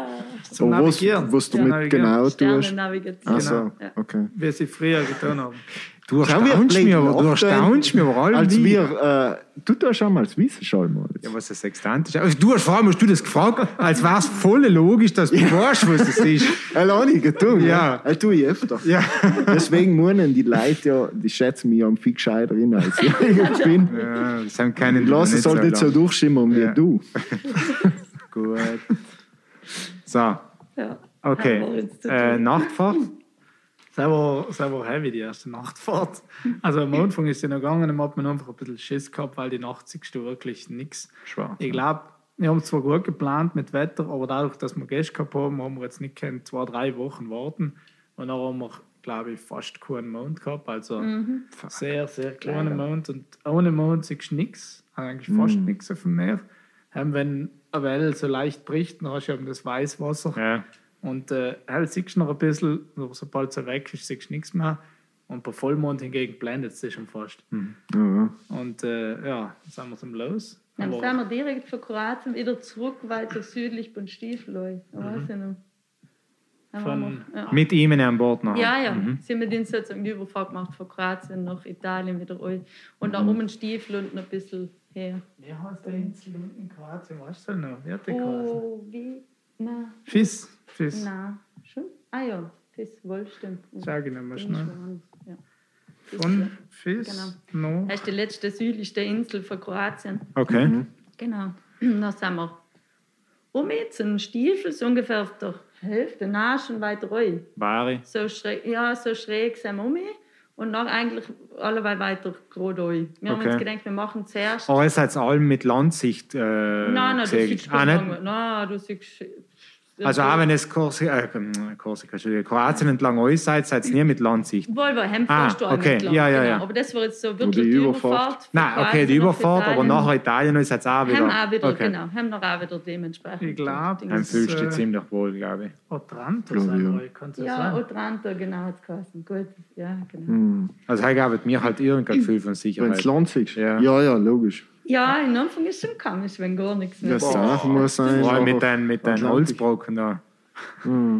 Zum was, Navigieren. was du Ja, mit navigieren. genau tust. Sternennavigation. Ach so, Ja. okay. Wie sie früher getan haben. Du erstaunst mich, aber du er, erstaunst mich aber allem Als wir, äh, du tust schon mal als Wissenschaftler mal. Ja, was ein Sextant ist. Also, du hast vor allem hast du das gefragt, als wäre es voll logisch, dass du weißt, was das ist. Alleine getan, Ja. Das tue ich öfter. Ja. Deswegen meinen die Leute ja, die schätzen mich ja am viel gescheiter in, als ich jetzt bin. Ja, das haben keine Ich lasse es halt nicht so lang. durchschimmern Ja. wie du. Gut. So, Ja. okay. Haben Äh. Nachtfahrt? Das war, das war heavy, die erste Nachtfahrt. Also am Anfang ist sie noch gegangen, dann hat man einfach ein bisschen Schiss gehabt, weil die Nacht siehst du wirklich nichts. Ich glaube, wir haben zwar gut geplant mit Wetter, aber dadurch, dass wir Gäste gehabt haben, haben wir jetzt nicht können, zwei, drei Wochen warten. Und dann haben wir, glaube ich, fast keinen Mond gehabt. Also sehr, sehr kleiner Mond. Und ohne Mond siehst du nichts, eigentlich fast nichts auf dem Meer. Ähm, wenn Welle so leicht bricht, dann hast du eben das Weißwasser. Ja. Und äh, hell siehst du noch ein bisschen, aber sobald es weg ist, siehst du nichts mehr. Und bei Vollmond hingegen blendet es dich schon fast. Ja. Und äh, ja, dann sind wir zum Los. Dann Aber- sind wir direkt von Kroatien wieder zurück, weiter südlich von Stiefel. Da weiß ich noch. Dann Von- ja. Mit ihm an Bord noch. Ja, ja. Sie haben mit ihnen sozusagen die Überfahrt gemacht von Kroatien nach Italien wieder. Und dann um den Stiefel und noch ein bisschen her. Wie heißt der Insel in Kroatien? Weißt du noch? Wie hat die? Oh, wie? Na, Fiss. Fiss. na, schon? Ah ja, das Wolf stimmt. Sag ich mehr schnell. Ja. Von Fiss. No. Das ist die letzte südlichste Insel von Kroatien. Okay. Genau. Da sind wir um jetzt ein Stiefel, so ungefähr auf der Hälfte, nah schon weit rein. Bari. So schräg, ja, so schräg sind wir um und dann eigentlich alleweil weiter rein. Wir haben Okay. uns gedacht, wir machen zuerst. Aber ihr seid allem mit Landsicht äh, nein, nein, du siehst ah, nicht? Nein, du siehst. Also auch wenn es Korsika, äh, Korsika, Entschuldigung, Kroatien entlang euch seid, seid ihr nie mit Landsicht. Wohl, weil Hemd Ah, okay. nicht lang. Ja, ja, genau. ja. Aber das war jetzt so die wirklich die Überfahrt. Überfahrt. von Nein, okay, die Überfahrt, aber nachher Italien ist jetzt auch wieder. Haben auch wieder, okay. genau. Haben noch auch wieder dementsprechend. Ich glaub, die Dann fühlst du dich äh, ziemlich wohl, glaube ich. Otranto sein ja. wir, kannst du Ja, sagen. Otranto, genau, hat es geheißen. Gut, ja, genau. Hm. Also, ich habe mir halt irgendein Gefühl von Wenn Sicherheit. es Land siehst. Ja. ja, ja, logisch. Ja, in Anfang ist es schon komisch, wenn gar nichts mehr Das ist. darf muss sein. Vor allem aber mit deinen mit deinen Atlantik. Holzbrocken da.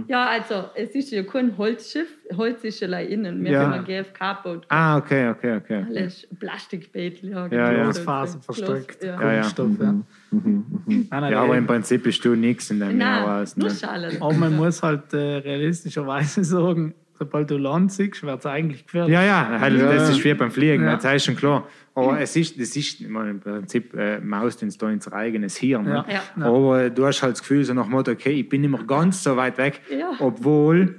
Ja, also es ist ja kein Holzschiff. Holz ist ja innen. Wir Ja. haben ein GFK-Boot. Ah, okay, okay, okay. Alles Plastikbädel. Ja, Ja, ja. Glasfaser versteckt. Ja. Ja, ja. Kunststoff, ja. Nein, nein, Ja, aber im eben. Prinzip bist du nichts in Nein, raus. nur Ne? Schalen. aber man muss halt äh, realistischerweise sagen, sobald du Land siehst, wird es eigentlich gefährlich. Ja, ja, halt, Ja. das ist wie beim Fliegen, Ja. das ist schon klar. Aber es ist, das ist im Prinzip, äh, maust uns da ins eigenes Hirn. Ne? Ja. Ja. Aber du hast halt das Gefühl, so nach dem Motto, okay, ich bin mehr ganz so weit weg. Ja. Obwohl,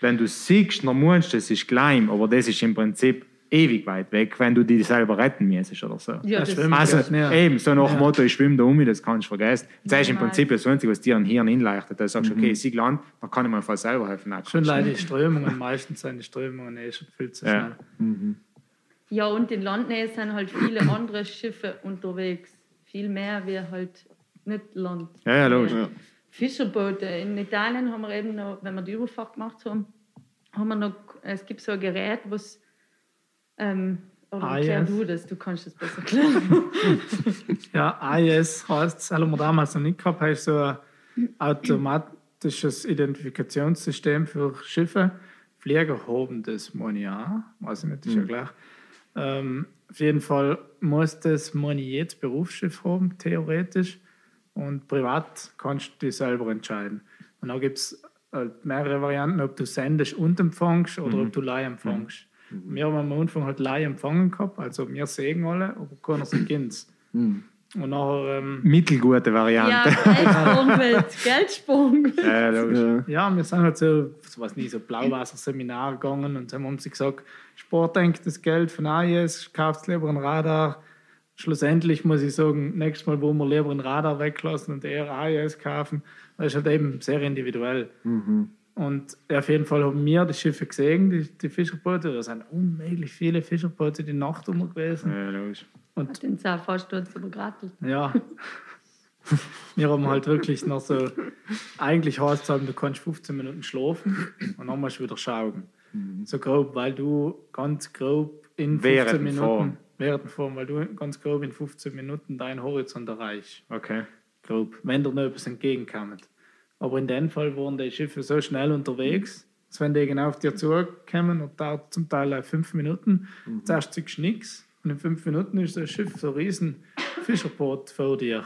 wenn du siehst, dann meinst du, das ist klein, aber das ist im Prinzip ewig weit weg, wenn du dich selber retten müsstest oder so. Ja, das. Also Ja. eben, so nach dem Ja. Motto, ich schwimme da um, das kannst du vergessen. Das ist im. Prinzip das Einzige, was dir ein Hirn hinleichtet. Da sagst du, okay, ich sehe Land, dann kann ich mir einfach selber helfen. Schon leider nicht. die Strömungen, meistens sind die Strömungen eh schon viel zu Ja. schnell. Ja, und in Landnähe sind halt viele andere Schiffe unterwegs. Viel mehr wie halt nicht Land. Ja, ja, logisch. Ja. Fischerboote. In Italien haben wir eben noch, wenn wir die Überfahrt gemacht haben, haben wir noch, es gibt so ein Gerät, was, ähm, oder Ah, yes. du das, du kannst das besser erklären. Ja, AIS heißt, das haben wir damals noch nicht gehabt, heißt so ein automatisches Identifikationssystem für Schiffe. Flieger haben das, meine ich auch. Weiß ich nicht, ist ja gleich. Ähm, auf jeden Fall muss das, meine ich, jedes Berufsschiff haben, theoretisch. Und privat kannst du dich selber entscheiden. Und dann gibt es halt mehrere Varianten, ob du sendest und empfängst oder ob du Leih empfängst. Wir haben am Anfang halt Leih empfangen gehabt, also wir sägen alle, aber keiner sieht uns. Und nachher, ähm, Mittelgute ja, Variante. Geldsprung, Geldsprung. Ja, ja. Ja. ja, wir sind halt so, so was nie, so Blauwasserseminar gegangen und dann haben sie gesagt, Sport denkt das Geld von AIS, kauft lieber ein Radar. Schlussendlich muss ich sagen, nächstes Mal, wo wir lieber ein Radar weglassen und eher AIS kaufen, das ist halt eben sehr individuell. Und auf jeden Fall haben wir die Schiffe gesehen, die, die Fischerboote. Da sind unmöglich viele Fischerboote die Nacht um gewesen. Ja, logisch. Und Den sind fast dort übergrattelt. ja, wir haben halt wirklich noch so, eigentlich heißt es halt, du kannst 15 Minuten schlafen und dann musst du wieder schauen. So grob, weil du ganz grob in 15 Während Minuten, Fahren. während Fahren, weil du ganz grob in 15 Minuten deinen Horizont erreichst. Okay. Grob, wenn dir noch etwas entgegenkommt. Aber in dem Fall waren die Schiffe so schnell unterwegs, dass wenn die genau auf dir zukommen, und dauert zum Teil auch fünf Minuten, zuerst siehst du nichts und in fünf Minuten ist das Schiff so ein riesen Fischerboot vor dir.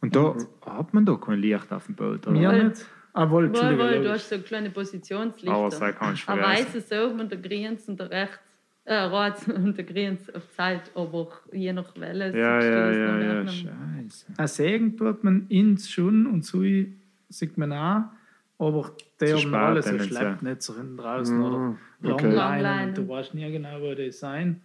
Und da hat man da kein Licht auf dem Boot, oder? Ja, nicht. Ah, wohl, Wohl, du hast so kleine Positionslichter. Aber kannst du Ein weißes oben und der grünes und der rechts, äh, rot und der grünes auf Zeit, aber je nach Welle. Ja, ja, das ja, ja, nicht. scheiße. Ein Sägen tut man ins schon und so sieht man auch, aber der um alles tendenziell. schleppt nicht so hinten draußen Mhm, oder okay. Langleinen Langleinen. und du weißt nie genau, wo die sein.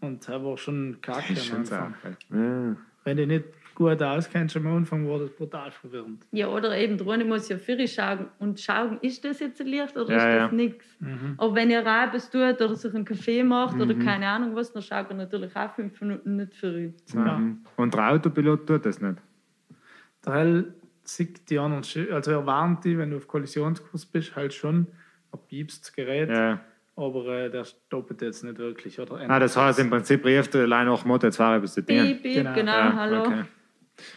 Und das war schon kacke am Anfang. Ja. Wenn du nicht gut auskennst am Anfang, war das brutal verwirrend. Ja, oder eben drinnen muss ja für schauen und schauen, ist das jetzt ein Licht oder Ja, ist ja. das nichts. Mhm. Aber wenn ihr Rabes tut oder sich einen Kaffee macht oder keine Ahnung was, dann schaut er natürlich auch fünf Minuten nicht für ihn. Ja. Und der Autopilot tut das nicht. Der Sieht die anderen Schiffe, also er warnt die, wenn du auf Kollisionskurs bist, halt schon, er piepst das Gerät, Ja. aber äh, der stoppt jetzt nicht wirklich. Oder Ah, das heißt, im Prinzip rief der allein dem Motto, jetzt war etwas zu tun. Piep, piep, Genau. genau, Ja, hallo. okay.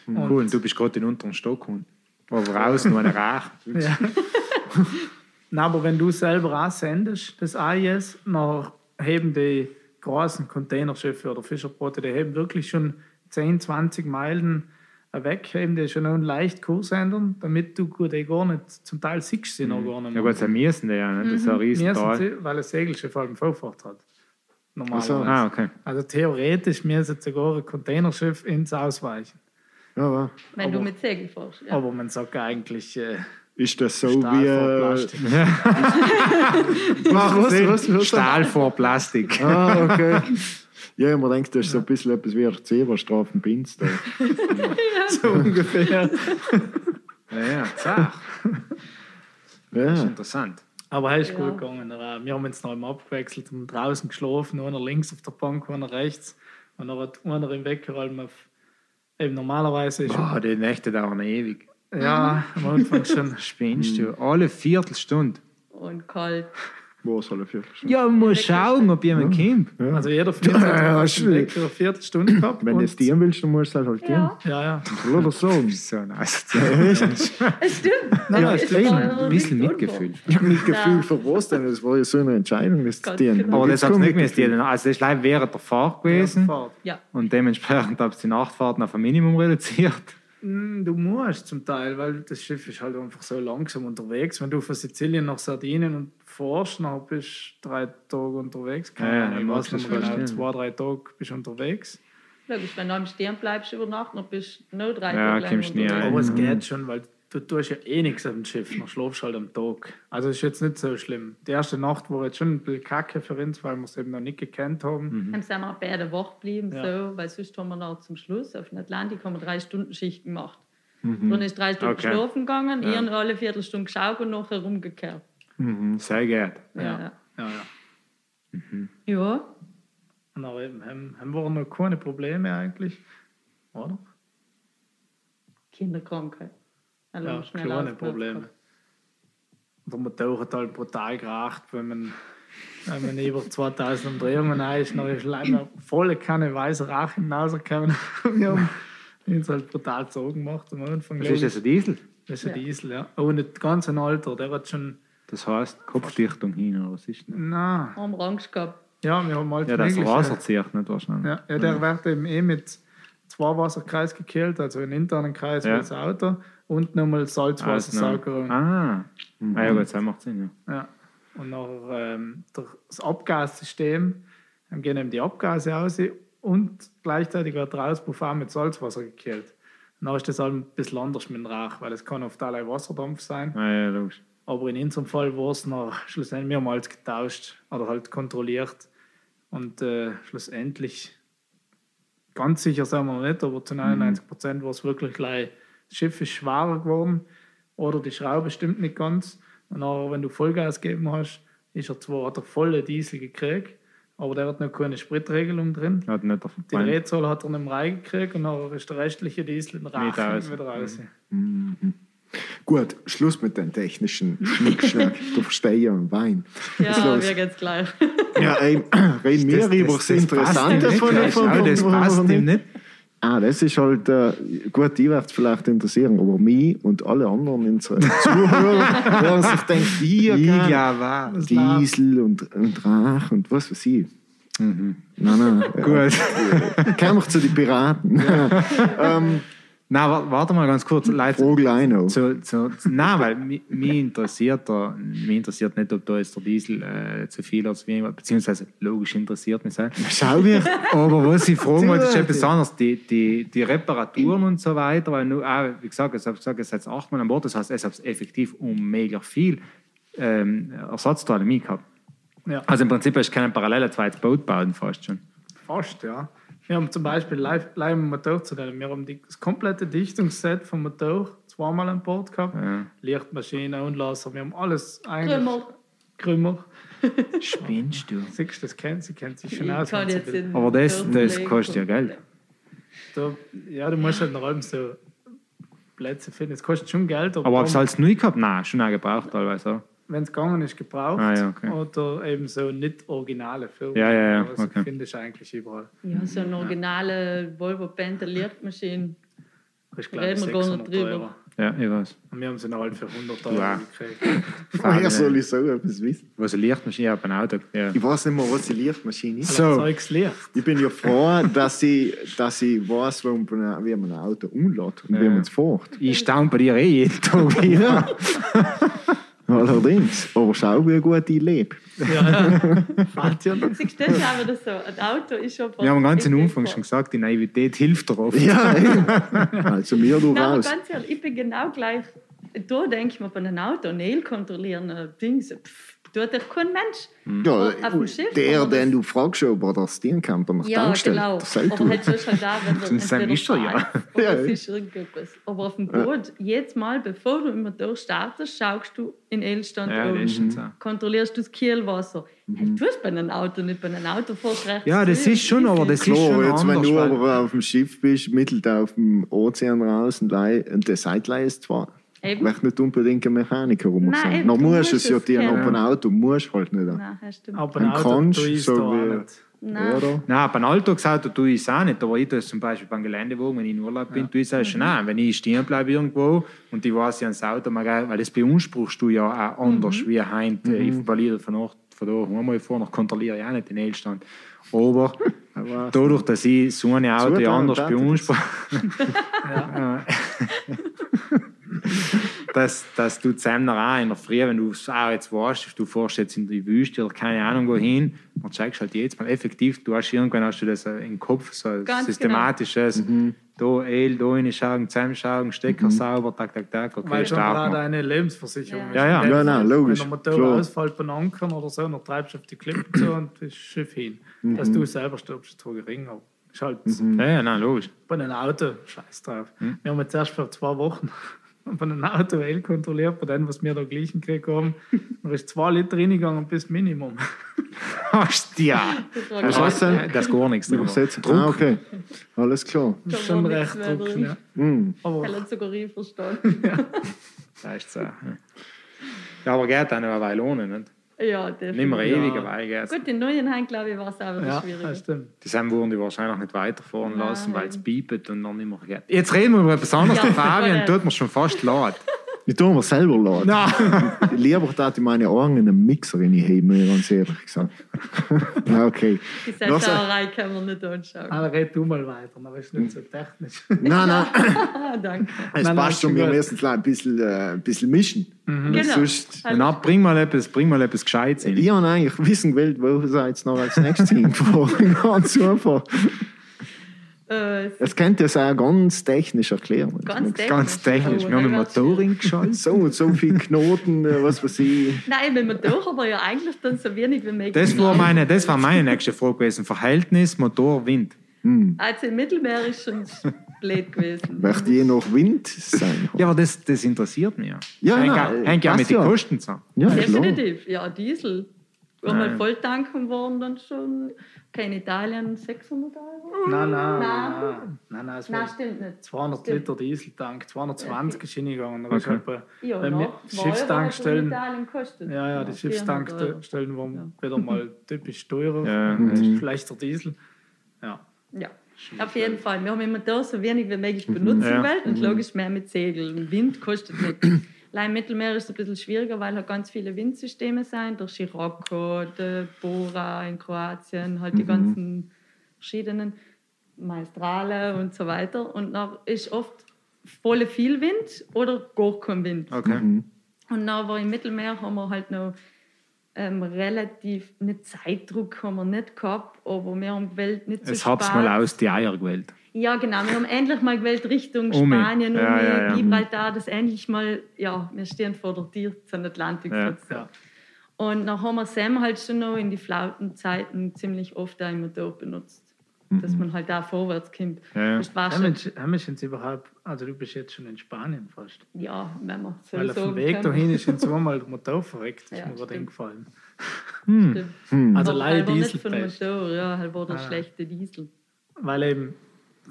Und- Cool, und du bist gerade in unteren Stock und aber draußen noch eine Rach. Ja. Na, aber wenn du selber auch sendest, das AIS, dann heben die großen Containerschiffe oder Fischerboote, die heben wirklich schon 10, 20 Meilen weg, heben die schon einen leicht Kurs ändern, damit du gut eh gar nicht, zum Teil siehst sie noch gar nicht Ja mehr. gut, wir müssen die ja nicht, das ist ein riesen sind Tal. sie, weil ein Segelschiff halt eine Vorfahrt hat. Normalerweise. Ach so. Ah, okay. Also theoretisch müssen sogar ein Containerschiff ins Ausweichen. Ja, aber Wenn du Aber- mit Segel fährst. Ja. Aber man sagt eigentlich, äh, ist das so Stahl wie. vor Äh, Plastik. was, was, was, was? Stahl vor Plastik. Ah, okay. Ja, man denkt, das ist so ein bisschen etwas wie ein Zebrastrafen-Pins da. so ungefähr. Ja, ja, Sach. Das ist Ja. interessant. Aber es ist Ja. gut gegangen. Wir haben jetzt noch einmal abgewechselt, haben draußen geschlafen, einer links auf der Bank, einer rechts. Und dann hat einer im Wecker auf, eben normalerweise ist Boah, die Nächte dauern ewig. ja am Anfang schon. Spinnst du? Alle Viertelstunde. Und kalt. Wo soll er Viertelstunde? Ja, man muss schauen, ob jemand kommt. Also jeder von uns Ja, ja, hat Wecker eine Viertelstunde gehabt. Wenn du es dienen willst, dann musst du es halt dienen. Ja, Ja, ja. Oder so. So nice. es stimmt. Nein, nein, Es stimmt. Ein bisschen Mitgefühl. Ich habe mit Gefühl Ja. für was denn? Das war ja so eine Entscheidung, das zu dienen. genau. Aber das hat kein nicht gemäß Mitgefühl. Also das ist leider während der Fahrt gewesen. Fahrt. Ja, Und dementsprechend habe ich die Nachtfahrten auf ein Minimum reduziert. Mm, Du musst zum Teil, weil das Schiff ist halt einfach so langsam unterwegs. Wenn du von Sizilien nach Sardinien und fährst, dann bist du drei Tage unterwegs. Keine Ja, ja, Ahnung, dann ich weiß nicht genau, verstehen. zwei, drei Tage bist du unterwegs. logisch, wenn du am Stern bleibst über Nacht, dann bist du noch drei Ja, Tage kommst länger nie unterwegs. ein. Aber es geht schon, weil du tust ja eh nichts auf dem Schiff, dann schlafst du halt am Tag. Also ist jetzt nicht so schlimm. Die erste Nacht war jetzt schon ein bisschen kacke für uns, weil wir es eben noch nicht gekannt haben. Dann sind wir auch beide wach geblieben, Ja. so, weil sonst haben wir noch zum Schluss auf dem Atlantik haben wir drei Stunden Schicht gemacht. Dann ist drei Stunden Okay. schlafen gegangen, ihr noch alle Viertelstunde geschaut und nachher rumgekehrt. Mhm, sehr gut. Ja. Ja. Ja, ja. ja. Und aber eben haben, haben wir noch keine Probleme eigentlich. Oder? Kinderkrankheit. Also Ja, schnell kleine. Probleme. Der Motor hat halt brutal geracht, wenn man, wenn man über 2000 Umdrehungen ist, dann ist leider volle Kanne weißer Rauch hinausgekommen. Wir haben uns halt brutal Sorgen gemacht am Anfang. Was ist das, ein Diesel? Das ist ein Ja. Diesel, ja. Aber nicht ganz ein Alter, der hat schon. Das heißt Kopfdichtung hin, oder was ist das? Na, Haben wir Angst gehabt. ja, wir haben halt Ja, das Wasser zieht nicht wahrscheinlich. Ja, ja der wird eben eh mit zwei Wasserkreis gekillt, also einen internen Kreis Ja. für das Auto und nochmal Salzwassersaugerung. Ah, ah ja gut, das macht Sinn, ja. Ja. Und nachher ähm, das Abgassystem dann gehen eben die Abgase aus und gleichzeitig wird der Auspuff auch mit Salzwasser gekillt. Dann ist das halt ein bisschen anders mit dem Rauch, weil es kann oft allein Wasserdampf sein. Ah, ja, logisch. Aber in unserem Fall war es noch schlussendlich mehrmals getauscht oder halt kontrolliert. Und äh, schlussendlich, ganz sicher sind wir noch nicht, aber zu 99 Prozent war es wirklich gleich, das Schiff ist schwerer geworden oder die Schraube stimmt nicht ganz. Und nachher, wenn du Vollgas gegeben hast, ist er zwar, hat er volle Diesel gekriegt, aber der hat noch keine Spritregelung drin. Hat nicht Die Drehzahl hat er nicht mehr reingekriegt und nachher ist der restliche Diesel in raus. wieder raus. Gut, Schluss mit den technischen Schnickschnack. du verstehst ja einen Wein. Ja, wir geht's gleich. Ja, ey, reden wir über das, Interessante passt ihm von, nicht, von, Das passt ihm nicht. Ah, das ist halt, äh, gut, die wird es vielleicht interessieren, aber mich und alle anderen unsere Zuhörer werden sich denken, hier, Ja, ja, war. Diesel und, und Rach und was weiß ich. Nein, nein. Mhm. Gut. Äh, Kämen wir zu den Piraten. ähm, Wa- warte mal ganz kurz. Leute, Vogel Eino. zu, zu, nein, weil mi- mich interessiert, da, mich interessiert nicht, ob da jetzt der Diesel äh, zu viel oder zu wenig war, beziehungsweise logisch interessiert mich das. Schau wir. Aber was ich fragen wollte, ist etwas anderes. Die, die, die Reparaturen und so weiter, weil nur, auch, wie gesagt, ich habe gesagt, es hat achtmal an Bord, das heißt, es hat effektiv um mega viel ähm, Ersatzteile mitgehabt. Ja. Also im Prinzip hast du keinen parallelen zweites Boot bauen, fast schon. Fast, ja. Wir haben zum Beispiel live, live im Motor zu nennen. Wir haben die, das komplette Dichtungsset vom Motor zweimal an Bord gehabt. Ja. Lichtmaschine und Laser. Wir haben alles eigentlich. Krümmer. Krümmer. Spinnst du? Siehst du, das kennt sie, kennt sich schon Ich aus. Aber das, das kostet ja Geld. Da, ja, du musst halt nach allem so Plätze finden. Es kostet schon Geld, aber, Aber hast du als neu gehabt? Nein, schon auch gebraucht teilweise. Wenn es gegangen ist, gebraucht. Ah, ja, okay. Oder eben so nicht originale Filme. Ja, ja, ja, Also okay. findest du eigentlich überall. Ja, so eine originale Volvo Penta Lichtmaschine. Ich glaube, Reden wir gar nicht 600 drüber. Euro. Ja, ich weiß. Und wir haben sie noch halt für 100 Euro Ja. gekriegt. Woher soll ich so etwas wissen? Was eine Lichtmaschine auf ein Auto. Ja. Ich weiß nicht mehr, was die Lichtmaschine ist. So. Zeugs Licht. Ich bin ja froh, dass ich, dass ich weiß, wie man, wie man ein Auto umlädt und wie Ja. man es fährt. Ich staune bei dir eh jeden Tag wieder. Allerdings. Aber schau, wie gut ich lebe. Ja, ja. Fällt dir nicht. Siehst du, das ist aber das so. Ein Auto ist schon Wir haben ganz am fast- Anfang schon gesagt, die Naivität hilft oft. Ja. Also mir du Nein, aber raus. ganz ehrlich, ich bin genau gleich. Da denke ich mir bei einem Auto, Nail kontrollieren, Dings, pff, tut doch kein Mensch. Ja, Auf dem Schiff der, den du fragst, ob er das stehen kann, einer Ja, Tankstelle. genau. Das Aber halt sonst halt auch, wenn du Sonst bist du ja. oder Ja, ja. ist irgendetwas. Aber auf dem Boot, jedes Mal, bevor du im Motor startest, schaust du in L-Stand Ja, ist schon so. Kontrollierst du das Kielwasser. Hey, du hast bei einem Auto nicht, bei einem Auto rechts. Ja, das ist schon, aber das ist Klar, schon jetzt wenn anders. du weil- aber auf dem Schiff bist, mittelt auf dem Ozean raus und, und der Seitleih ist zwar Eben. Möchte nicht unbedingt ein Mechaniker rum Nein, sein. eben, Noch du musst musst es ja dir noch kennen. ein Auto, musst halt nicht. Nein, stimmt. Aber Ein ein Auto ich so wie- nicht. Nein. Oder? Nein, beim Alltagsauto tue ich es auch nicht, aber ich tue es zum Beispiel beim Geländewagen, wenn ich in Urlaub bin, tue ich es auch schon Mhm. Wenn ich stehen bleibe irgendwo und ich weiß, ich habe das Auto mal geil, weil das beanspruchst du ja auch anders Mhm. wie heint. Mhm. Ich verliere von, Nacht, von da einmal vor, noch kontrolliere ich auch nicht den Edelstand. Aber Aber dadurch, dass ich so ein Auto ja anders beanspruche, dass, dass du zusammen auch in der Früh, wenn du es auch jetzt weißt, du fährst jetzt in die Wüste oder keine Ahnung wohin, dann checkst halt jetzt mal effektiv, du hast irgendwann hast du das äh, im Kopf, so ein Ganz systematisches, da El, da reinschauen, zusammenschauen, Stecker sauber, tak, tak, tak, okay, Weil schon gerade machen. eine Lebensversicherung Ja. Ja, ja. Ja, nein, logisch, Wenn der Motor klar. ausfällt beim Ankern oder so, dann treibst du auf die Klippe zu und das Schiff hin. Mhm. Dass du selber stirbst, ist zwar gering, aber ist halt Ja, ja, nein, logisch. bei einem Auto, scheiß drauf. Mhm. Wir haben jetzt erst vor zwei Wochen bei einem Auto L kontrolliert, bei dem, was wir da gleichen gekriegt haben. Da ist zwei Liter reingegangen bis Minimum. Hostia! Das heißt denn? Das ist gar nichts. drüber. Übersetzen. Ah, okay. Alles klar. Da ist schon recht Druck. Ja. Mhm. Aber Er sogar verstanden. Das ist so. Ja, Ja, aber geht auch noch eine Weile ohne, nicht? Ja, definitiv. Nicht mehr ewig, Weile geht's. Gut, in neuen Heim, glaube ich, war es auch wieder ja, schwieriger. das stimmt. Die Sam wurden die wahrscheinlich nicht weiterfahren Nein. lassen, weil es piepet und dann nicht mehr geht. Jetzt reden wir über etwas anderes. Ja, Fabian tut mir schon fast leid. Ich tue mir selber laden. Nein. Lieber da ich meine Ohren in einen Mixer reinheben, mir ganz ehrlich gesagt. ja, okay. Die Selbstschauerei kann man nicht anschauen. Aber red du mal weiter, aber ist nicht so technisch. Nein, nein, Ah, danke. es Nein, passt schon. Wir müssen es ein bisschen, äh, ein bisschen mischen. Genau. Sonst, Na, bring mal etwas, bring mal etwas Gescheites hin. ich habe eigentlich wissen gewählt, wo sie jetzt noch als nächstes hinfahren. ganz einfach. Äh, Es könnte es auch ganz technisch erklären. ganz technisch. Ganz technisch. Wir haben einen das Motoring geschaltet. So und so viele Knoten, äh, was weiß ich. Nein, wenn man durch, aber ja eigentlich dann so wenig wie möglich. Das war, meine, das war meine nächste Frage gewesen. Verhältnis Motor-Wind. Also im Mittelmeer ist schon blöd gewesen. Wird je noch Wind sein? Ja, aber das, das interessiert mich ja. Ja, hängt, ja- ja mit den. Kosten zusammen. Ja. Definitiv. Ja, Diesel. Wenn wir Nein. voll tanken waren, dann schon, okay, in Italien 600 Euro. Nein, nein, Nein. nein. Nein, nein, es Nein, stimmt nicht. 200 Stimmt. Liter Dieseltank, 220 ist hingegangen. Okay. etwa, Ja, wenn wir Schiffstankstellen, ja, ja, die 400 Euro. Schiffstankstellen waren wieder mal typisch teurer, Ja, mhm. schlechter Diesel. Ja. Ja, auf jeden Fall. Wir haben immer da so wenig wie möglich benutzen Ja. wollen und logisch mehr mit Segeln. Wind kostet nicht. Allein im Mittelmeer ist es ein bisschen schwieriger, weil halt ganz viele Windsysteme sind. Der Scirocco, der Bora in Kroatien, halt die ganzen verschiedenen Maestrale und so weiter. Und dann ist oft voll viel Wind oder gar kein Wind. Okay. Mhm. Und dann war im Mittelmeer haben wir halt noch ähm, relativ, nicht Zeitdruck haben wir nicht gehabt, aber wir haben gewählt, nicht so Es hab's mal aus die Eier gewählt. Ja, genau. Wir haben endlich mal gewählt Richtung Umi. Spanien, Ja, Umi, ja, ja. Gibraltar, das endlich mal, ja, wir stehen vor der Tür zum Atlantik Ja. sozusagen. Und dann haben wir Sam halt schon noch in die Flautenzeiten ziemlich oft auch im Motor benutzt. Dass man halt da vorwärts kommt. Ja. Das war Haben schon, wir haben wir jetzt überhaupt, also du bist jetzt schon in Spanien fast. ja, wenn man so Weil auf dem Weg dahin ist jetzt zweimal der Motor verreckt, ist Ja, mir gerade stimmt. eingefallen. Stimmt. Also Aber leider war nicht von. Motor, ja, halt war der Ah. schlechte Diesel. Weil eben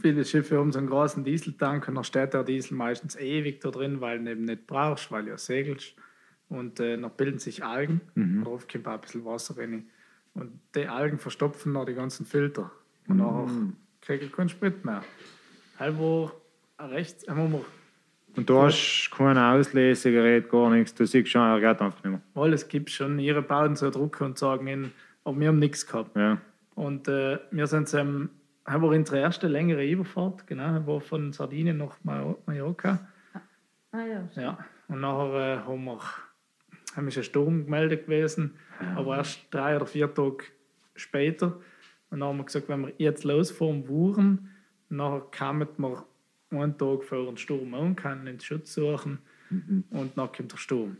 viele Schiffe haben so einen großen Dieseltank und dann steht der Diesel meistens ewig da drin, weil du eben nicht brauchst, weil du ja segelst. Und äh, dann bilden sich Algen, Mhm. darauf kommt auch ein bisschen Wasser rein. Und die Algen verstopfen dann die ganzen Filter. Und Mhm. nachher kriege ich keinen Sprit mehr. Halb war rechts, haben wir Und du hast kein Auslesegerät, gar nichts. Du siehst schon, er geht einfach nicht mehr. alles gibt schon. Ihre bauen so Druck und sagen ihnen, aber wir haben nichts gehabt. Ja. Und äh, wir sind ähm, haben wir unsere erste längere Überfahrt, genau, haben wir von Sardinien nach Ma- Mallorca. Ah ja, Ja. Und nachher äh, haben wir haben ist ein Sturm gemeldet gewesen, aber erst drei oder vier Tage später. Und dann haben wir gesagt, wenn wir jetzt losfahren wuren, nachher kamen wir einen Tag vor den Sturm an, können den Schutz suchen und dann kommt der Sturm.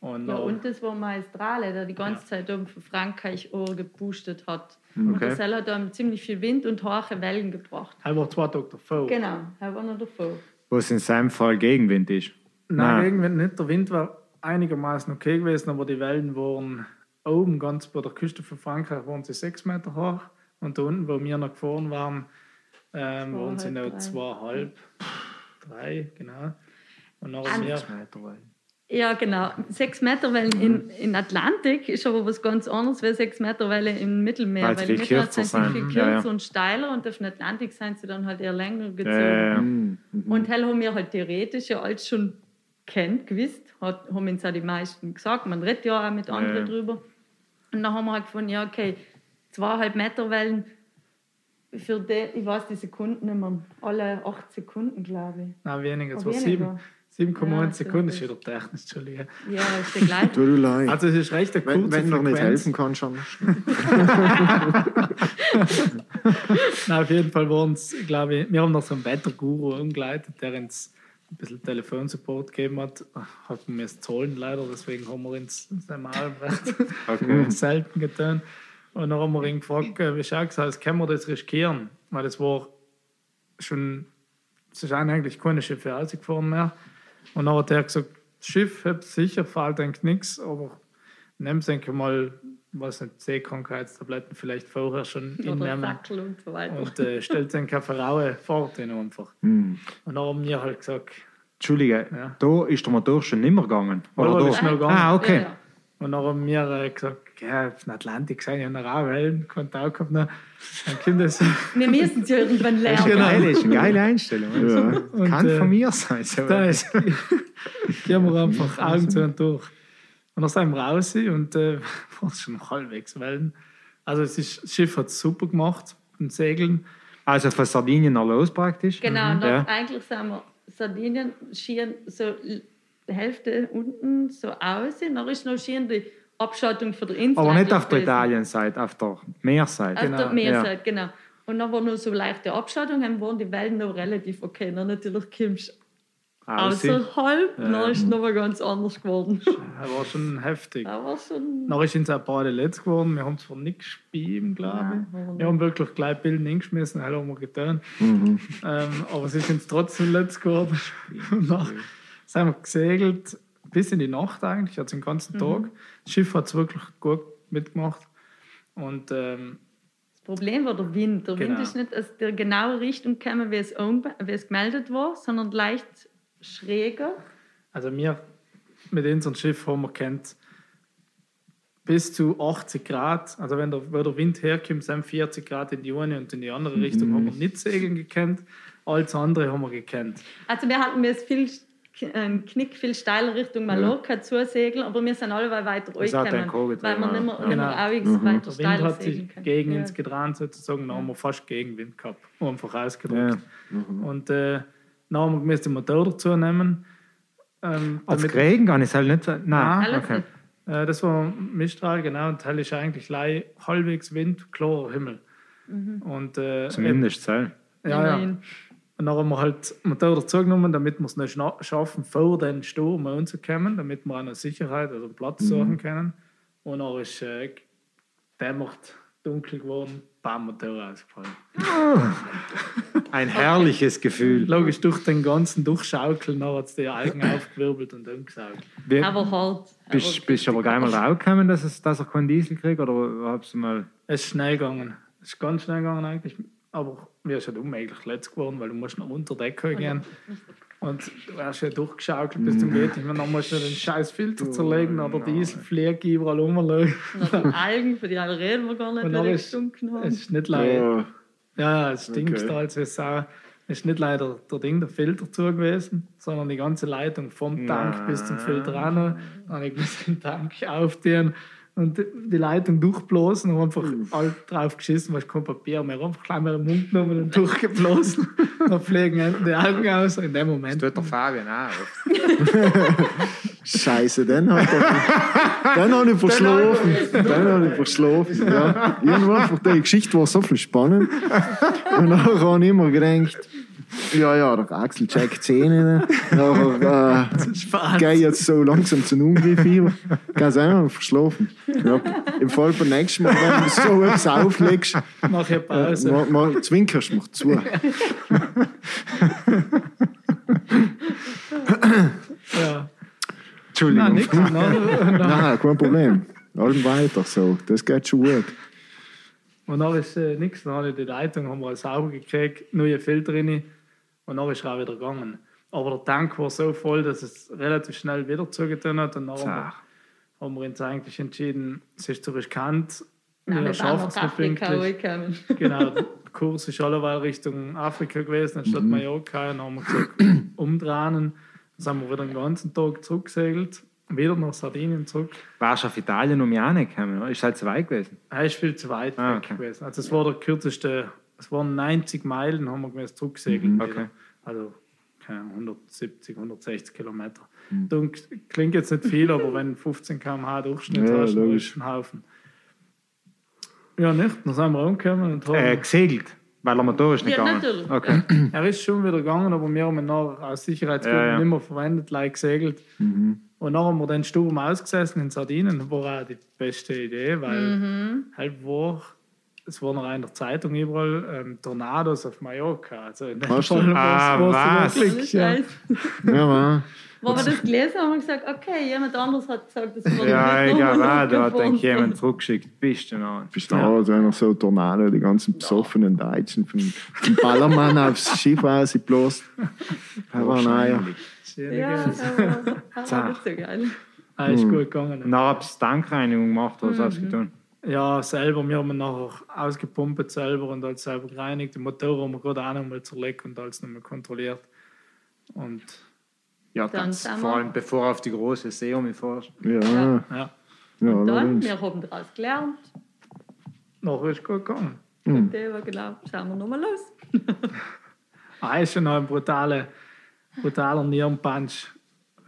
Und, Ja, dann- und das war Maestrale, der die ganze Zeit oben von Frankreich Ohr gepustet hat. Und Okay. der Seil hat dann ziemlich viel Wind und hohe Wellen gebracht. er war zwei Tage davor. Genau, er war noch davor. Was in seinem Fall Gegenwind ist. Nein, Regenwind nicht. Der Wind war einigermaßen okay gewesen, aber die Wellen waren oben, ganz bei der Küste von Frankreich, waren sie sechs Meter hoch. Und da unten, wo wir noch gefahren waren, ähm, waren sie noch Zweieinhalb, drei. genau. Und noch An- mehr. Ja, genau. Sechs Meter Wellen in, in Atlantik ist aber was ganz anderes wie sechs Meter Welle im Mittelmeer. Weil Weil im viel Mittelmeer sind sie viel kürzer Ja, ja. und steiler und auf dem Atlantik sind sie dann halt eher länger gezogen. Äh, Mhm. Und hell haben wir halt theoretisch ja alles schon kennt, gewusst, hat, haben uns auch die meisten gesagt. Man redet ja auch mit anderen Ja. drüber. Und dann haben wir halt gefunden, ja, okay, zweieinhalb Meter Wellen für die, ich weiß die Sekunden nicht mehr, alle acht Sekunden, glaube ich. Nein, weniger. Es war weniger. 7,1 Ja, Sekunden, ist wieder technisch, Entschuldige. Ja, ist der gleiche. Du, du leid. Also es ist recht eine kurze wenn wenn du noch nicht helfen kannst, schon. Nein, auf jeden Fall waren es, glaube ich, wir haben noch so einen Wetterguru umgeleitet, der uns ein bisschen Telefonsupport gegeben hat. Hat mir es zahlen leider, deswegen haben wir uns das normal okay. selten getan. Und dann haben wir ihn gefragt, äh, wie schaut es aus, können wir das riskieren? Weil das war schon, es ist eigentlich keine Schiffe rausgefahren mehr. Und dann hat er gesagt, das Schiff hat sicher, fällt eigentlich nichts, aber nimm denke mal, was nicht, Seekrankheitstabletten vielleicht vorher schon Oder innehmen Sackel und so weiter. und äh, stellt keine Frauen fort ihn einfach. Mhm. Und dann haben wir halt gesagt, Entschuldige, Ja. da ist der Motor schon nicht mehr gegangen. Oder Ja, da? ist noch gegangen. Ah, okay. Ja, ja. Und dann haben wir äh, gesagt, ja, auf dem Atlantik sind ja noch auch Wellen, kann auch dann kommt das. Wir müssen es ja irgendwann Das ist eine lernen. geile, ist eine geile Einstellung. Also, Und, Kann äh, von mir sein. So. Da ist, gehen wir einfach Augen zu und durch. Und dann sind wir raus und äh, waren schon halbwegs Wellen. Also es ist, das Schiff hat es super gemacht, mit dem Segeln. Also von Sardinien noch los praktisch. Genau, dann Ja. eigentlich sind wir Sardinien schieren so Hälfte unten so aus. Und dann ist noch schieren die Abschattung für die Insel. Aber nicht auf der. Italienseite, auf der Meerseite. Auf der Genau, Meerseite, genau. Und dann war nur so leichte Abschattung, dann waren die Wellen noch relativ okay. Dann natürlich kommst du außerhalb, dann ist es noch mal ganz anders geworden. Das war schon heftig. Aber schon. Dann ist uns auch beide letzt geworden. Wir haben zwar nichts gespielt, glaube Nein, ich. warum Wir haben wirklich gleich Bilder hingeschmissen, das haben wir getan. Mhm. Ähm, aber es ist uns trotzdem letzt geworden. Und dann sind wir gesegelt, bis in die Nacht eigentlich, also den ganzen Mhm. Tag. Das Schiff hat es wirklich gut mitgemacht. Und ähm, Das Problem war der Wind. Der Wind Genau. ist nicht aus der genauen Richtung gekommen, wie es, wie es gemeldet war, sondern leicht schräger. also wir mit unserem Schiff haben wir kennt bis zu 80 Grad, also wenn der, wo der Wind herkommt, sind 40 Grad in die eine und in die andere Richtung haben wir nicht segeln gekannt. Alles andere haben wir gekannt. Also wir hatten jetzt viel einen Knick viel steiler Richtung Mallorca zusegeln, aber wir sind alle weiter Das hat einen gekommen, Covid, weil wir ja. nicht mehr, Genau. nicht mehr auch weiter Der Wind hat sich können. gegen ja. uns gedreht sozusagen, dann haben wir fast Gegenwind gehabt, einfach ausgedrückt. Ja. Und äh, dann haben wir müssen den Motor dazu nehmen. Ähm, Auf damit- Regen gar nicht, halt nicht. Nein, okay. nicht. Äh, das war Mistral, genau, und hell ist eigentlich lei- halbwegs Wind, klarer Himmel. Und, äh, Zumindest so. Ja, ja. Und dann haben wir halt Motor dazu genommen, damit wir es nicht schaffen, vor den Sturm anzukommen, damit wir noch Sicherheit oder Platz suchen können. Und dann ist äh, dämmert, dunkel geworden, bam, Motor ausgefallen. Ein herrliches Gefühl. Logisch, durch den ganzen Durchschaukeln hat es die Augen aufgewirbelt und umgesaugt. Wie, Aber hart. bist, du aber gleich mal rausgekommen, dass, es, dass er keinen Diesel kriegt? Oder habst du mal. Es ist schnell gegangen. Es ist ganz schnell gegangen eigentlich. Aber mir ist halt unmöglich letzt geworden, weil du musst noch unter Decke gehen. Und du wärst ja durchgeschaukelt bis zum geht nicht mehr. Dann musst du den scheiß Filter zerlegen oder Diesel fliegt überall rumlegen. Und die Algen, für die alle reden wir gar nicht, die ist, es ist nicht leider. Oh, Ja, es stinkt Okay. also es ist, auch, es ist nicht leider der Ding, der Filter zu gewesen, sondern die ganze Leitung vom Tank bis zum Filter noch. Dann habe ich muss den Tank auftun und die- Leitung durchblasen und einfach all drauf geschissen, weil ich kein Papier mehr einfach gleich mal im Mund genommen und durchgeblasen. dann fliegen die Augen aus. In dem Moment. tut der Fabian auch. Scheiße, den hat er. Den habe ich verschlafen. Den habe ich verschlafen. Ja. Irgendwann einfach die Geschichte war so viel spannend. Und nachher habe ich immer gedacht, ja, ja, der Axel checkt Zähne. Nachher äh, Spaß. gehe ich jetzt so langsam zum Umgriff über. Ganz einfach verschlafen. Ja. Im Fall beim nächsten Mal, wenn du so etwas auflegst, Nachher äh, Pause. mal, mal zwinkerst du mich zu. Ja. Entschuldigung. Nein, nichts. Nein, nein. Nein, kein Problem. Allem weiter so. Das geht schon gut. Und dann ist äh, nichts. Dann habe ich die Leitung haben wir sauber gekriegt, neue Filter rein und dann ist er auch wieder gegangen. Aber der Tank war so voll, dass es relativ schnell wieder zugetan hat. Und dann haben wir, Zach. haben wir uns eigentlich entschieden, es ist zu riskant. Nein, wir schaffen es pünktlich. angekommen. Genau, der Kurs ist alleweil Richtung Afrika gewesen, anstatt Mhm. Mallorca. Dann haben wir gesagt, umdrehen. Dann sind wir wieder den ganzen Tag zurückgesegelt, wieder nach Sardinien zurück. Warst du auf Italien um ja nicht gekommen? oder? Ist halt zu weit gewesen. Er ist viel zu weit Ah, weg okay. gewesen. Also es war der kürzeste, es waren 90 Meilen, haben wir gemäß zurückgesegelt. Mhm, wieder. okay. Also keine Ahnung, 170, 160 Kilometer. Mhm. Klingt jetzt nicht viel, aber wenn 15 km/h Durchschnitt Ja, hast, dann ist ein Haufen. Ja, nicht? Dann sind wir umgekommen und haben, Äh, gesegelt, weil der Motor ist nicht Ja, gegangen. natürlich. Okay. er ist schon wieder gegangen, aber wir haben ihn nachher aus Sicherheitsgründen Ja, ja. nicht mehr verwendet, like gesegelt. Mhm. Und dann haben wir den Sturm ausgesessen in Sardinien. War auch die beste Idee, weil Mhm. halt war, es war noch in der Zeitung überall ähm, Tornados auf Mallorca. Also in Hast du? Fall Ah, was? wirklich, ja. Scheiße. Ja, man. Wo wir das gelesen haben, haben wir gesagt, okay, jemand anderes hat gesagt, das wurde Ja, ich glaube auch, da hat dann jemand zurückgeschickt. Bist du noch? Bist du auch so einer so Tornado, die ganzen besoffenen Deutschen vom, vom Ballermann aufs Schiff rausgeblasen. Das war naja. Ja, das war, das war nicht so geil. Ah, ist gut gegangen. Und dann hab's Tankreinigung gemacht, was hast du getan? Ja, selber. Wir haben ihn nachher ausgepumpt selber und alles selber gereinigt. Den Motor haben wir gerade auch nochmal zerlegt und alles nochmal kontrolliert. Und Ja, Dann ganz. Vor allem bevor du auf die große See umfährst. Ja, Ja. ja, ja, Dann, allerdings. wir haben daraus gelernt. nachher ist gut gegangen. Und der war genau, schauen wir nochmal los. Ah, ist schon noch ein brutaler, brutaler Nierenpunch.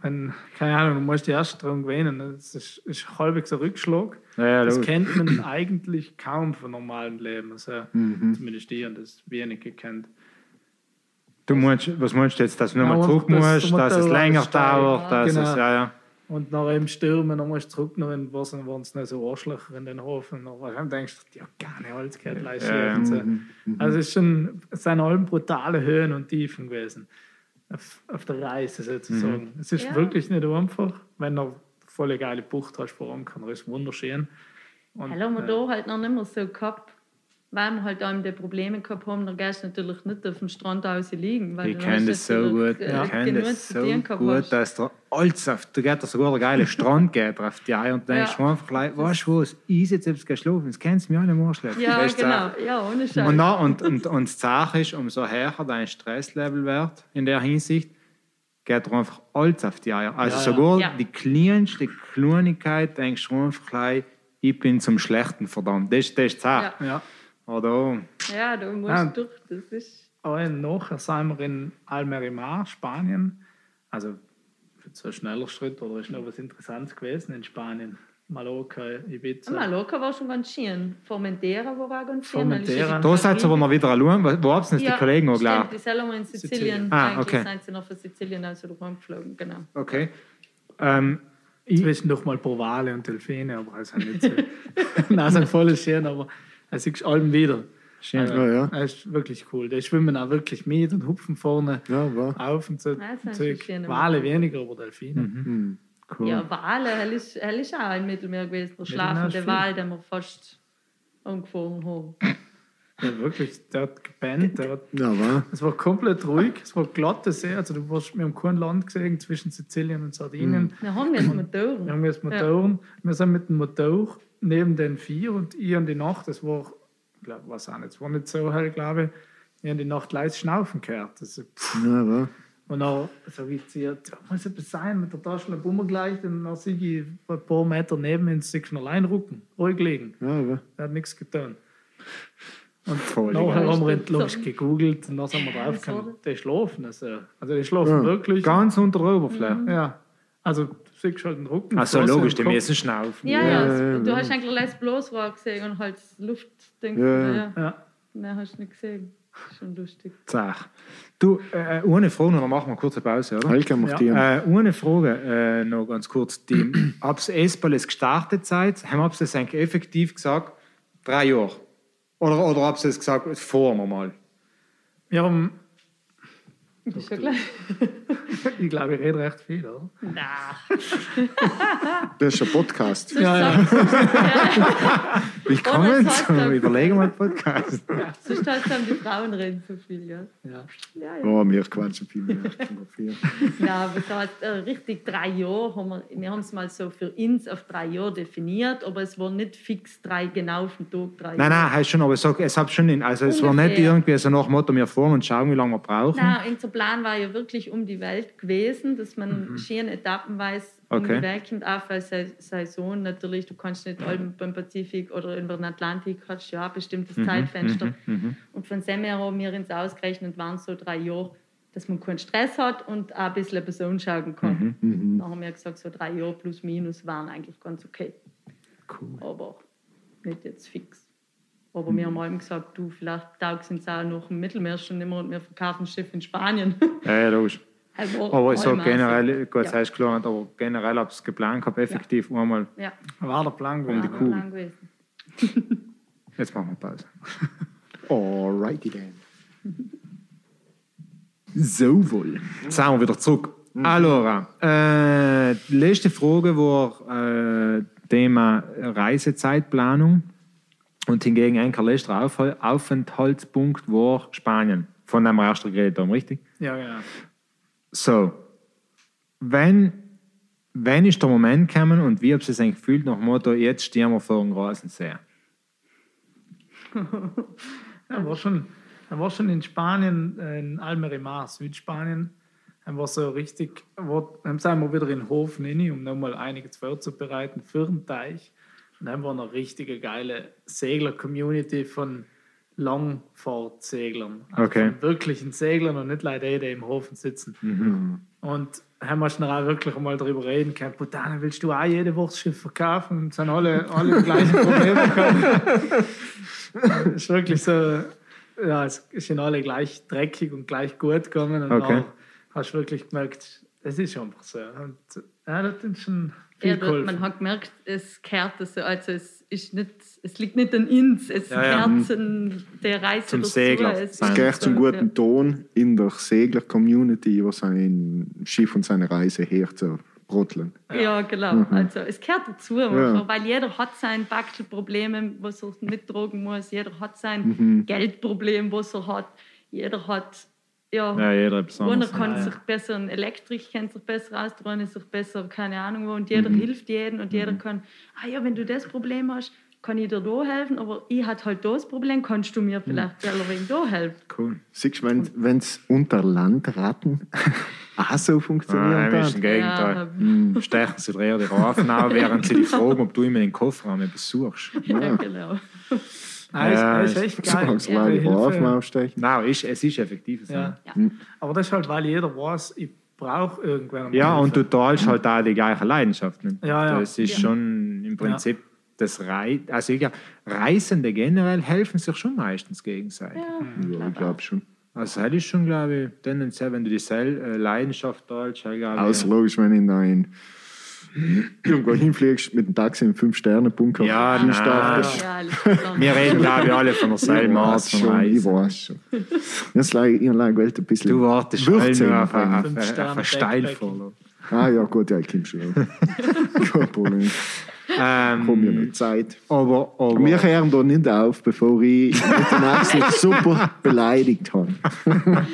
Wenn, keine Ahnung, du musst die erste dran gewinnen. Das ist, ist halbwegs ein Rückschlag. Ja, ja, Das kennt man eigentlich kaum von normalem Leben. Also, Mhm. Zumindest ich habe das wenig gekannt. Du meinst, was meinst du jetzt, dass du nochmal Ja, zurück musst, dass es länger dauert, dass Genau. es, ja, ja. Und nach einem Stürmen, du zurück, dann waren es nicht so Arschlöcher in den Hofen. Und dann denkst du, ja, gerne Holzkette leisten. Ja, ja. Und so. Also es, ist schon, es sind allem brutale Höhen und Tiefen gewesen. Auf, auf der Reise sozusagen. Es ist Ja. wirklich nicht einfach, wenn du voll geile Bucht hast vor Anker, ist wunderschön. Und, Hallo, wir äh, da halt noch nicht mehr so gehabt. Weil wir halt auch die Probleme gehabt haben, dann gehst du natürlich nicht auf dem Strand raus liegen. Weil Ich dann kenne das so gut. äh, Ich kenne das so gut, dass der alles auf, da geht da sogar der geile Strand geht auf die Eier und dann Ja. denkst du einfach gleich, weißt du was, ich jetzt selbst geschlafen, das kennst du mir alle mal schlecht. Ja, Weißt genau. Ja, ohne Scheiß. Und, dann, und, und, und das Sache ist, umso höher dein Stresslevel wird in der Hinsicht, geht dir einfach alles auf die Eier. Also Ja, ja. sogar Ja. die kleinste Kleinigkeit denkst du einfach gleich, ich bin zum Schlechten verdammt. Das, das ist die Sache. Ja. Ja. Oder? ja, du musst Ja. durch. Das ist. Aber nachher sind wir in Almerimar, Spanien. Also für so ein schneller Schritt oder ist noch was Interessantes gewesen in Spanien. Mallorca, Ibiza. Mallorca war schon ganz schön. Formentera war auch ganz schön. Formentera. Da seid ihr aber noch wieder allein. Wo habt ihr Ja, die Kollegen auch gelernt? Die selber in Sizilien. Sizilien. Ah, Eigentlich okay. sind sie noch von Sizilien wieder rumgeflogen. Genau. Okay. Ähm, Zwischendurch mal pro Wale und Delfine, aber also nicht so. Nein, sind voll schön, aber es ist allem wieder. schön. Also, Ja, ja. Das ist wirklich cool. Die schwimmen auch wirklich mit und hupfen vorne Ja, war. auf und so. Ja, Wale weniger, aber Delfine. Mhm. Cool. Ja, Wale, hell ist, hell ist auch im Mittelmeer gewesen. Der schlafende. Wal, den wir fast umgefahren haben. Ja, wirklich, der hat gepennt. Der hat, Ja, war. es war komplett ruhig, es war glatte See. Also, du warst, wir haben kein Land gesehen zwischen Sizilien und Sardinien. Wir haben jetzt Wir Motoren. haben jetzt Motoren. Wir sind mit dem Motor neben den vier und ich in die Nacht, das war, ich glaube, was auch nicht, es war nicht so hell, glaube ich, ich in die Nacht leise schnaufen gehört. Also. Ja, war. und dann sage ich zu ihr, da muss etwas sein, mit der Tasche Bummer gleich. Und dann sehe ich ein paar Meter neben ihn, sehe ich ihn allein rucken, ruhig liegen. Ja, war. Er hat nichts getan. Und Voll nachher haben wir logisch gegoogelt und dann sind wir Ja, drauf gekommen, die schlafen. Also, also die schlafen Ja. wirklich. Ganz unter der Oberfläche. Ja. Also siehst halt den Rücken. Also logisch, Kopf. müssen schnaufen. Ja, ja, Ja, es- du hast eigentlich letztes Bloßrohr gesehen und halt Luftding. Ja, Ja, ja. ja. Mehr hast du nicht gesehen. Schon lustig. Sag. Du, äh, ohne Frage, dann machen wir eine kurze Pause, oder? Heilke macht die. Äh, ohne Frage, äh, noch ganz kurz. Die, abs Esbales gestartet seid, haben Sie das eigentlich effektiv gesagt, drei Jahre? Oder, oder habt ihr es gesagt, vor mal? Wir haben, Das ist schon gleich. ich glaube, ich rede recht viel, oder? Na, Das ist ein Podcast. Ja, ja. Ich komme Oder es zum heißt Überlegen mal Podcast. Sonst halt haben die Frauen reden so viel, ja. Ja. Ja, ja. Oh, wir quatschen viel mehr. Ja, aber so heißt, äh, richtig drei Jahre haben wir, wir haben es mal so für uns auf drei Jahre definiert, aber es war nicht fix drei, genau auf den Tag drei Nein, nein, heißt schon, aber es, es hat schon, in, also es war nicht irgendwie so nach dem Motto, wir fahren und schauen, wie lange wir brauchen. Nein, unser Plan war ja wirklich um die Welt gewesen, dass man schön etappenweise um Mhm. Okay. die Welt kommt, auch weil Sa- Saison natürlich, du kannst nicht allem beim Pazifik oder über den Atlantik, hast du ja ein bestimmtes Mhm, Zeitfenster. Und von dem her haben wir uns ausgerechnet, waren so drei Jahre, dass man keinen Stress hat und auch ein bisschen Person schauen kann. Mhm, Da haben wir gesagt, so drei Jahre plus minus waren eigentlich ganz okay. Cool. Aber nicht jetzt fix. Aber Mhm. wir haben allem gesagt, du, vielleicht taugt es auch noch im Mittelmeer schon immer und wir verkaufen ein Schiff in Spanien. Ja, ja, logisch. Also, Aber so allem auch generell, gut, das ja. heißt klar, aber generell habe ich es geplant gehabt, effektiv einmal. Ja, War der Plan Um die Kuh. Plan gewesen. Jetzt machen wir Pause. Alrighty then. So wohl. Jetzt sind wir wieder zurück. Allora, äh, die letzte Frage war äh, Thema Reisezeitplanung und hingegen ein letzter Auf Aufenthaltspunkt war Spanien. Von dem wir erst geredet haben, richtig? Ja, genau. So, wenn, wenn ist der Moment gekommen und wie habt ihr es eigentlich gefühlt nach dem Motto, jetzt stehen wir vor dem großen See? Er war schon, er war schon in Spanien, äh, in Almerimar, Südspanien. Er war so richtig, war, dann sind wir wieder in den Hof rein, um nochmal einiges vorzubereiten für den Teich. Und dann war eine richtige geile Segler-Community von Langfahrtseglern. Also Okay. Von wirklichen Seglern und nicht Leute, die im Hofen sitzen. Und haben wir schon auch wirklich einmal darüber reden können, Putana, willst du auch jede Woche Schiff verkaufen? Und sind alle, alle gleichen Probleme. Es ist wirklich so, ja, es sind alle gleich dreckig und gleich gut gegangen. Und Okay. dann hast du wirklich gemerkt, es ist einfach so. Und ja, das ist schon Ja, dort, man hat gemerkt, es kehrt das so, also es ist nicht, es liegt nicht an uns, es Ja, ja. kehrt zum, der Reise Zum dazu. Segler. Es Es so, zum guten ja. Ton in der Segler-Community über sein Schiff und seine Reise her zu brutteln. Ja, genau. Mhm. Also es gehört dazu, einfach, weil jeder hat sein Backelprobleme, was er mittragen muss. Jeder hat sein Mhm. Geldproblem, was er hat. Jeder hat, ja, Ja, jeder einer besonders. kann Ja, ja. sich besser, ein Elektrik kennt sich besser aus, der eine sich besser, keine Ahnung wo. Und jeder Mhm. hilft jedem und jeder kann, ah ja, wenn du das Problem hast, kann ich dir da helfen, aber ich hatte halt das Problem, kannst du Mhm. mir vielleicht ja. wegen da helfen? Cool. Siehst du, wenn es unter Landratten auch so funktionieren Nein, ist im? Gegenteil. Ja, Stechen sie dir eher die Rafen an, während sie dich fragen, ob du immer den Kofferraum etwas suchst. ja, genau. Nein, Ja, es ist echt geil. Ja. leider die Hilfe. Aufstechen. Nein, ist, es ist effektiv so. Ja. Ja, Ja. Aber das ist halt, weil jeder weiß, ich brauche irgendwann und Hilfe. du teilst halt auch die gleiche Leidenschaft. Ne? Ja, ja. Das ist Ja. schon im Prinzip das Rei also ich, glaub, Reisende generell helfen sich schon meistens gegenseitig. Ja, Ja, ich glaube schon. Also das ist schon, glaube ich, tendenziell, wenn du dieselbe äh, Leidenschaft teilst, halt, ich, Außer logisch, wenn du in ein irgendwo hinfliegst mit dem Taxi im Fünf-Sterne-Bunker Ja, nein. ja, wir reden, glaube ich, alle von derselben Ich Art von schon, ich weiß schon. Jetzt lag ich lag Welt ein bisschen. Du wartest alle nur auf, auf, Fünf auf, Sterne auf eine Steilvorlage. Backpacking. Ah ja, gut, ja, ich komme schon. Kein Problem. Ähm, Komm ja noch Zeit. aber, aber, Wir hören da nicht auf, bevor ich mit dem Axel super beleidigt habe.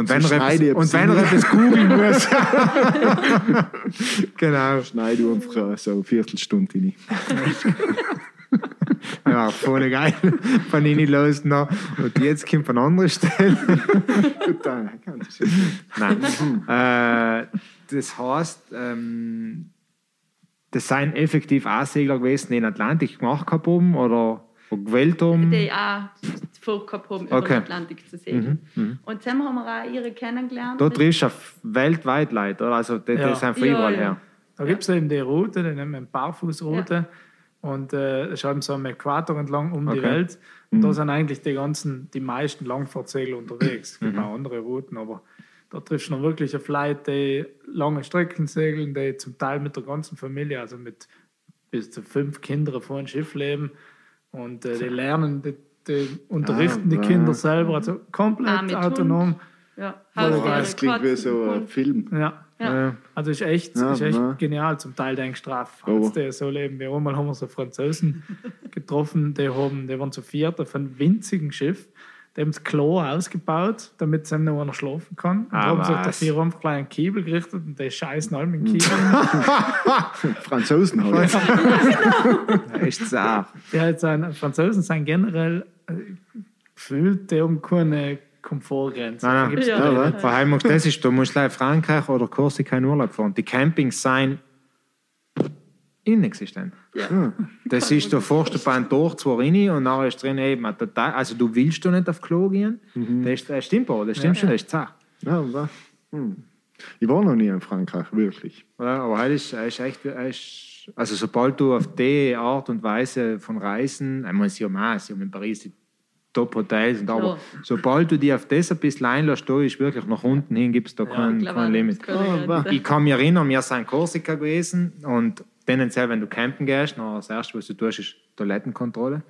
und wenn, So etwas, und wenn etwas etwas googeln muss. genau. Schneide du einfach so eine Viertelstunde rein. Ja, voll geil. Von ihnen los noch. Und jetzt kommt von das ja. Nein. äh, das heißt, ähm, das seien effektiv auch Segler gewesen, die den Atlantik gemacht haben oder gewählt haben. die auch vorgehabt haben, über Okay. den Atlantik zu segeln. Und dann haben wir auch ihre kennengelernt. Da triffst du auf weltweit Leute, oder? Also, die, die Ja. sind von Ja, überall ja. her. Da gibt es eben die Route, die nennen wir Barfußroute. Und äh, eben so am Äquator entlang um die Okay. Welt. Und da sind eigentlich die ganzen, die meisten Langfahrtsegler unterwegs. Es gibt Mhm. auch andere Routen, aber da triffst du noch wirklich auf Leute, die lange Strecken segeln, die zum Teil mit der ganzen Familie, also mit bis zu fünf Kindern vor dem Schiff leben. Und äh, die lernen, die, die unterrichten die Ah, Kinder wow. selber, also Ah, komplett mit autonom. Ja, Oh, Haustiere, das klingt wie so ein. Film. Ja. Ja. Also ist echt, Ja, ist echt genial. Zum Teil denkst du, ah, Oh. die so leben wie einmal haben wir so Franzosen getroffen, die, haben, die waren zu viert auf einem winzigen Schiff. Die haben das Klo ausgebaut, damit es noch einer schlafen kann. Und Ah, haben sich was? dafür einfach gleich einen Kiebel gerichtet und die scheißen alle mit dem Kiebel. Franzosen halt. echt zart. ja, jetzt sind, Franzosen sind generell äh, gefühlt, die haben keine Komfortgrenze. Nein, nein. Da Ja, ja. Vor allem, das ist, du musst in Frankreich oder Korsika in Urlaub fahren. Die Campings sind inexistent. Ja. Das ist, du fährst ein paar Tor zwar rein und dann ist drin eben also du willst du nicht auf Klo gehen. Das, ist, das stimmt aber, das stimmt schon, das ist zart. Ja, wa- hm. Ich war noch nie in Frankreich, wirklich. Ja, aber halt ist, ist echt, ist, also sobald du auf die Art und Weise von Reisen, meine, sie haben auch, sie haben in Paris die Top-Hotels, und aber Klar. sobald du dich auf das ein bisschen einlässt, da ist wirklich nach unten hin, gibt es da kein, Ich glaube kein auch, Limit. Ah, Ich kann mich erinnern, wir sind in Korsika gewesen und tendenziell, wenn du campen gehst, dann das Erste, was du tust, ist Toilettenkontrolle.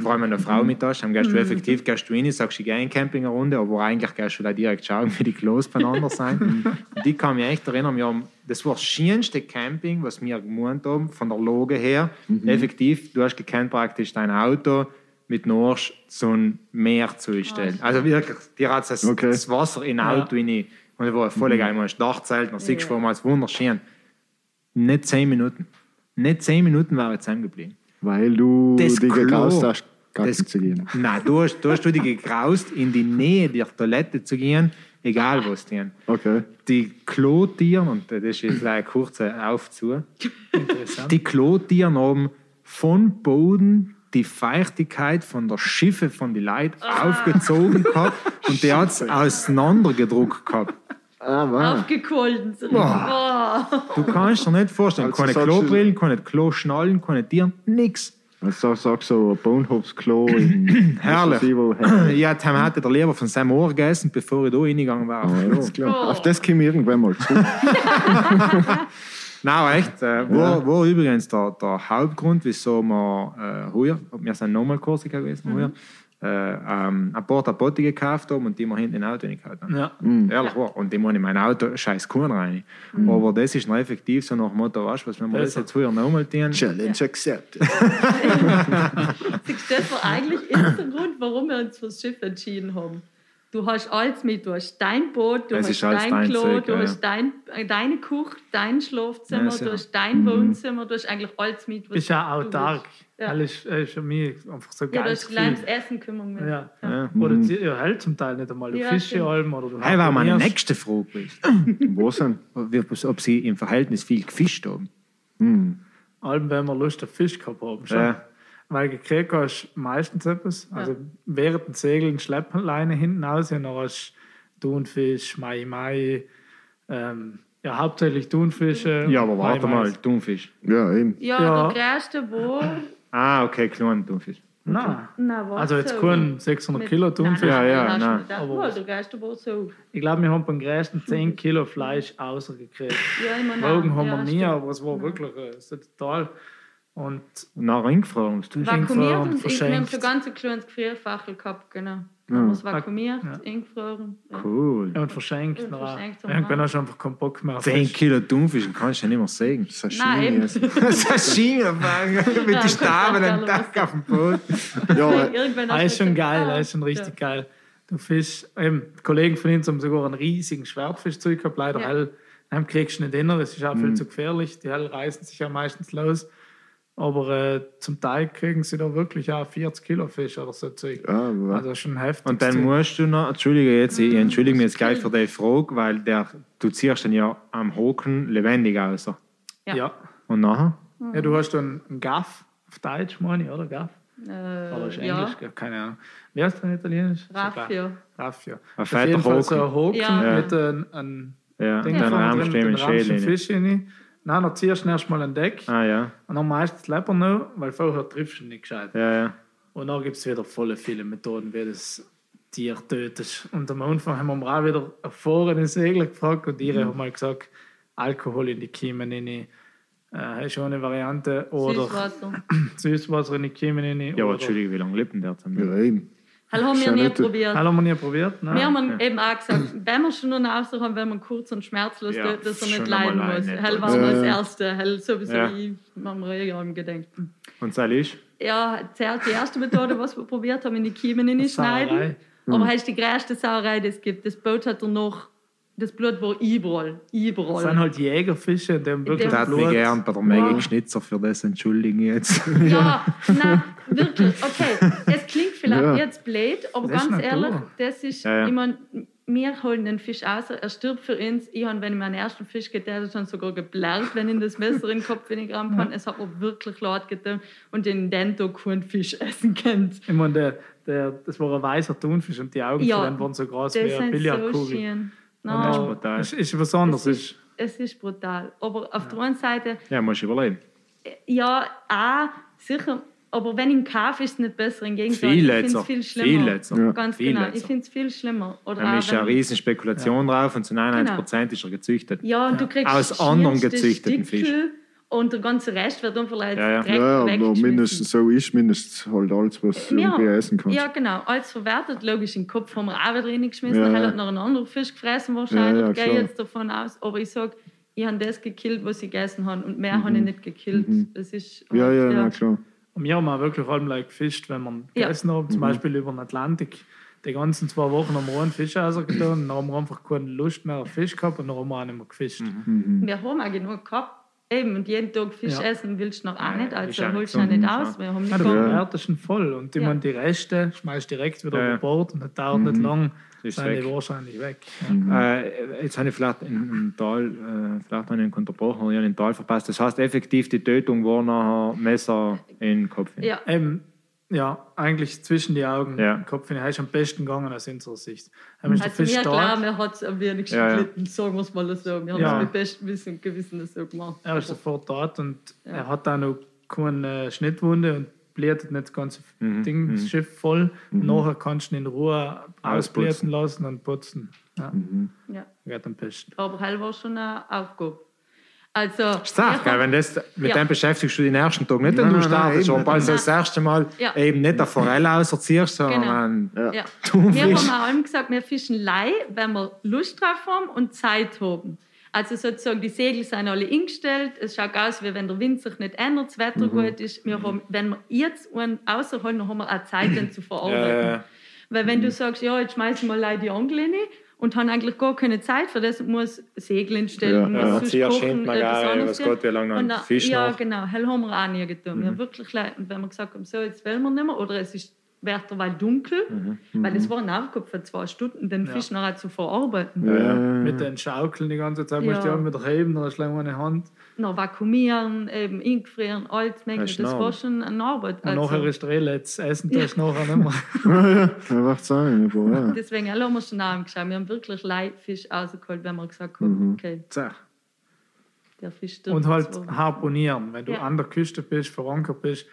Vor allem, wenn du eine Frau mit hast, dann gehst du effektiv gehst du rein, sagst, ich gehe in Camping eine Runde, aber eigentlich gehst du da direkt schauen, wie die Klos beieinander sind. und ich kann mich echt erinnern, wir haben, das war das schönste Camping, was wir gemeint haben, von der Lage her. Effektiv, du hast gekannt praktisch dein Auto mit Norsch so ein Meer zu stellen. Also wirklich, dir hat das, Okay. das Wasser in Auto rein. Und das war voll geil. Man hast Dachzelt, dann siehst du vor allem wunderschön. Nicht zehn Minuten. Nicht zehn Minuten war ich zusammengeblieben. Weil du Das dich gegraust hast, Gacken das- zu gehen. Nein, du hast, du hast du dich gegraust, in die Nähe der Toilette zu gehen, egal was die Okay. Die Klotieren, und das ist jetzt gleich ein kurzer Aufzu, Interessant. die Klotieren haben von Boden die Feuchtigkeit von der Schiffe von den Leuten aufgezogen gehabt und die hat es auseinandergedruckt gehabt. Ah, wow. Aufgequollen. So. Boah. Du kannst dir nicht vorstellen, Also keine Klobrillen, keine Kloschnallen, keine Tieren, nix. Also sag so ein Bahnhofsklo in Herrlich. ich. Ja, Ja, hatte der lieber von seinem Ohr gegessen, bevor ich da reingegangen war. alles klar. Auf das kommen wir irgendwann mal zu. Nein, echt. Äh, wo, wo übrigens der, der Hauptgrund, wieso wir äh, heuer, wir sind nochmal Korsika gewesen, heuer, äh, ähm, ein paar Tapotti gekauft haben und die wir hinten in Auto gekauft haben. Ja. Ehrlich wahr. Und die muss in mein Auto scheiß Kuhn rein. Aber das ist noch effektiv so nach dem Motto, weißt was, wenn wir das Besser. jetzt heuer nochmal tun. Challenge accepted. Siehst du, Das war eigentlich der Grund, warum wir uns fürs Schiff entschieden haben. Du hast alles mit. Du hast dein Boot, du Es hast dein dein Klo, Zeug, du ja, hast dein, äh, deine Küche, dein Schlafzimmer, Ja, du hast dein Wohnzimmer, du hast eigentlich alles mit. was Bist ja autark. willst. Ja. Das ist, das ist für mich einfach so Ja, geil. du hast allein ums Essen kümmern müssen. Ja. Ja. Produziert ja halt zum Teil nicht einmal. Du Ja, fischst stimmt. ja allem oder du Hey, war meine nächste Frage. Wo sind? Ob- Ob sie im Verhältnis viel gefischt haben. Hm. allem, wenn wir Lust auf Fisch gehabt haben. Schon. Ja. Weil gekriegt hast du meistens etwas. Also während dem Segeln Schleppleine hinten aus und dann hast du Thunfisch, Mai Mai, ähm, ja hauptsächlich Thunfische. Ja, aber Mai warte mal. Thunfisch. Ja, eben. Ja, Ja. der größte wo? Ah, okay, kleiner Thunfisch. Nein. Na, was Also jetzt so? kein 600 Mit- Kilo Nein, Thunfisch. Ja, nein, ja, nein, nein. du. Aber- so. Ich glaube, wir haben beim größten 10 Kilo Fleisch außergekriegt. Ja, immer Wogen noch. haben ja, wir nie, aber es war wirklich äh, so total. Und Nach du? Vakuumiert und ich, wir haben verschenkt. so ganz ein kleines Gefrierfachel gehabt, genau. Dann haben wir es vakuumiert, Ja. eingefroren. Ja. Cool. ja, und verschenkt. Na, verschenkt Irgendwann hast du einfach keinen Bock mehr auf 10 Fisch. Kilo Thunfisch, kannst du ja nicht mehr sägen. Sashimi. Sashimi mit den Staben du Tag auf dem Boot. Ja, Irgendwann Ah, ist schon geil, ah, ah, ist schon richtig ja. geil. Du Fisch, eben, die Kollegen von uns haben sogar einen riesigen Schwertfisch zu gehabt, leider Ja. hell, den kriegst du nicht hin, das ist auch viel zu gefährlich, die hell reißen sich ja meistens los. Aber äh, zum Teil kriegen sie da wirklich auch 40 Kilo Fisch oder so Zeug. Ja, wa- Also schon heftig. Und dann musst du noch, entschuldige jetzt, ich entschuldige mich jetzt gleich für die Frage, weil der, du ziehst den ja am Haken lebendig aus. ja. Ja. Und nachher? ja, du hast dann einen Gaff, auf Deutsch meine ich, oder? Gaff? Oder ist Äh, ja, Englisch? Keine Ahnung. Wie heißt das in Italienisch? Raffio. Raffio. Ein Auf jeden Fall so Haken. ein Haken Ja. mit einem, einem Ja, Ding dann du drin, ihm mit Schädel Nein, dann ziehst du erst mal ein Deck. Ah ja, Und dann meistens Leber noch, weil vorher triffst du nicht gescheit. ja, ja. Und dann gibt es wieder voll viele Methoden, wie das Tier tötest. Und am Anfang haben wir auch wieder erfahrene Segler gefragt und die Mhm. haben mal gesagt, Alkohol in die Kiemen rein. Äh, ist auch eine Variante. Oder Süßwasser. Süßwasser in die Kiemen rein. Ja, aber oder entschuldige, wie lange lebt denn der? Zum ja, eben. Das haben wir nie nicht- probiert. Haben wir nie probiert? Nein. Wir haben eben auch gesagt, wenn wir schon einen Ausdruck haben, wenn man kurz und schmerzlos Ja, tut, dass er nicht leiden muss. leiden, Hell nicht. war Ja, das. Erste, hell sowieso Ja. ich, haben wir ja im Gedenken. Und das ist? Ja, zuerst die erste Methode, was wir probiert haben, in die Kiemen schneiden. Sauerei. Aber das ist die größte Sauerei, die es gibt. Das Boot hat er noch, das Blut war überall. Das sind halt Jägerfische, in dem wirklich Das hat mich gern bei der Maggie Schnitzer für das entschuldigen jetzt. Ja, nein, wirklich. Okay, es klingt vielleicht Ja. jetzt blöd, aber Das ganz Natur. ehrlich, das ist, Ja, ja. ich wir holen den Fisch aus, er stirbt für uns. Ich habe, wenn ich meinen ersten Fisch getötet habe, sogar geblärt, wenn ich das Messer in den Kopf reingerammt habe. Es hat mir wirklich leid getan und den Dento keinen Fisch essen könnt. Ich meine, der, der, das war ein weißer Thunfisch und die Augen Ja, von waren so groß wie eine so Billardkugel. schön. Und das No, brutal. ist, ist was anderes. es, Ist, ist, es ist brutal. Aber auf der einen Seite, Ja, musst du überlegen. ja, auch sicher, aber wenn ich ihn kaufe, ist es nicht besser. Im Gegenteil, Viel ich finde es viel Viel schlimmer. letzter. Ja. Ganz Viel genau, ich letzter. finde es viel schlimmer. Oder Da auch ist ja eine riesen Spekulation drauf und zu 99 Prozent ist er gezüchtet. Ja, und du kriegst Aus anderen gezüchteten Stückel Und der ganze Rest wird dann vielleicht Ja, ja. direkt Ja, aber weggeschmissen. mindestens so ist mindestens halt alles, was du Ja, irgendwie essen kannst. ja, genau. Alles verwertet. Logisch, den Kopf haben wir auch wieder reingeschmissen. Ja, Ja, ja. hat noch ein anderer Fisch gefressen wahrscheinlich. Ja, ja, Gehe klar. jetzt davon aus. Aber ich sage, ich habe das gekillt, was ich gegessen habe. Und mehr Mhm. habe ich nicht gekillt. Das ist Ja, halt, ja, na klar. Und wir haben auch wirklich allem like, gefischt, wenn wir Ja. gegessen haben, Mhm. zum Beispiel über den Atlantik. Die ganzen zwei Wochen haben wir einen Fisch rausgetan und dann haben wir einfach keine Lust mehr auf Fisch gehabt und dann haben wir auch nicht mehr gefischt. Wir haben auch genug gehabt. Eben, und jeden Tag Fisch Ja. essen willst du noch auch nicht. Also auch holst du nicht auch nicht aus. Wir haben nicht Ja, du gehabt. verwertest ihn voll und Ja. meine, die Reste schmeißt direkt wieder Ja, ja. über Bord und das dauert nicht lang, Ist sind weg. die wahrscheinlich weg. Äh, jetzt habe ich vielleicht im Tal, äh, vielleicht habe ich ihn unterbrochen ich habe den Tal verpasst. Das heißt effektiv, die Tötung war nachher Messer in den Kopf. Ja. Ja. Ja, eigentlich zwischen die Augen, Ja. im Kopf, er ist am besten gegangen aus unserer Sicht. Eben ist der Also mir da, klar, mir hat es am wenigsten Ja, ja. gelitten, sagen wir es mal so. Wir haben Ja. es mit bestem Wissen und Gewissen so gemacht. er ist sofort dort und Ja. er hat auch noch keine äh, Schnittwunde und blättet nicht das ganze Mhm, Ding, das Schiff voll. Nachher kannst du ihn in Ruhe ausblätten lassen und putzen. Ja, Ja. geht am besten. Aber hell war schon eine Aufgabe. Also, Sag, wir gell, wenn das, mit Ja. dem beschäftigst du den ersten Tag nicht, wenn du startest, also eben. das erste Mal Ja. eben nicht der Forelle auserziehst, sondern Genau. Ja. Ja. Wir haben auch allem gesagt, wir fischen Lei, wenn wir Lust drauf haben und Zeit haben. Also sozusagen, die Segel sind alle eingestellt. Es schaut aus, wie wenn der Wind sich nicht ändert, das Wetter gut ist. Wir haben, wenn wir jetzt einen rausholen, dann haben wir auch Zeit, den zu verarbeiten. Ja, ja. Weil wenn du sagst, ja, jetzt schmeiß ich mal Lei die Angel rein und habe eigentlich gar keine Zeit für das, muss Segel Ja. instellen, muss Ja, kochen, gar, anderes was. Gott, wie lange noch dann- Fisch Ja, noch. genau. Hell haben wir auch nie getan. Wir haben wirklich wenn wir gesagt haben, so, jetzt wollen wir nicht mehr, oder es ist wird derweil dunkel, weil es war eine Aufgabe von zwei Stunden, den Fisch nachher zu verarbeiten. Ja, ja, ja. Mit den Schaukeln die ganze Zeit, musst du Ja. die wieder heben, dann hast du eine Hand. Noch vakuumieren, eben eingefrieren, alles mögliche. Das ist war Arbeit. schon eine Arbeit. Und nachher ist der Eletz, essen tust du nachher nicht mehr. Ja, ja, ja, macht sein. Ja. Deswegen haben wir schon angeschaut. Wir haben wirklich leid Fisch rausgeholt, wenn wir gesagt haben, okay, Zack. der Fisch. Und halt harponieren. Wenn du Ja. an der Küste bist, verankert bist,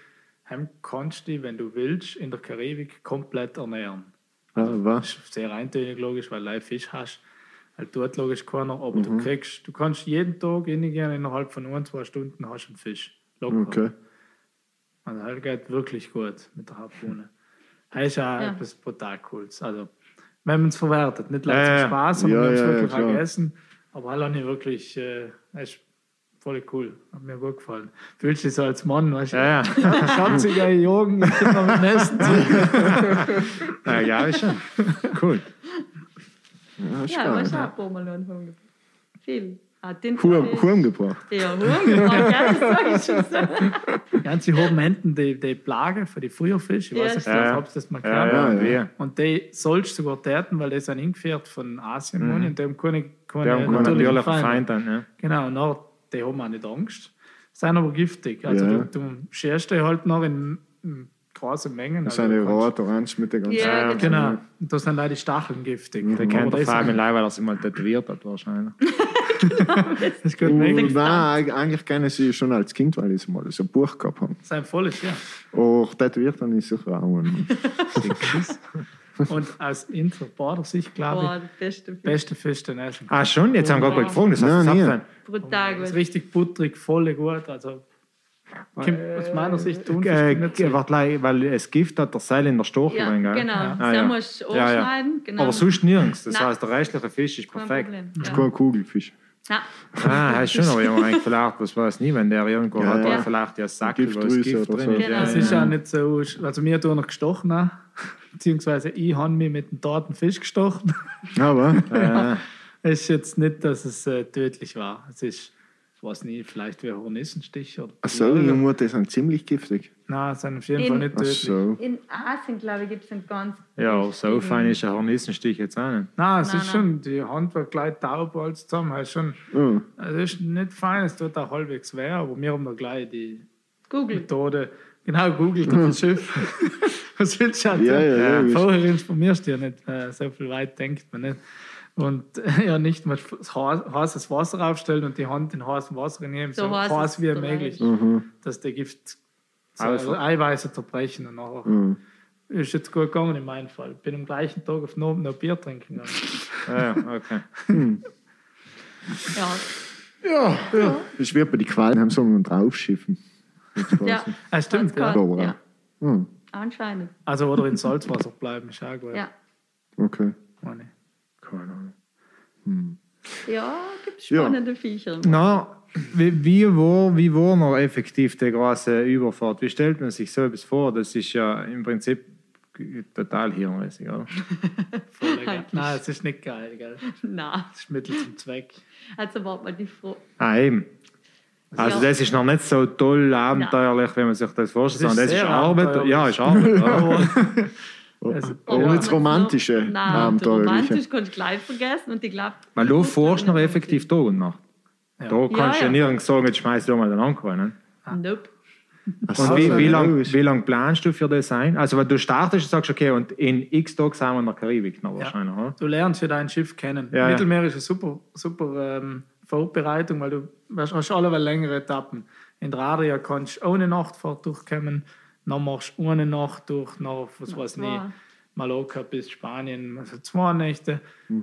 dann kannst du dich, wenn du willst, in der Karibik komplett ernähren. Ah, Das was? ist sehr eintönig logisch, weil du Fisch hast. Halt dort logisch keiner, aber Mhm. du kriegst, du kannst jeden Tag reingehen, innerhalb von ein, zwei Stunden hast du einen Fisch. Locker. Okay. Also halt geht wirklich gut mit der Harpune. Das ist auch Ja. etwas brutal Cooles. Also, wenn man es verwertet, nicht nur Ja, zum ja. Spaß, sondern Ja, wir haben es ja, ja, wirklich auch klar. gegessen. Aber halt habe ich wirklich, äh, das ist voll cool. Hat mir gut gefallen. Fühlst dich so als Mann, weißt du? Ja, ja. Schatziger Jungen, ich bin noch mit Essen zu. ja, ja, ist schon. Cool. Ja, ist Ja, du hast auch geil. ein paar Mal einen Huhn gebracht. Viel. Ah, den Huhn, Huhn gebracht. Ja, Huhn gebracht, ja, das sag ich schon so. Ja, haben hinten die, die Plage für die Feuerfische. Ich Ja, weiß nicht, Ja, ja. ob du das mal Ja, gehört ja, Ja, ja. Und die sollst du sogar täten, weil die sind eingeführt von Asien mhm. und die haben keine, keine Die haben keinen natürlichen natürlichen Feinde. Feind dann. Ja. Genau, und dann, die haben auch nicht Angst, sind aber giftig. Also Ja. du, du scherst die halt noch in, in großen Mengen. Das Also sind die rot, orange mit den ganzen. Ja, Ja, Genau, und da sind auch die Stacheln giftig. Der Aber kennt der das- Fabian Leih, weil er sich mal tätowiert hat, wahrscheinlich. Das geht Und, möglich. nein, eigentlich kennen sie schon als Kind, weil ich mal so ein Buch gehabt habe. Das ist ein volles, ja. Auch tätowiert habe ich sicher auch. Und aus Inter-Bader-Sicht, glaube Boah, ich, der beste Fisch. beste Fisch, den essen Ah, schon? Jetzt haben wir gerade gefragt. Das das nie. Zapfen. Brutal Das ist gut. richtig butterig, voll gut. Also Kim, aus meiner Sicht tun Äh, nicht so. warte, lei- weil es Gift hat der Seil in der Stachel Ja, gell? genau. Ah, Da ja. musst du Ja, ja. Genau. Aber sonst nirgends. Das Nein. heißt, der restliche Fisch ist Kein perfekt. Problem. Das ist Ja. kein Kugelfisch. Ja. Ah, hast schon noch jemand vielleicht, was weiß nie, wenn der irgendwo Ja, hat, ja. vielleicht ja Sackel, wo das Giftdrüse Gift oder drin so. ist. Genau. Ja, Es ist ja. auch nicht so, also mir tun noch gestochen. Beziehungsweise ich habe mich mit einem toten Fisch gestochen. Aber Äh, Es ist jetzt nicht, dass es äh, tödlich war. Es ist, ich weiß nicht, vielleicht wie ein Hornissenstich oder. so, junge Mutter sind ziemlich giftig. Nein, es sind auf jeden In- Fall nicht Ach tödlich. so. In Asien, glaube ich, gibt es einen ganz. ja, so fein ist ein Hornissenstich jetzt auch nicht. Nein, es Nein, ist nein. schon, die Hand war gleich taub alles zusammen. Es ist schon, Oh. es ist nicht fein, es tut auch halbwegs weh, aber wir haben da gleich die Google. Methode. Genau, googelt auf das Schiff. Was willst du Ja, ja, erzählen? logisch. Vorher informierst du ja nicht, äh, so viel weit denkt man nicht. Und ja, nicht mal heißes Wasser aufstellen und die Hand in heißem Wasser nehmen, so, So heiß wie möglich, Mhm. dass der Gift so, Also- Eiweiße zerbrechen. Und nachher Mhm. ist jetzt gut gegangen in meinem Fall. Bin am gleichen Tag auf Noben noch Bier trinken gegangen. Ja, okay. Ja. Ja, ja. Das wird bei den Qualen haben so einen draufschiffen. Ja. Ah, stimmt, ja. klar. Ja. Ja. Hm, Anscheinend. Also oder in Salzwasser bleiben, ist auch gut. Ja. okay. Meine. Keine Ahnung. Ja, gibt es Ja. spannende Viecher. Na, wie, wie, war, wie war noch effektiv die große Überfahrt? Wie stellt man sich so etwas vor? Das ist ja im Prinzip total hirnrissig, oder? Voll geil. Eigentlich. Nein, es ist nicht geil, gell? Na, Das ist Mittel zum Zweck. also warte mal die Frage. Ah, eben. Also Ja. das ist noch nicht so toll abenteuerlich, wenn man sich das vorstellt, Das ist sondern das ist Arbeit. Ja, ist Arbeit. oder? Also, ja. nicht das romantische, Nein, abenteuerliche. romantisch kannst du gleich vergessen und ich glaube. Weil du forschst noch effektiv Tag und Nacht. Ja. Da kannst du ja, ja. nirgends sagen, jetzt schmeiß du mal den Anker. Ne? Nope. Ach Und so, wie, wie ja, lange wie lang planst du für das ein? Also wenn du startest und sagst, okay, und in x Tagen sind wir in der Karibik noch wahrscheinlich, oder? Du lernst ja dein Schiff kennen. Ja, ja. Mittelmeer ist eine super, super ähm, Vorbereitung, weil du weißt, hast alle längere Etappen. In der Adria kannst du ohne Nachtfahrt durchkommen, dann machst du eine Nacht durch, nach, was weiß ich. Mallorca bis Spanien, also zwei Nächte.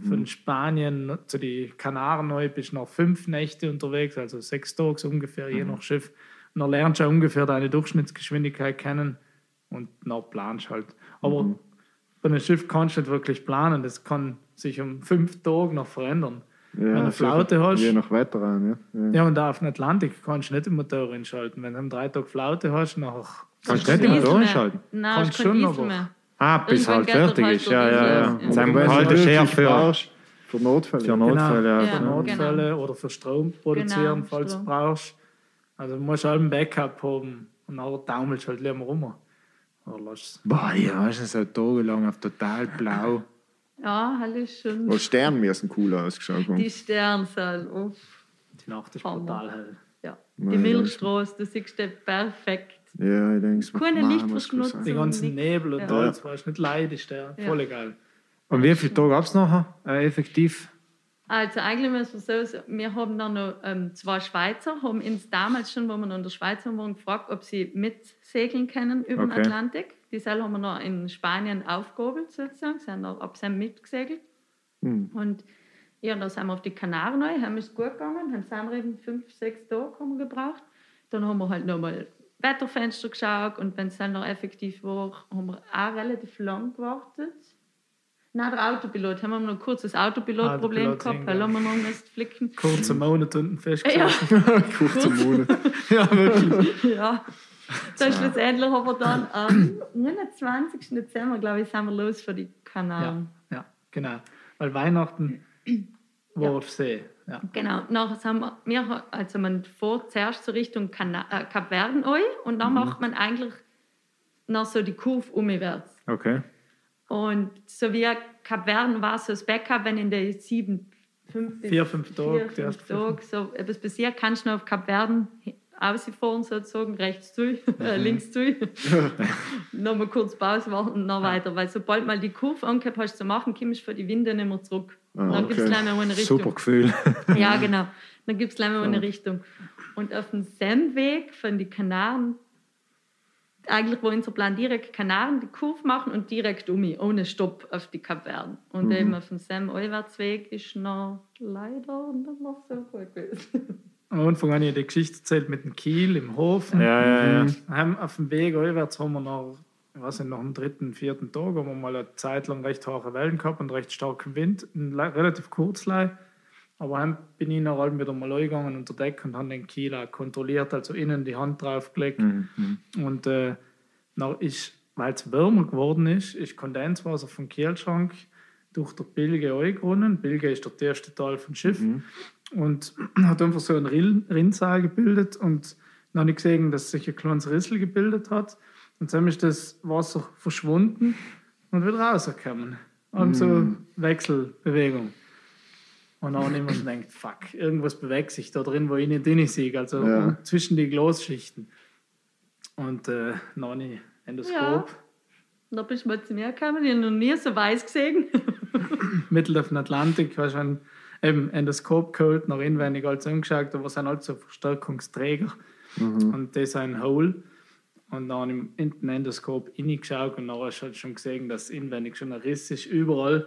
Von Spanien zu den Kanaren neu bist du noch fünf Nächte unterwegs, also sechs Tage ungefähr, je nach Schiff. Und dann lernst du ungefähr deine Durchschnittsgeschwindigkeit kennen und dann planst du halt. Aber bei einem Schiff kannst du nicht wirklich planen, das kann sich um fünf Tage noch verändern. Ja, Wenn du eine Flaute sicher. hast, Je nach Wetter an, ja. ja. ja, und da auf dem Atlantik kannst du nicht den Motor einschalten. Wenn du am drei Tage Flaute hast, nachher Kannst du nicht den Motor einschalten? Nein, Kannst kann schon, aber- mehr. Ah, bis Irgendwann halt er fertig halt ist. Ja, ja, ja. ja. Dann Wenn du halt Schärfe für, brauchst, für Notfälle. für Notfälle. Ja. Ja. für Genau. Notfälle oder für Strom produzieren, Genau, falls Strom. du brauchst. Also du musst halt ein Backup haben und nachher taumelst du halt lieber rum. Oder lass es. Boah, ja, ist so tagelang auf total blau. Ja, halt ist schon. Weil Sterne müssen cool ausgeschaut haben. Die Sterne sind. Uff. Die Nacht ist Hammer. brutal hell. Ja. Nein, Die Milchstraße, du siehst den perfekt. Ja, ich denke, Keine Lichtverschmutzung. Die ganzen. Nebel und Ja. alles, weißt du, nicht der. Ja. Voll egal. Und wie viele Tage gab es nachher äh, effektiv? Also eigentlich müssen wir so sagen, wir haben dann noch ähm, zwei Schweizer, haben uns damals schon, wo wir noch in der Schweiz waren, gefragt, ob sie mitsegeln können über den Okay. Atlantik. Die selber haben wir noch in Spanien aufgehobelt sozusagen, sind noch ab Sam mitgesegelt. Hm. Und ja, dann sind wir auf die Kanaren neu, haben es gut gegangen, haben sind wir eben fünf, sechs Tage haben wir gebraucht. Dann haben wir halt nochmal Wetterfenster geschaut und wenn es dann noch effektiv war, haben wir auch relativ lang gewartet. Nein, der Autopilot, haben wir noch ein kurzes Autopilot-Problem Autopilot gehabt, weil ja. haben wir noch müssen flicken. Kurze Monat unten Ja, festgesessen. Kurz zum Monat. Ja, wirklich. ja. Dann schlussendlich haben wir dann am 29. Dezember, glaube ich, sind wir los für die Ja, Kanaren. ja, genau. Weil Weihnachten war auf See. Ja. Genau, nachher sind wir, also man fährt zuerst so Richtung Kana äh, Kap Verden ein und dann macht man eigentlich noch so die Kurve umwärts. Okay. Und so wie Kap Verden war so das Backup, wenn in der sieben, fünf, Vier, fünf Tage, vier, die ersten fünf Tage, so etwas passiert, kannst du noch auf Kap Verden ausfahren sozusagen, rechts zu, äh, links zu, nochmal kurz Pause machen und dann weiter, weil sobald mal die Kurve angehabt hast zu machen, kommst du für die Winde nicht mehr zurück. Ah, dann gibt es okay. gleich mal eine Richtung. Super Gefühl. Ja, genau. Dann gibt es gleich mal eine Richtung. Und auf dem Semmweg von den Kanaren, eigentlich war unser Plan direkt Kanaren die Kurve machen und direkt um, ohne Stopp auf die Kapverden. Und Mhm. eben auf dem Sem-Euwärtsweg ist noch leider nicht noch so gut gewesen. Am Anfang habe ich die Geschichte erzählt mit dem Kiel im Hofen. Ja, ja, ja. Haben auf dem Weg einwärts haben wir noch, ich weiß nicht, nach dem dritten, vierten Tag haben wir mal eine Zeit lang recht hohe Wellen gehabt und recht starken Wind, relativ kurzlei. Aber dann bin ich nach allem wieder mal eingegangen unter Deck und habe den Kiel auch kontrolliert, also innen die Hand draufgelegt. Und äh, ist, weil es wärmer geworden ist, ist Kondenswasser vom Kielschrank durch der Bilge eingerunnen. Bilge ist der erste Teil vom Schiff. Und hat einfach so ein Rinnsal gebildet. Und habe ich gesehen, dass sich ein kleines Rissel gebildet hat. Und dann ist das Wasser verschwunden und wieder rausgekommen. Und so Wechselbewegung. Und ich mir schon gedacht, fuck, irgendwas bewegt sich da drin, wo ich nicht drin sehe. Also Ja. zwischen die Glosschichten. Und äh, habe ich Endoskop. Da bist du mal zu mir gekommen, ich habe noch nie so weiß gesehen. Mittel auf den Atlantik, du eben Endoskop geholt, nach inwendig alles angeschaut, aber es sind halt so Verstärkungsträger und das ist ein Hole. Und dann habe ich in den Endoskop reingeschaut und dann hast du halt schon gesehen, dass inwendig schon ein Riss ist, überall,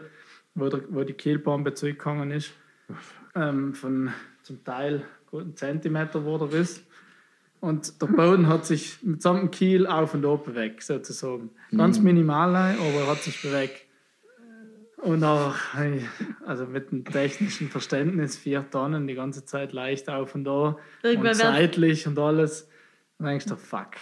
wo, der, wo die Kehlbahn zurückgegangen ist. Ähm, von zum Teil gut einen Zentimeter wo der Riss. Und der Boden hat sich mitsamt dem Kiel auf und ab bewegt, sozusagen. Ganz minimal, aber er hat sich bewegt. Und auch, also mit dem technischen Verständnis, vier Tonnen die ganze Zeit leicht auf und da Irgendwann und seitlich und alles. Dann denkst du, fuck,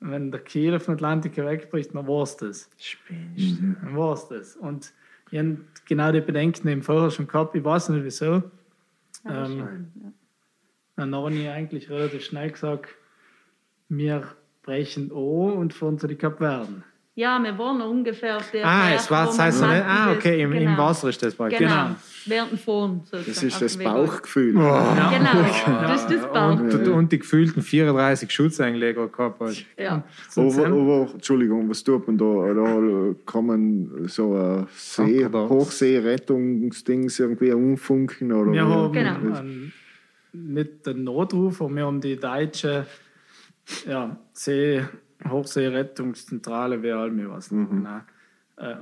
wenn der Kiel auf den Atlantik wegbricht, dann war's das. Dann war's das. Und ich habe genau die Bedenken eben vorher schon gehabt, ich weiß nicht wieso. Ähm, dann habe ich eigentlich relativ schnell gesagt, wir brechen an und fahren zu den Kapverden. Ja, wir waren noch ungefähr auf der Ah, Fähre, es war, das heißt so nicht, ah, okay, im, im Genau. Wasser ist das praktisch. Genau, Genau. während dem Fahren. sozusagen, Das ist das dem Weg aus. Bauchgefühl. Genau, das ist das Bauch. Und, und die gefühlten 34 Schutzeinleger gehabt hast. Ja. Aber, aber, Entschuldigung, was tut man da? Da kann man so ein See. Hochseerettungsdings irgendwie umfunken? Oder Wir haben Genau. einen, nicht den Notruf, aber wir haben die deutsche ja, See, Hochseerettungszentrale, wer all mir was. Genau. Äh,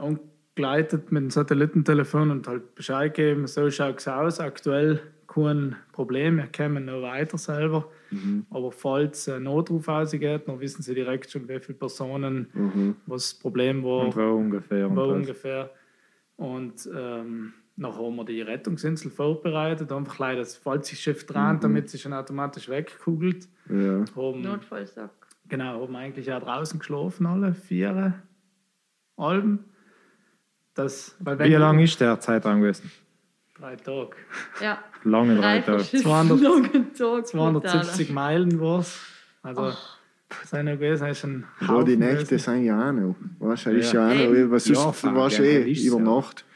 angeleitet mit dem Satellitentelefon und halt Bescheid geben, so schaut es aus. Aktuell kein Problem, wir kommen noch weiter selber. Aber falls ein Notruf ausgeht, dann wissen sie direkt schon, wie viele Personen, was das Problem war. Und wo ungefähr. Und Wo was. ungefähr. Und ähm, dann haben wir die Rettungsinsel vorbereitet, einfach leider das Fallschiff dran, damit sie schon automatisch wegkugelt. Ja. Haben, Notfallsack. Genau, haben eigentlich auch draußen geschlafen, alle vier Alben. Das, weil wenn Wie lange ist der Zeitraum gewesen? Drei Tage. Ja. Lange drei Drei Tage. verschiedene 200 langen Tage. 270 Meilen war es. Also, sind noch gewesen, ist ein Ja, die Haufen Nächte gewesen. sind ja auch noch. Weißt du, das ist ja auch Eben. noch, was Ja, sonst fahren warst du eh ist über ja. Nacht.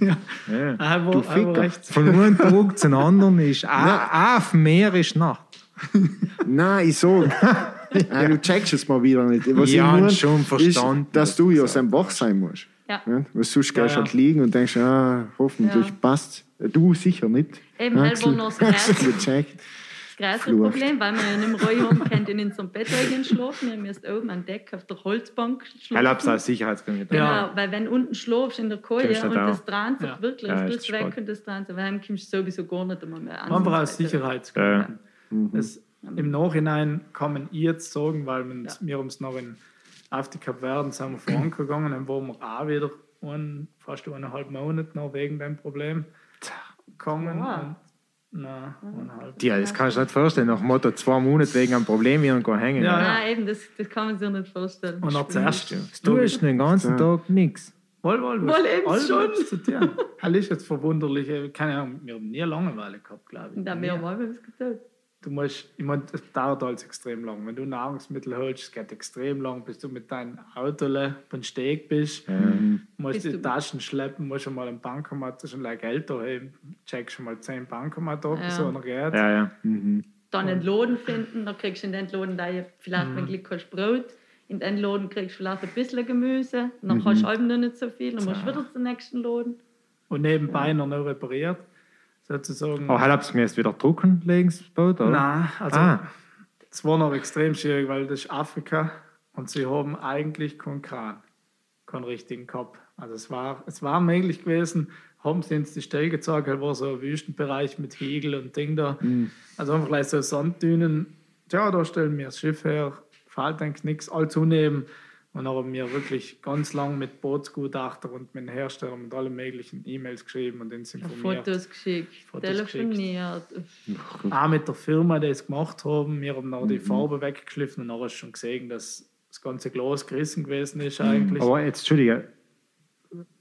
Ja. Aber, Du aber Ficker. recht. Von einem Tag zum anderen ist auch auf dem Meer ist Nacht. Nein, ich sag, Nein, du checkst es mal wieder nicht. Was Ja, ich meine, schon verstanden, Ist, dass du ja sein wach sein musst. Ja. Ja? Weil sonst Ja, gehst du ja. halt liegen und denkst, ah, hoffentlich Ja. passt Du sicher nicht. Eben, halt, wo Axel, noch das Axel Gras- gecheckt. Das größte Flucht. Problem, weil wir ja nicht mehr Ruhe haben, könnt in unserem Bett liegen schlafen. Wir müssen oben an Deck auf der Holzbank Ich habe es schlafen. als Sicherheitsgrund. Genau, Ja. weil wenn unten schlafst in der Koje Kommst du und da das dreht sich Ja. wirklich, Ja, ja, ist das weg und das dreht sich, weil kommst du sowieso gar nicht einmal mehr an. Einfach aus Sicherheitsgründen. Ja. Es, Im Nachhinein kann man ich jetzt sagen, weil wir, wir uns noch in, auf die Kapverden sind wir vorangegangen, dann waren wir auch wieder ein, fast eineinhalb Monate noch wegen dem Problem gegangen. Wow. Und, nein, eineinhalb. Ja, das kannst du nicht vorstellen. Nach dem Motto, zwei Monate wegen einem Problem irgendwo hängen. Ja, ja. Nein, eben, das, das kann man sich nicht vorstellen. Und dann zuerst. Du hast den ganzen Tag nichts. Wohl, wohl, Wohl eben alles schon. zu tun. Das ist jetzt verwunderlich. Keine Ahnung, wir haben nie Langeweile gehabt, glaube ich. Da Nie. mehr mal was getan. Du musst, ich meine, das dauert alles extrem lang. Wenn du Nahrungsmittel holst, es geht extrem lang, bis du mit deinem Auto beim Steg bist. musst Bis die du- Taschen schleppen, musst schon mal einen Bankomat, das ist schon like Geld daheim, check schon mal 10 Bankomat ab, Ja. so einer geht. Ja, ja. Mhm. Dann Entladen finden, dann kriegst du in den Entladen da vielleicht, Mhm. wenn Glück hast, Brot. In den Entladen kriegst du vielleicht ein bisschen Gemüse. Dann hast du eben noch nicht so viel. Dann musst du wieder zum nächsten Laden. Und nebenbei noch noch repariert, sozusagen. Aber habt ihr es wieder drucken legen, das Boot? Oder? Nein, also Ah. es war noch extrem schwierig, weil das ist Afrika und sie haben eigentlich keinen Kran, keinen richtigen gehabt. Also es war, es war möglich gewesen, haben sie uns die Stelle gezeigt, halt war so ein Wüstenbereich mit Hegel und Ding da. Also einfach gleich so Sanddünen. Tja, da stellen wir das Schiff her, fällt eigentlich nichts allzu neben. Und dann haben wir wirklich ganz lang mit Bootsgutachter und mit Herstellern und allen möglichen E-Mails geschrieben und uns informiert. Fotos geschickt, Fotos telefoniert. Auch mit der Firma, die es gemacht haben. Wir haben noch die Mhm. Farbe weggeschliffen und du schon gesehen, dass das ganze Glas gerissen gewesen ist eigentlich. Aber jetzt, Entschuldige,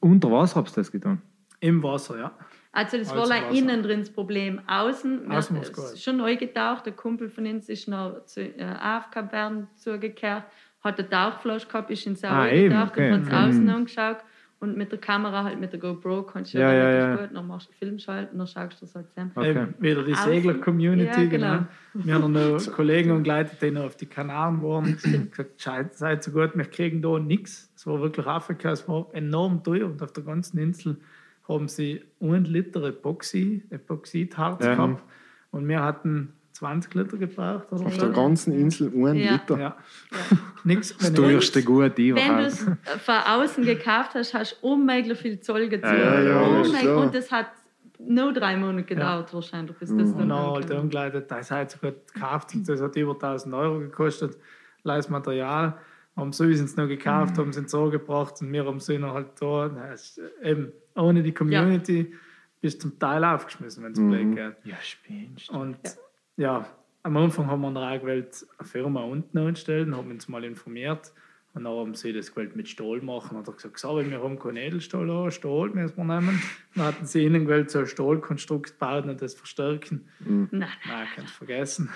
unter Wasser habt ihr das getan? Im Wasser, ja. Also das war like innen drin das Problem. Außen, wir- Außen ist schon neu getaucht. Der Kumpel von uns ist noch zu äh, AFK Bern zugekehrt, hat eine Tauchflasche gehabt, ist ins Ah, Sauer eben, getaucht okay. und hat es außen angeschaut. Und mit der Kamera, halt mit der GoPro, kannst du Ja, ja, ja, gut, dann machst du Film schalten, dann schaust du das halt zusammen. Okay. Eben, wieder die. Segler-Community, Ja, genau. genau. Wir haben noch Kollegen und Leute, die noch auf die Kanaren waren, gesagt, seid, seid so gut, wir kriegen da nichts. Es war wirklich Afrika, es war enorm teuer und auf der ganzen Insel haben sie 1 Liter Epoxy, Epoxidharz Ja. gehabt und wir hatten 20 Liter gebraucht. Oder Auf so. der ganzen Insel ein Ja. Liter. Ja. Nichts. Das teuerste Gut Wenn du überhaupt. es von außen gekauft hast, hast du unmöglich viel Zoll gezahlt. Ja, ja, klar. und das hat nur drei Monate gedauert wahrscheinlich, bis das Und dann dann halt umgeleitet, das hat sogar gekauft und das hat über 1000 Euro gekostet. Leis Material. Haben sie uns noch gekauft, haben sie ins Ohr gebracht und wir haben sie noch halt da. Es Eben, ohne die Community bist du zum Teil aufgeschmissen, wenn es blöd geht. Ja, spinnst. Und ja. am Anfang haben wir dann auch gewählt, eine Firma unten anstellen, haben uns mal informiert. Und dann haben sie das gewählt mit Stahl machen. Und er gesagt, so, wir haben keinen Edelstahl, an, Stahl müssen wir nehmen. Dann hatten sie ihnen gewählt, so ein Stahlkonstrukt bauen und das verstärken. Nein, nein. Nein, kannst vergessen.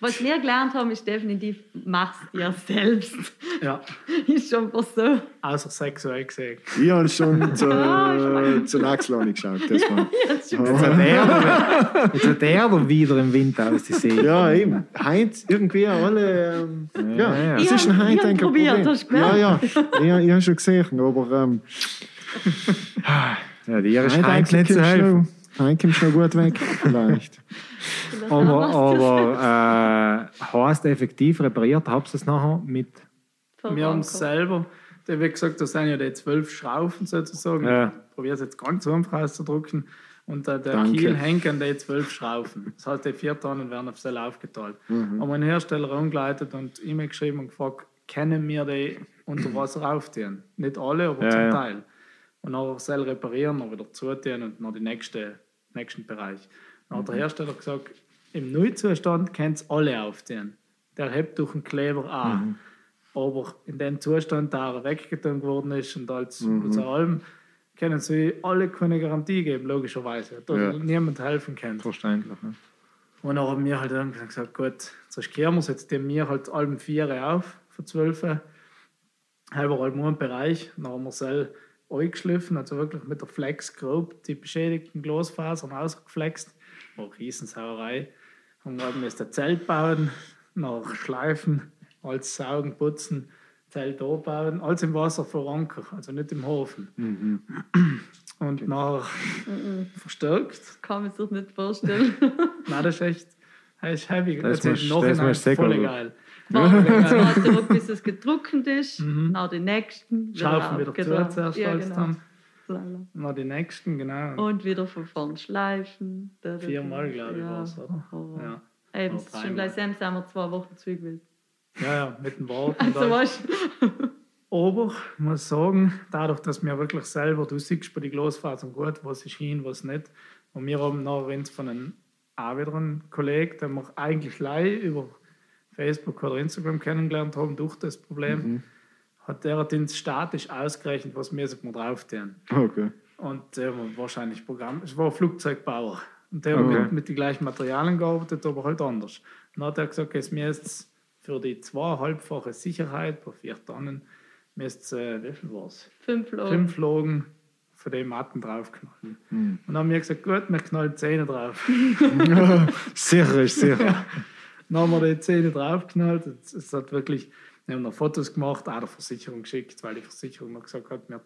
Was wir gelernt haben, ist definitiv, mach's dir selbst. Ja, ist schon was so. außer sexuell gesehen. Ich habe schon zu, zu Axel angeschaut. Das war. Jetzt hat er, jetzt hat er aber wieder im Wind aus die See. Ja, eben. Heinz, irgendwie alle. Ähm, ja, ja. es Ich ist ein ich hab ein probiert, Problem. hast du Ja, gemerkt? ja. Ja, ich habe schon gesehen, aber. Ähm, Ja, dir ist Heinz nicht zu helfen. Noch- Heinz kommst noch gut weg, vielleicht. Aber, aber äh, heißt effektiv repariert, habt ihr es nachher mit. Wir haben es selber, der wie gesagt, das sind ja die zwölf Schrauben sozusagen. Ja. Ich probiere es jetzt ganz einfach auszudrücken. Und äh, der Danke. Kiel hängt an die zwölf Schrauben. Das heißt, die vier Tonnen werden auf Seil aufgeteilt. Haben einen Hersteller umgeleitet und E-Mail geschrieben und gefragt, können wir die unter Wasser auftun? Nicht alle, aber Ja, zum ja. Teil. Und dann Seil reparieren, dann wieder zutun und dann den nächsten, nächsten Bereich. Dann hat der Hersteller gesagt, im Nullzustand könnt ihr alle auftun. Der hebt durch den Kleber an. Aber in dem Zustand, da er weggetan worden ist und als, als allem, können sie alle keine Garantie geben, logischerweise. Da Ja. niemand helfen kann. Verständlich. Ne? Und dann haben wir halt irgendwann gesagt, gut, jetzt riskieren wir es, jetzt nehmen wir halt allem vier auf, von zwölf. Halber einen Bereich. Dann haben wir es eingeschliffen, also wirklich mit der Flex grob die beschädigten Glasfasern ausgeflext. War eine Riesensauerei. Haben wir müssen ein Zelt bauen, nach Schleifen, alles saugen, putzen, Zelt bauen, alles im Wasser vor Anker, also nicht im Hafen. Und nachher verstärkt. Kann man sich nicht vorstellen. Nein, das ist echt das ist heavy. Das Das, ist noch das voll geil. Warten warten wir, bis es gedruckt ist. Nach den nächsten. Schaufen wieder zu Genau. zuerst Ja, genau. dann. Lala. Noch die nächsten, genau. Und wieder von vorn schleifen. Da, da. Viermal, glaube ich, ja. war's, oder? Aber Ja. Eben, es schon gleich Sam, sind wir zwei Wochen zu gewesen. ja, ja, mit dem Wort. Also, weißt Aber ich muss sagen, dadurch, dass wir wirklich selber, du siehst bei den Glasfasern gut, was ist hin, was nicht. Und wir haben nachher von einem auch wieder einen Kollegen, den wir eigentlich live über Facebook oder Instagram kennengelernt haben, durch das Problem, hat der hat uns statisch ausgerechnet, was wir so drauf tun. Okay. Und der war wahrscheinlich Programm, es war Flugzeugbauer. Und der Okay. hat mit, mit den gleichen Materialien gearbeitet, aber halt anders. Und dann hat er gesagt, es müsst für die zweieinhalbfache Sicherheit bei vier Tonnen, müsst äh, wie viel war es? fünf Logen. Fünf Logen von den Matten draufknallen. Und dann haben wir gesagt, gut, wir knallen Zähne drauf. Sicher ist sicher. Dann haben wir die Zähne draufgeknallt. Es hat wirklich, wir haben noch Fotos gemacht, auch der Versicherung geschickt, weil die Versicherung noch gesagt hat, wir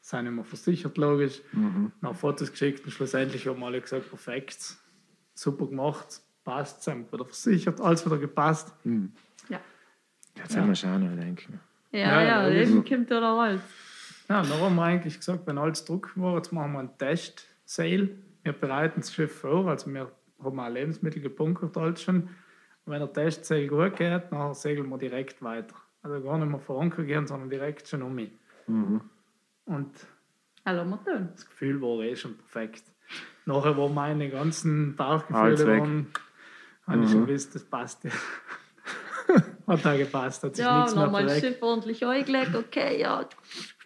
sind immer versichert, logisch. Noch Fotos geschickt und schlussendlich haben alle gesagt, perfekt, super gemacht, passt, sind wieder versichert, alles wieder gepasst. Ja, Jetzt haben wir schon noch denken. ja, Ja, ja, eben kommt ja noch alles. Ja, dann haben wir eigentlich gesagt, wenn alles Druck war, jetzt machen wir einen Test-Sale. Wir bereiten das Schiff vor, also wir haben auch Lebensmittel gebunkert alles schon. Wenn der Test-Sale gut geht, dann segeln wir direkt weiter. Also gar nicht mehr vor Anker gehen, sondern direkt schon um mich. Und Hallo, das Gefühl war eh schon perfekt. Nachher, wo meine ganzen Bauchgefühle waren, habe ich schon gewusst, das passt ja. Hat da gepasst, hat sich Ja, nichts mehr nochmal das bewegt. Schiff ordentlich eingelegt. Okay, ja.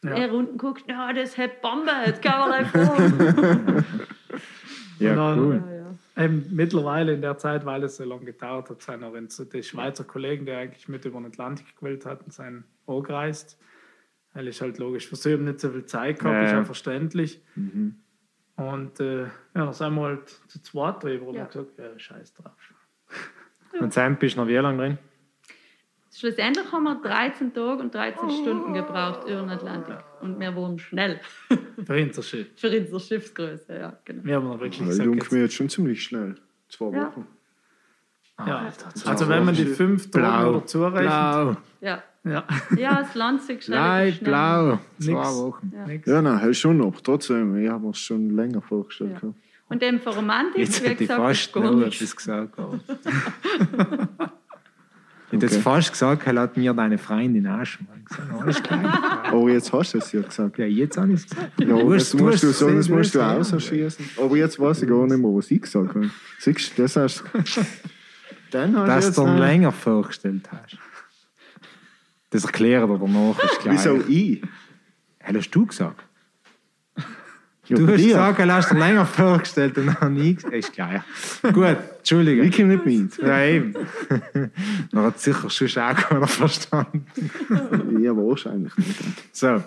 Ja. Er unten guckt, ja, das hat Bombe, jetzt kann man einfach Ja, Und dann- cool. Ähm, mittlerweile in der Zeit, weil es so lange gedauert hat, sind auch die Schweizer Kollegen, die eigentlich mit über den Atlantik gewählt hatten, sind angereist. Weil ich halt logisch für sie nicht so viel Zeit gehabt, Ja, ist ja. verständlich. Und äh, ja, dann sind wir halt zu zweit drüber und Ja. haben gesagt, ja, scheiß drauf. Und Sam, bist du noch wie lange drin? Schlussendlich haben wir 13 Tage und 13 Stunden gebraucht über den Atlantik. Und wir waren schnell Für unser Schiff. für unsere Schiffsgröße. Ja, genau. Wir haben noch wirklich gesagt, dunkel jetzt, mir jetzt schon ziemlich schnell. Zwei Ja. Wochen. ja. Das Also war wenn man die fünf Tage dazu rechnet, Blau. Ja, ja, ja das Land sich schnell. Schnell. blau. Zwei Nix. Wochen. Ja. nix. Ja, nein, schon noch. Trotzdem, ich habe mir es schon länger vorgestellt. Ja. Und dem für Romantik, Jetzt wie hätte ich gesagt, fast noch etwas gesagt. hätte jetzt Okay. fast gesagt, er hat mir deine Freundin auch schon klar. Aber jetzt hast du es ja gesagt. Ja, jetzt habe ich es gesagt. Ja, Du das hast- du musst du sagen, das musst du ausschießen. Aber jetzt weiß ich gar nicht mehr, was ich gesagt habe. Siehst du, das hast Dann hast Dass du jetzt noch- länger vorgestellt hast. Das erklärt er danach. Wieso ich? Hey, hast du gesagt? Ja, Du hast gesagt, er hast dir länger vorgestellt und dann nie gesagt. Ist gleich. Gut, Entschuldige. Ich komme nicht mit. Ja, eben. Man hat sicher schon auch keiner verstanden. Ja, wahrscheinlich nicht. So.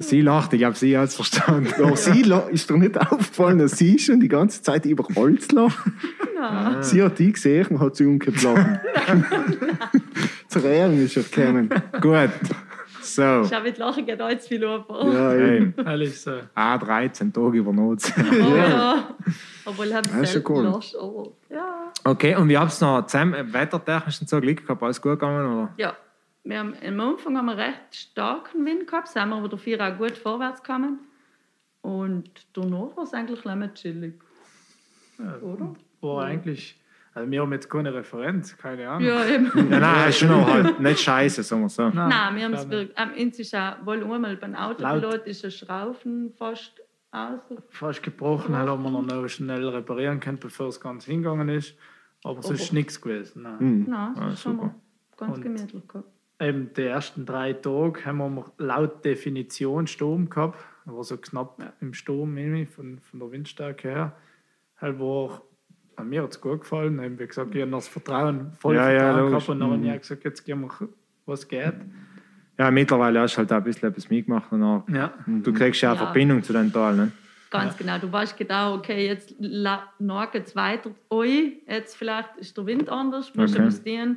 Sie lacht, ich glaube, sie hat es verstanden. Ja, sie ist dir nicht aufgefallen, dass sie schon die ganze Zeit über alles lacht. Ja. Sie hat die gesehen und hat sie umgelacht. Zur Ehrung ist erkennen. Gut. So. Schau, mit Lachen geht alles viel über. Ja, eben. Ehrlich so. Ah, 13 Tage über Not. Oh, ja. Obwohl ich habe Ja, selten cool. Lust, aber ja. Okay, und wie habt ihr noch zusammen, äh, wettertechnisch so Glück gehabt? Alles gut gegangen? Oder? Ja, wir haben, am Anfang haben wir recht starken Wind gehabt, sind wir aber dafür auch gut vorwärts gekommen. Und danach war es eigentlich länger chillig. Oder? War eigentlich, also wir haben jetzt keine Referenz, keine Ahnung. Ja, eben. Ja, nein, ist schon noch halt nicht scheiße, sagen wir so. Nein, wir haben es wirklich. Ähm, uns ist auch, wohl einmal beim Autopilot ist ein Schraufen fast aus. Fast gebrochen, halt haben wir noch noch schnell reparieren können, bevor es ganz hingegangen ist. Aber es ist Aber- nichts gewesen. Nein. Hm. Nein, das Ah, ist schon ganz Und- gemütlich gehabt. Eben die ersten drei Tage haben wir laut Definition Sturm gehabt. War so knapp im Sturm irgendwie von, von der Windstärke her. Halt war, mir hat es gut gefallen. Eben, wie gesagt, ich habe das Vertrauen, voll Ja, ja, Vertrauen logisch. gehabt. Und dann habe Mhm. ich gesagt, jetzt gehen wir, was geht. Ja, mittlerweile hast du halt auch ein bisschen etwas mitgemacht. Und auch, Ja. Du kriegst ja eine Ja. Verbindung zu deinem Tal. Ne? Ganz genau. Du weißt genau, okay, jetzt nagt es weiter ein. Jetzt vielleicht ist der Wind anders, musst Okay. justieren.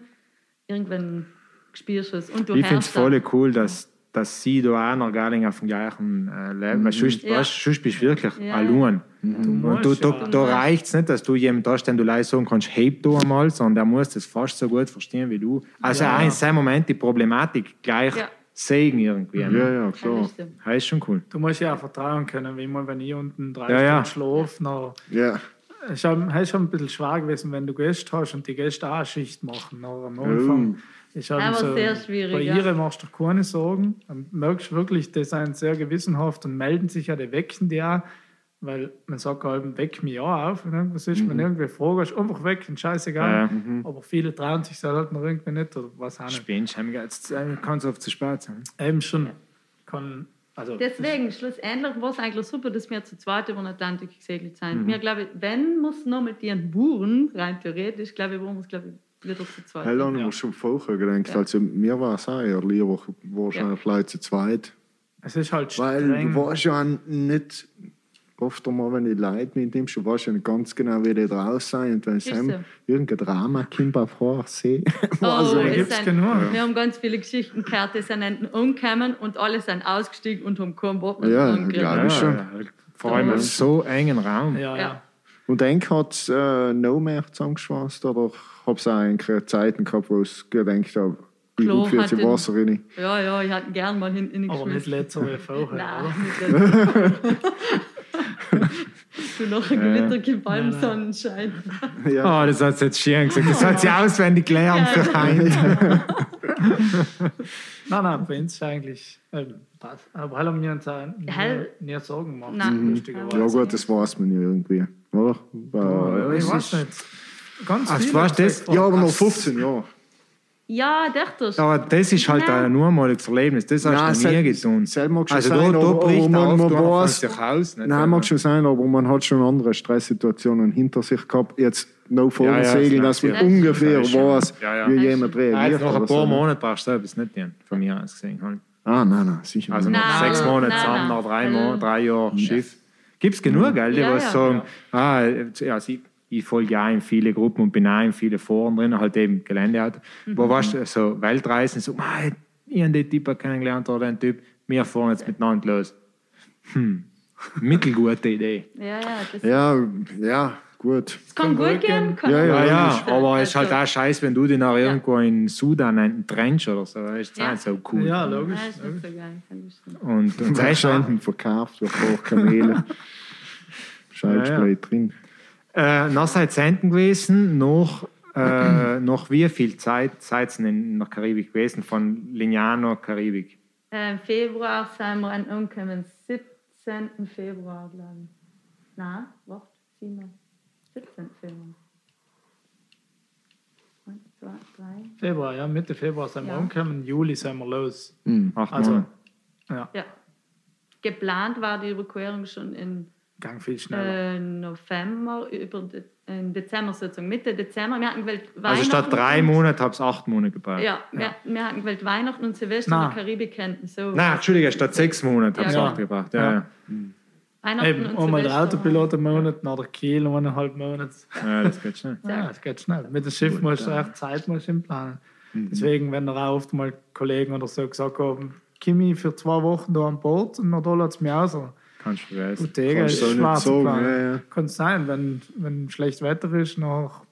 Irgendwann spürst du es. Und du Ich finde es voll cool, dass, dass sie da auch noch gar nicht auf dem gleichen äh, Level Weil sonst, Ja. weißt, sonst bist du wirklich Ja. allein. Du Und du, da, ja. da reicht es nicht, dass du hast, den du leise sagen kannst, heb du einmal, sondern der muss das fast so gut verstehen wie du. Also Ja. auch in seinem Moment die Problematik gleich Ja. sehen irgendwie. Ja, ne? ja, Ja, klar. Das ist schon cool. Du musst ja auch vertrauen können, wie mal, wenn ich unten drei Ja, ja. Stunden schlafe, Ja. Es ist schon, ein bisschen schwer gewesen, wenn du Gäste hast und die Gäste auch eine Schicht machen. Aber am Anfang ist halt Aber so, sehr schwierig, Bei ja. ihr machst du keine Sorgen. Dann merkst du wirklich, die sind sehr gewissenhaft und melden sich ja, die wecken die auch. Weil man sagt halt, weck mich auch auf. Wenn irgendwas ist, wenn irgendwie fragst, einfach weg, und scheißegal. Ja, Aber viele trauen sich das halt noch irgendwie nicht oder was auch nicht. Spinnst, jetzt äh, kann es oft zu spät sein. Eben schon. Kann, also, Deswegen, schlussendlich war es eigentlich super, dass wir zu zweit über den Atlantik gesegelt Mhm. sind. Wir, glaube ich, wenn muss noch mit ihren Buren, rein theoretisch, glaube ich, waren wir es, glaube ich, wieder zu zweit. Hell habe ich Ja. schon vorher gedacht. Ja. Also, mir war es auch eher lieber, wahrscheinlich vielleicht zu zweit. es ist halt Weil streng. du weißt ja nicht, oft einmal, wenn die Leute mitnimmst, du weißt ja nicht ganz genau, wie die draus sind. Und wenn es Ist dann so. irgendein Drama kommt auf Hochsee, Oh, also, es gibt's sind, genug. Wir haben ganz viele Geschichten gehört, die sind hinten umgekommen und alle sind ausgestiegen und haben keinen Bock mehr Ja, dran gekriegt. glaub ich schon. Vor allem in so engen Raum. ja, ja. Und dann hat es äh, noch mehr zusammengeschweißt, oder habe es auch eigentlich Zeiten gehabt, wo ich gedacht habe, gut fühlt hat sich den- Wasser rein? Ja, ja, ich hätte gern mal hinten Aber nicht letzter wie vorher, Nein, nicht Du noch ein Gewitter gibt beim Nein, nein. Sonnenschein. Ja. Oh, das hat sie jetzt schön gesagt. Das hat sie auswendig gelernt Ja. für einen. Nein, nein, bei uns ist eigentlich ähm, passt. Aber haben wir uns auch nie, Hell- nie Sorgen gemacht. Nein. lustigerweise. ja gut, das weiß man ja irgendwie. Oder? Ja, Äh, ich weiß nicht. Ganz Ach, viele weißt das? Ja, aber noch ach, 15 Jahre. Ja, dachte ich. Aber das ist halt Nein. ein einmaliges Erlebnis. Das hast du nie sel- getan. sel mag schon Also sein, da, da bricht aber man, man- auf, man du weiß- sich aus. Nicht? Nein, mag schon sein, aber man hat schon andere Stresssituationen hinter sich gehabt. Jetzt no Ja, ja, Vogelsegeln, das dass man stimmt. ungefähr Das weiß, Ja, ja. wie Das jemand. Ja, reagiert. jetzt nach ein paar so. Monaten brauchst du das nicht gehen, von mir aus gesehen. Halt. Ah, nein, nein, sicher Also nach Nein, sechs Monaten nein, zusammen, nein. nach drei, Also- drei Jahren Schiff. Gibt es genug, gell, die Ja, was ja. sagen, ah, ja, sie, ich folge ja in viele Gruppen und bin auch in viele Foren drin, halt eben Geländeauto. Mhm. Wo weißt du, so Weltreisen, so, ah, ich habe den Typ kennengelernt oder den Typ, wir fahren jetzt miteinander los. Hm, mittelgute Idee. Ja, ja, das, Ja, ja, gut. das kann gut gehen. Kann Ja, ja, Ja, gut ja, aber es ist halt Also, auch scheiße, wenn du dich nach irgendwo in Sudan einen trennst oder so. Das ist Ja. nicht so cool. Ja, logisch. Nein, ist so geil. kann. Und, und das ist Wahrscheinlich verkauft durch paar Kamele. Scheibsplay drin. Äh, nach seit Senden gewesen, noch, äh, noch wie viel Zeit seid ihr in der Karibik gewesen, von Lignano, Karibik? Äh, Im Februar sind wir an umgekommen. 17. Februar, glaube ich. Nein, warte, zieh mal. 17. Februar. Eins, zwei, drei. Februar, ja, Mitte Februar sind wir Ja. angekommen, Juli sind wir los. Acht Also, ja, Ja. Geplant war die Überquerung schon in gang viel schneller. äh, November, über De in Dezember sozusagen, Mitte Dezember. Wir hatten gewählt Also statt Weihnachten drei und- Monate habt ihr acht Monate gebraucht. Ja, wir, wir hatten gewählt Weihnachten und Silvester in der Karibik kennen. So. Nein, Entschuldige, statt sechs Monate habt ihr Ja. acht gebracht. Ja, Ja. ja. Weihnachten Eben, und einmal der. Autopilot einen Monat, nach der Kiel eineinhalb Monate. ja das geht schnell. Ja, das geht schnell. Mit dem Schiff musst du echt Zeitmaschinen planen. Deswegen, wenn da auch oft mal Kollegen oder so gesagt haben, Kimi für zwei Wochen da an Bord und noch da lässt es mich aus. Kannst du vergessen. Bottega Kannst ist schwarz ja, ja. Kann sein, wenn, wenn schlecht Wetter ist, noch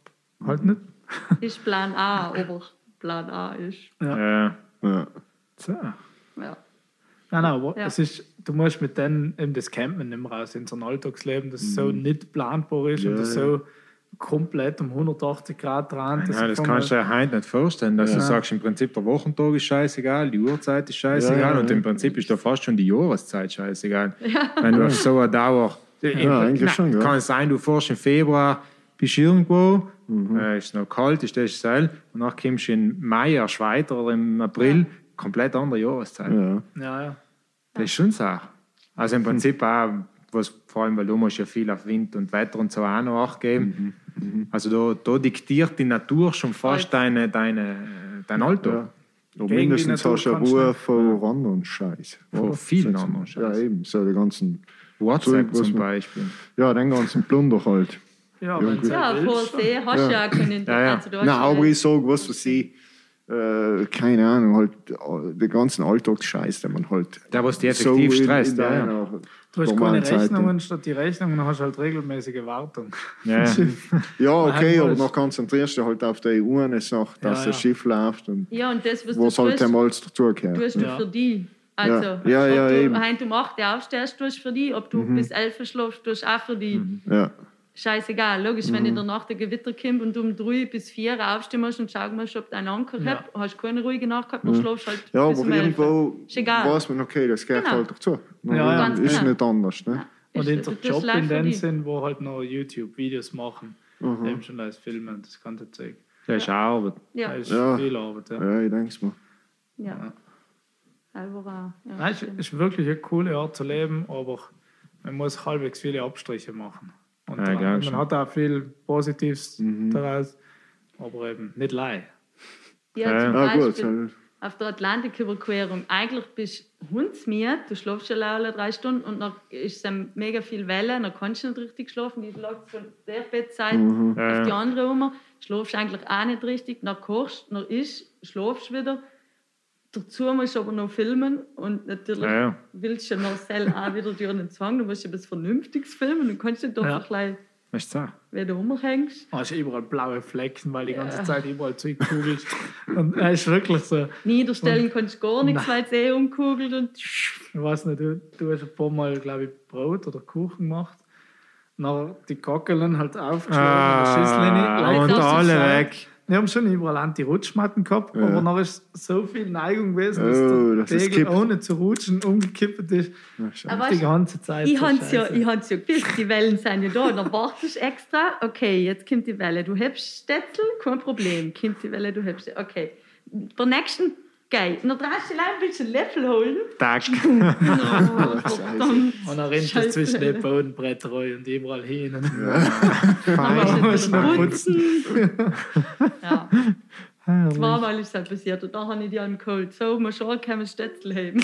halt nicht. Ist Plan A, aber Plan A ist. Ja. Ja. So. Ja. Nein, nein, aber Ja. es ist, du musst mit denen eben das Campen nicht mehr raus in so ein Alltagsleben, das so nicht planbar ist und das Ja, so komplett um 180 Grad dran. Ja, das kannst du dir heute nicht vorstellen, dass du sagst, im Prinzip der Wochentag ist scheißegal, die Uhrzeit ist scheißegal Ja, ja, und ja. im Prinzip ist da fast schon die Jahreszeit scheißegal. Wenn du auf so eine Dauer. Ja, eigentlich schon, ja. Kann es sein, du fährst im Februar, bist irgendwo, Mhm. äh, ist noch kalt, ist das Seil, und dann kommst du im Mai erst weiter oder im April, komplett andere Jahreszeit. Ja. Ja, ja. Das ist schon so. Also im Prinzip auch, was, vor allem, weil du musst ja viel auf Wind und Wetter und so auch noch Acht geben. Mhm, Also da, da diktiert die Natur schon fast deine, deine, dein Alltag. Ja. Die mindestens hast du Ruhe vor anderen Scheiß. Vor vielen anderen Scheiß. Ja, eben. So die ganzen, WhatsApp Zeug, zum man- Beispiel. ja, den ganzen Plunder halt. Ja, wenn's Ja, halt vor willst, See hast du ja auch keinen Ja, ja. Also, Nein, ja aber ich sage, was für sie, äh, keine Ahnung, halt äh, den ganzen Alltagsscheiß, den man halt. Der, was dich effektiv stresst, ja, ja. Du hast keine Rechnungen, statt die Rechnungen hast du halt regelmäßige Wartung. Ja, ja. Ja, okay, aber noch konzentrierst du halt auf die eine Sache, dass Ja, das ja. Schiff läuft und Ja, und das, was was du halt einmal dazugehört. tust du Ja. für die. Also, Ja. Ja, ja, ob eben. du heim um 8 Uhr aufstehst, tust du für die. Ob du bis 11 Uhr schläfst, tust du auch für die. Ja. Scheißegal. Logisch, Mhm. wenn in der Nacht ein Gewitter kommt und du um 3 bis 4 Uhr aufstehen musst und schauen musst, ob dein Anker Ja. hat, hast du keine ruhige Nacht gehabt, dann schläfst du halt Mhm. ja, bis aber um 11 irgendwo Ist egal. weiß man, okay, das gehört Genau. halt dazu. Ja, ja. Ganz ist genau. nicht anders. Ne? Und Ist- in du der tust Job live in dem. Sinn, wo halt noch YouTube-Videos machen, Mhm. eben schon als Filmen, das kann ich zeigen. Das ist auch Arbeit. Ja, Das ist Ja. viel Arbeit. Ja. Ja, ich denke es mir. ja. Selber auch. Ja, Nein, es stimmt. ist wirklich eine coole Art zu leben, aber man muss halbwegs viele Abstriche machen. Und Ja, glaub man schon. hat auch viel Positives daraus, aber eben nicht leid. ja, zum Ah, gut. Beispiel auf der Atlantiküberquerung. Eigentlich bist du hundsmiert, du schläfst schon alle drei Stunden und dann ist es mega viel Welle, dann kannst du nicht richtig schlafen. Die läuft von der Bettseite auf die andere um. Schlafst eigentlich auch nicht richtig, dann kochst, dann isst, schlafst wieder. Dazu musst du aber noch filmen und natürlich Ja, ja. willst du Marcel auch wieder durch den Zwang, du musst ja was Vernünftiges filmen, du kannst nicht Ja. einfach gleich Weißt du so? wenn du rumhängst. hast überall blaue Flecken, weil die ganze Zeit überall zurückkugelst. Und er ist wirklich so, Niederstellen kannst du gar nichts, weil es eh umkugelt und ich weiß nicht, du, du hast ein paar Mal, glaube ich, Brot oder Kuchen gemacht. Dann die Kackeln halt aufgeschlagen, Ah, in der Schüssel rein, und alle weg. Wir haben schon überall Anti-Rutschmatten gehabt, Ja. aber dann ist so viel Neigung gewesen, dass Oh, der es kippt. ohne zu rutschen umgekippt ist. Ja. Aber Die ganze Zeit. ich so habe ja, scheiße. ich hab's ja gewusst, die Wellen sind ja da. Dann wartest du extra, okay, jetzt kommt die Welle. Du hebst Stetzel, kein Problem. Kommt die Welle, du hebst sie. Okay. Bei nächsten, geil. Dann drehst du allein ein bisschen Löffel holen. Tag. Oh, verdammt. Und dann rennt es zwischen den Bodenbrettern und überall hin. Dann Fein. musst du Schnell wieder putzen. ja. Zweimal ist das passiert und dann habe ich die angeholt. So, man schon kann man Stetzel heben.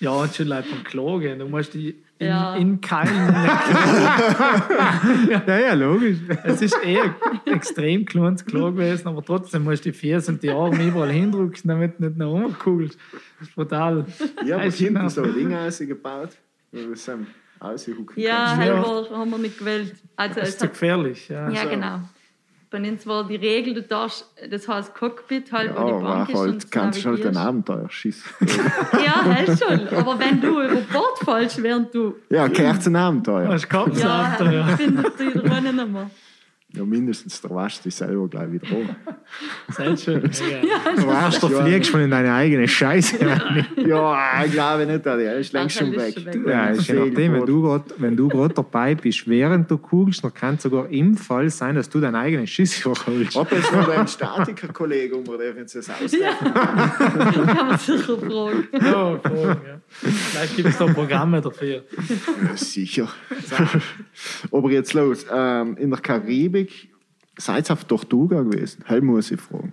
Ja, und schon leid vom Klo gehen. Du musst die in, Ja. in Keilen. Ja, ja, logisch. es ist eh extrem kleines Klo gewesen, aber trotzdem musst du die Füße und die Arme überall hindrücken, damit du nicht noch rumkugelst. Das ist brutal. Ich habe Weißt du, hinten genau. so Dinge gebaut, wo du es raushucken Ja. Ja. haben wir nicht gewählt. Also, Das es ist zu gefährlich. Ja. ja, so. genau. Bei uns war die Regel, du darfst, das heißt Cockpit halt, Ja, wo die Bank ist und halt, kannst du halt ein. Abenteuer schießen. Ja, halt schon. Aber wenn du über Bord fällst, während du. Ja, gehört ein Abenteuer. Das ist Kapsel. Ja, Ja. findet die da nicht mehr. Ja, mindestens, da waschst du dich selber gleich wieder um. Sehr schön. Ja. Du warst, da fliegst schon in deine eigene Scheiße. rein. Ja, ich glaube nicht, der ist längst schon er weg. ist. Ja, ist je nachdem, wenn du grad- wenn du gerade dabei bist, während du kugelst, dann kann es sogar im Fall sein, dass du deinen eigenen Schiss verholst. Ob es noch ein Statiker-Kollege, um der uns das aus. Ja, kann man sicher fragen. Ja, voll, ja. Vielleicht gibt es da Programme dafür. Ja, sicher. Aber jetzt los. Ähm, in der Karibik seid ihr auf Tortuga gewesen? Hell muss ich fragen.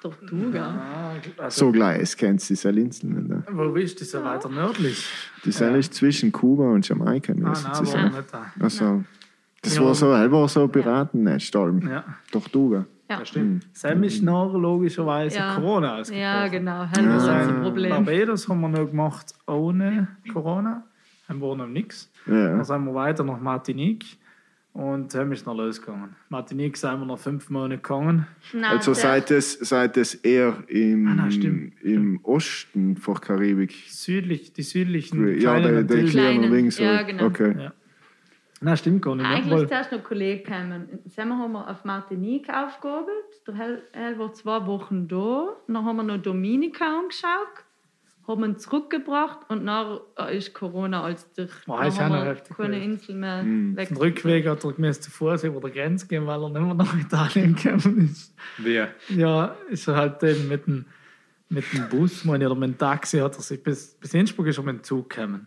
Tortuga. Ah, also, So gleich, es kennt diese Inseln. Ne? wo bist du so weiter nördlich? Die sind ist zwischen Kuba und Jamaika. Ah, nein, war sagen. nicht da. Also, das Ja. war so, hell war so ein Piratennest. allem. Ja, Tortuga. Ja, das stimmt. Sam ist noch logischerweise Ja. Corona ausgebrochen. ja genau. Das Ja. ist ein In Problem. Barbados haben wir noch gemacht ohne Corona. Haben wir noch nichts. Ja. Dann sind wir weiter nach Martinique und haben ist noch losgegangen. Martinique sind wir noch fünf Monate gegangen. Nein, Also seid es, seid es eher im, Ah, nein, stimmt. im Osten vor Karibik? Südlich, die südlichen Ja, kleinen der, der Kleinen, Ring. So. ja, genau. Okay. Ja. Nein, stimmt gar nicht. Eigentlich Weil- zuerst noch Kollegen gekommen. Zusammen haben wir auf Martinique. Der Hell, Hell war zwei Wochen da. Dann haben wir noch Dominika angeschaut, haben ihn zurückgebracht und dann äh, ist Corona als durch. Dann ist auch noch heftig keine gewesen. Insel mehr Mhm. weg. Dem Rückweg hat er gemäß zu Fuß über der Grenze gehen, weil er nicht mehr nach Italien gekommen ist. Wer? Ja, ist er halt dann mit dem, mit dem Bus, meine oder mit dem Taxi hat er sich bis, bis Innsbruck ist er mit dem Zug gekommen.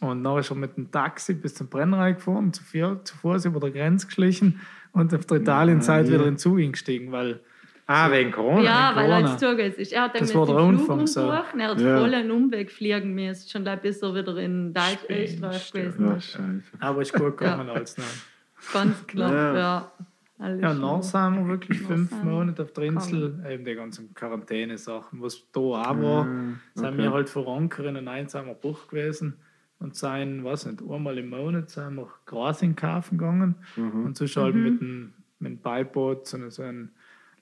Und dann ist er mit dem Taxi bis zum Brennerei gefahren, zu, vier, zu Fuß über der Grenze geschlichen und auf der Italienseite wieder in den Zug eingestiegen, weil Ah, wegen Corona. Ja, wegen weil er Corona. als Zug ist. Er hat dann Das mit dem Flug Anfang so. umbuchen. Er hat Ja. voll einen Umweg fliegen müssen, schon gleich bis er wieder in Deutsch- Spain, Österreich gewesen Ja, ist. aber ist gut gekommen als noch. Ganz klar, Ja. ja. Alles Ja, dann sind wir wirklich fünf sind Monate auf der Insel, eben die ganzen Quarantäne-Sachen, was da auch war, sind okay. wir halt verankert in einem einsamer Buch gewesen und sind, weiß nicht, einmal im Monat sind wir Gras in den Kaufen gegangen und sonst halt mit dem, mit dem Beiboot zu so einem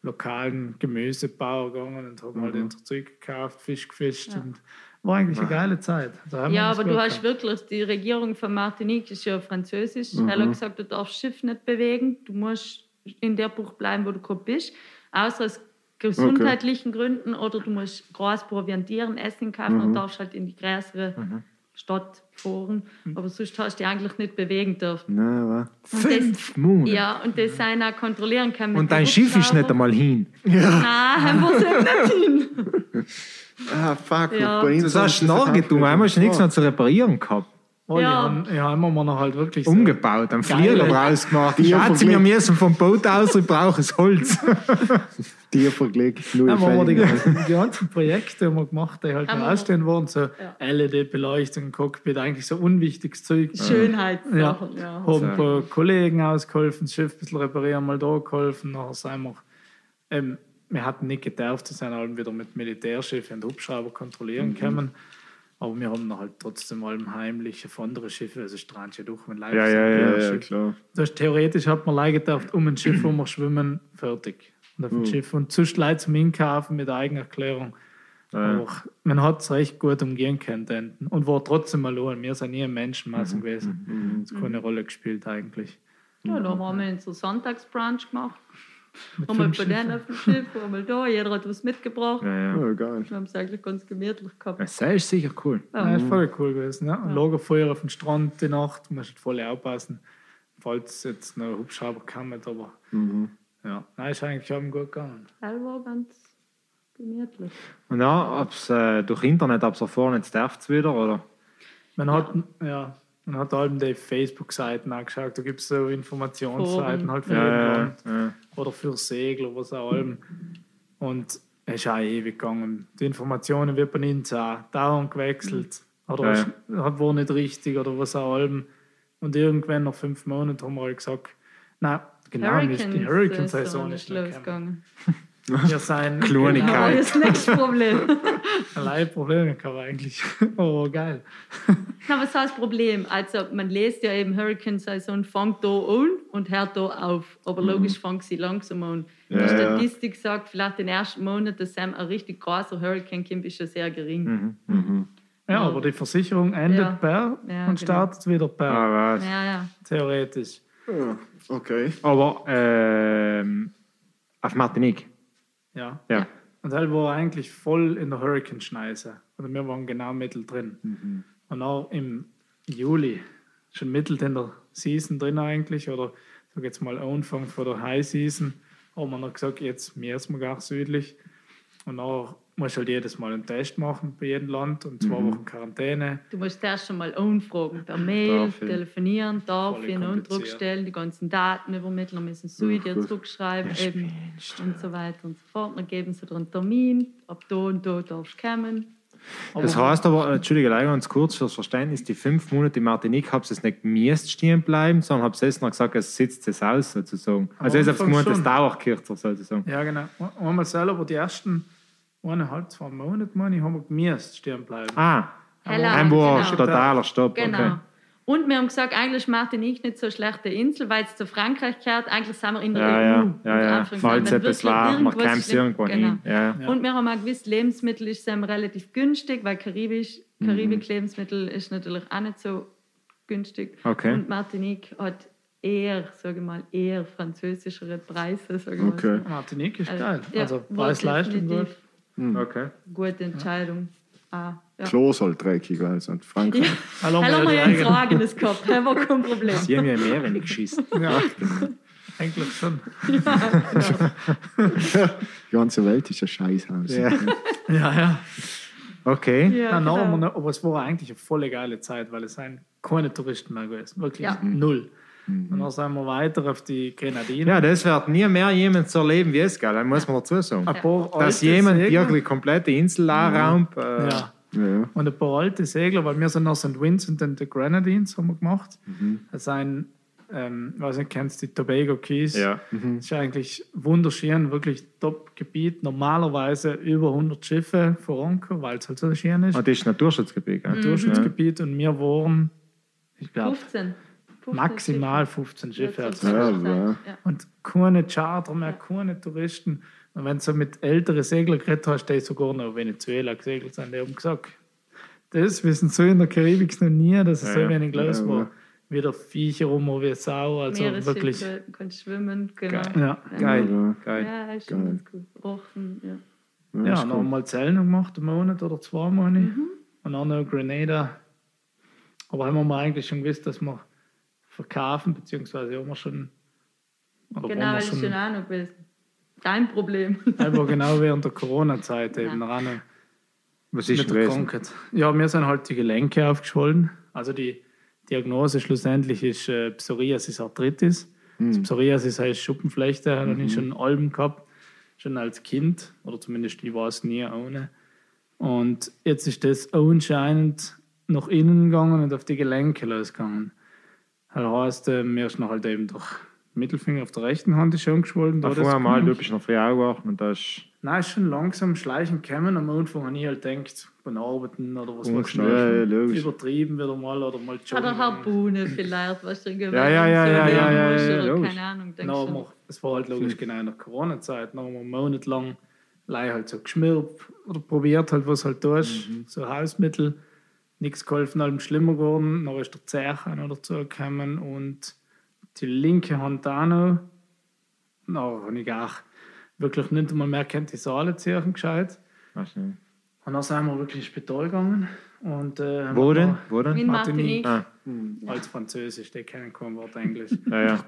lokalen Gemüsebauer gegangen und haben halt unser Zeug gekauft, Fisch gefischt Ja. und war eigentlich eine geile Zeit. Also Ja, aber du hast wirklich, die Regierung von Martinique ist ja französisch. Mhm. Er hat gesagt, du darfst das Schiff nicht bewegen, du musst in der Bucht bleiben, wo du gerade bist, außer aus gesundheitlichen Gründen oder du musst Gras proviantieren, Essen kaufen und darfst halt in die größere Stadt fahren. Aber sonst hast du dich eigentlich nicht bewegen dürfen. Nein, wa? Und das, Fünf Monate. ja, und das sind auch kontrollieren können. mit Und dein Schiff ist nicht einmal hin. Nein, haben wir es eben nicht hin. Ah, fuck. Ja. Du haben hast das nachgetan, einmal hast du nichts mehr zu reparieren gehabt. Oh, Ja. ja. haben, ja, haben wir noch halt wirklich so Umgebaut, einen Flieger draus gemacht. Die Schatzi, wir verglichen. müssen vom Boot aus, ich brauche das Holz. Tier verlegt, null Ja, wir die ganzen, die ganzen Projekte, die wir gemacht haben, die halt wir- ausstehen waren, so Ja. LED-Beleuchtung, Cockpit, eigentlich so unwichtiges Zeug. Schönheitssachen, Ja, ja. haben ein paar Kollegen ausgeholfen, das Schiff ein bisschen reparieren, mal da geholfen. Nachher sind wir, ähm, wir hatten nicht gedarft, zu sein, halt wieder mit Militärschiffen und Hubschrauber kontrollieren können. Aber wir haben noch halt trotzdem allem heimlich auf andere Schiffe, also Strand ja durch, wenn live Ja, ja, ja, Ja, ja, klar. Das heißt, theoretisch hat man leider gedacht, um ein Schiff, wo wir schwimmen, fertig. Und auf dem Schiff. Und sonst Leute zum Hinkaufen mit Eigenerklärung. Aber man hat es recht gut umgehen können. Und war trotzdem allein. Wir sind nie in Menschenmassen gewesen. Das hat keine Rolle gespielt eigentlich. Ja, da haben wir unseren Sonntagsbrunch gemacht. Einmal denen auf dem Schiff, einmal da. Jeder hat was mitgebracht. Ja, ja. Ja, geil. Wir haben es eigentlich ganz gemütlich gehabt. Das ist sicher cool. Ja, das ist voll cool gewesen. Ja. Ein Lagerfeuer auf dem Strand die Nacht, man muss halt voll aufpassen, falls jetzt noch ein Hubschrauber kommen, aber ja, nein, ist eigentlich haben gut gegangen. Das war ganz gemütlich. Und ja, ob's, äh, durch Internet, ob es erfahren, jetzt darf es wieder, oder? Man hat, ja, man hat allem die Facebook-Seiten angeschaut, da gibt es so Informationsseiten halt für Ja, ja, Land ja. oder für Segler, was auch allem. Und es ist auch ewig gegangen. Die Informationen wird bei ihnen auch dauernd gewechselt. Oder Ja, es hat war nicht richtig oder was auch allem. Und irgendwann nach fünf Monaten haben wir halt gesagt, nein, genau, ist die Hurricane-Saison ist losgegangen. Wir sind Klonigkeit. Aber das nächste Problem. allein Probleme gehabt eigentlich. Oh, geil. Na, was ist das Problem? Also, man liest ja eben, Hurricane-Saison fängt da an und hört da auf. Aber logisch fängt sie langsam an. Die Ja, ja. Statistik sagt, vielleicht den ersten Monat, dass Sam ein richtig großer Hurricane kommt, ist schon sehr gering. Ja, aber die Versicherung endet Ja. per Ja, und genau. startet wieder per, Ah, was. Ja, ja. theoretisch. Ja, okay. Aber ähm, auf Martinique. Ja. Ja. Und das war eigentlich voll in der Hurricane-Schneise. Und wir waren genau mittel drin. Und auch im Juli, schon mittel in der Season drin eigentlich, oder sag jetzt mal Anfang von der High Season, haben wir noch gesagt, jetzt müssen wir gar südlich. Und auch musst halt jedes Mal einen Test machen bei jedem Land und zwei Wochen Quarantäne. Du musst erst schon mal anfragen, per Mail, telefonieren, darf ich einen Antrag stellen, die ganzen Daten übermitteln, dann müssen sie dir zurückschreiben eben, und so weiter und so fort. Dann geben sie dir einen Termin, ab da und da darfst du kommen. Das heißt aber, Entschuldige, leider ganz kurz fürs Verständnis, die fünf Monate in Martinique habt ihr es nicht gemäßt stehen bleiben, sondern habt ihr es noch gesagt, es sitzt es aus sozusagen. Also es habt gemeint, es dauert kürzer sozusagen. Ja, genau. Einmal selber die ersten eineinhalb, zwei Monate, meine ich, haben wir gemäßt stehen bleiben. Ah, ein war genau. totaler Stopp. Genau. Okay. Und wir haben gesagt, eigentlich ist Martinique nicht so schlechte Insel, weil es zu Frankreich gehört. Eigentlich sind wir in der Ja, EU. ja, ja, ja. Anführungszeichen. Falls etwas war, man käme es irgendwo genau. hin. Ja. Ja. Und wir haben auch gewusst, Lebensmittel ist ähm, relativ günstig, weil Karibisch, Karibik-Lebensmittel ist natürlich auch nicht so günstig. Okay. Und Martinique hat eher, sage ich mal, eher französischere Preise, sage ich mal. Okay. Martinique ist Also, geil. ja, Also Preis-Leistung gut. Definitiv Okay. Gute Entscheidung. Ah, ja. Klo soll dreckig also in Frankreich. Hallo, Hallo, haben ja ein eigenes gehabt, das war kein Problem. Sie haben ja mehr, wenn ich geschissen. Ja, eigentlich schon. Die ganze Welt ist ein Scheißhaus. Ja. Ja, ja. Okay. Ja, Nein, genau. noch, aber es war eigentlich eine voll geile Zeit, weil es sind keine Touristen mehr gewesen. Wirklich Ja. Null. Und dann sind wir weiter auf die Grenadinen. Ja, das wird nie mehr jemand so erleben wie es, gell? Das muss man dazu sagen. ein paar Dass jemand Segler- irgendwie komplette Insel anraumt. Äh, Ja. Ja, ja. Und ein paar alte Segler, weil wir sind nach St. Vincent and the Grenadines haben wir gemacht. Das sind, ähm, weiß nicht, kennst du die Tobago Keys? Ja. Das ist eigentlich wunderschön, wirklich Top-Gebiet. Normalerweise über 100 Schiffe vor Anker, weil es halt so schön ist. Und das ist Naturschutzgebiet. Gell? Naturschutzgebiet und wir waren, ich glaube, 15. 15 maximal Schiffe. 15 Schiffe. Ja, Also. so Ja, ja. Und keine Charter mehr, keine Touristen. Und wenn du so mit älteren Seglern geredet hast, die sogar noch Venezuela gesegelt sind, die haben gesagt, das wissen so in der Karibik noch nie, dass es Ja, so wenig los Ja, war. ja. Wieder Viecher rum wie Sau, also wirklich. Kannst schwimmen, genau. Geil. Ja, Geil. Ja. Geil. Ja, ist schon Geil. ganz gut. Rochen, ja. Ja, ja ist dann cool. haben wir mal Zellen gemacht, einen Monat oder zwei Monate. Und dann noch Grenada. Aber haben wir mal eigentlich schon gewusst, dass wir verkaufen, beziehungsweise haben wir schon. Oder Genau, das ist schon auch noch gewesen. Dein Problem. Aber genau während der Corona-Zeit eben. Ja. Ran Was mit ist der gewesen? Krankheit. Ja, mir sind halt die Gelenke aufgeschwollen. Also die Diagnose schlussendlich ist äh, Psoriasis Arthritis. Das Psoriasis heißt Schuppenflechte, habe ich schon Alben gehabt, schon als Kind, oder zumindest ich war es nie ohne. Und jetzt ist das anscheinend nach innen gegangen und auf die Gelenke losgegangen. Das heißt, äh, mir ist noch halt eben durch Mittelfinger auf der rechten Hand ist schon geschwollen. da einmal, kommt. du bist noch früh aufgewacht und das ist. Nein, ist schon langsam schleichen gekommen. Am Anfang habe ich halt gedacht, bearbeiten oder was weiß ich. Ja, ja, logisch. Übertrieben wieder mal oder mal Oder joggen. Harpune vielleicht, was du irgendwie Ja, ja, ja, so ja, ja, ja, musst ja, oder logisch. keine Ahnung. denkst du. wir, es war halt logisch genau in der Corona-Zeit. Wir einen Monat lang leih halt so geschmirrt oder probiert halt, was halt da ist. So Hausmittel. Nichts geholfen, allem schlimmer geworden. Dann ist der Zerch auch noch dazu gekommen und die linke Hand auch noch. Dann habe ich auch wirklich nicht einmal mehr kennt die Saale ziehen gescheit. Nicht. Und dann sind wir wirklich ins Spital gegangen. Und, äh, Wo denn? Wo denn? In Martinique. Martinique. Ah, Als Französisch, der kennen kein Wort Englisch. ja, ja.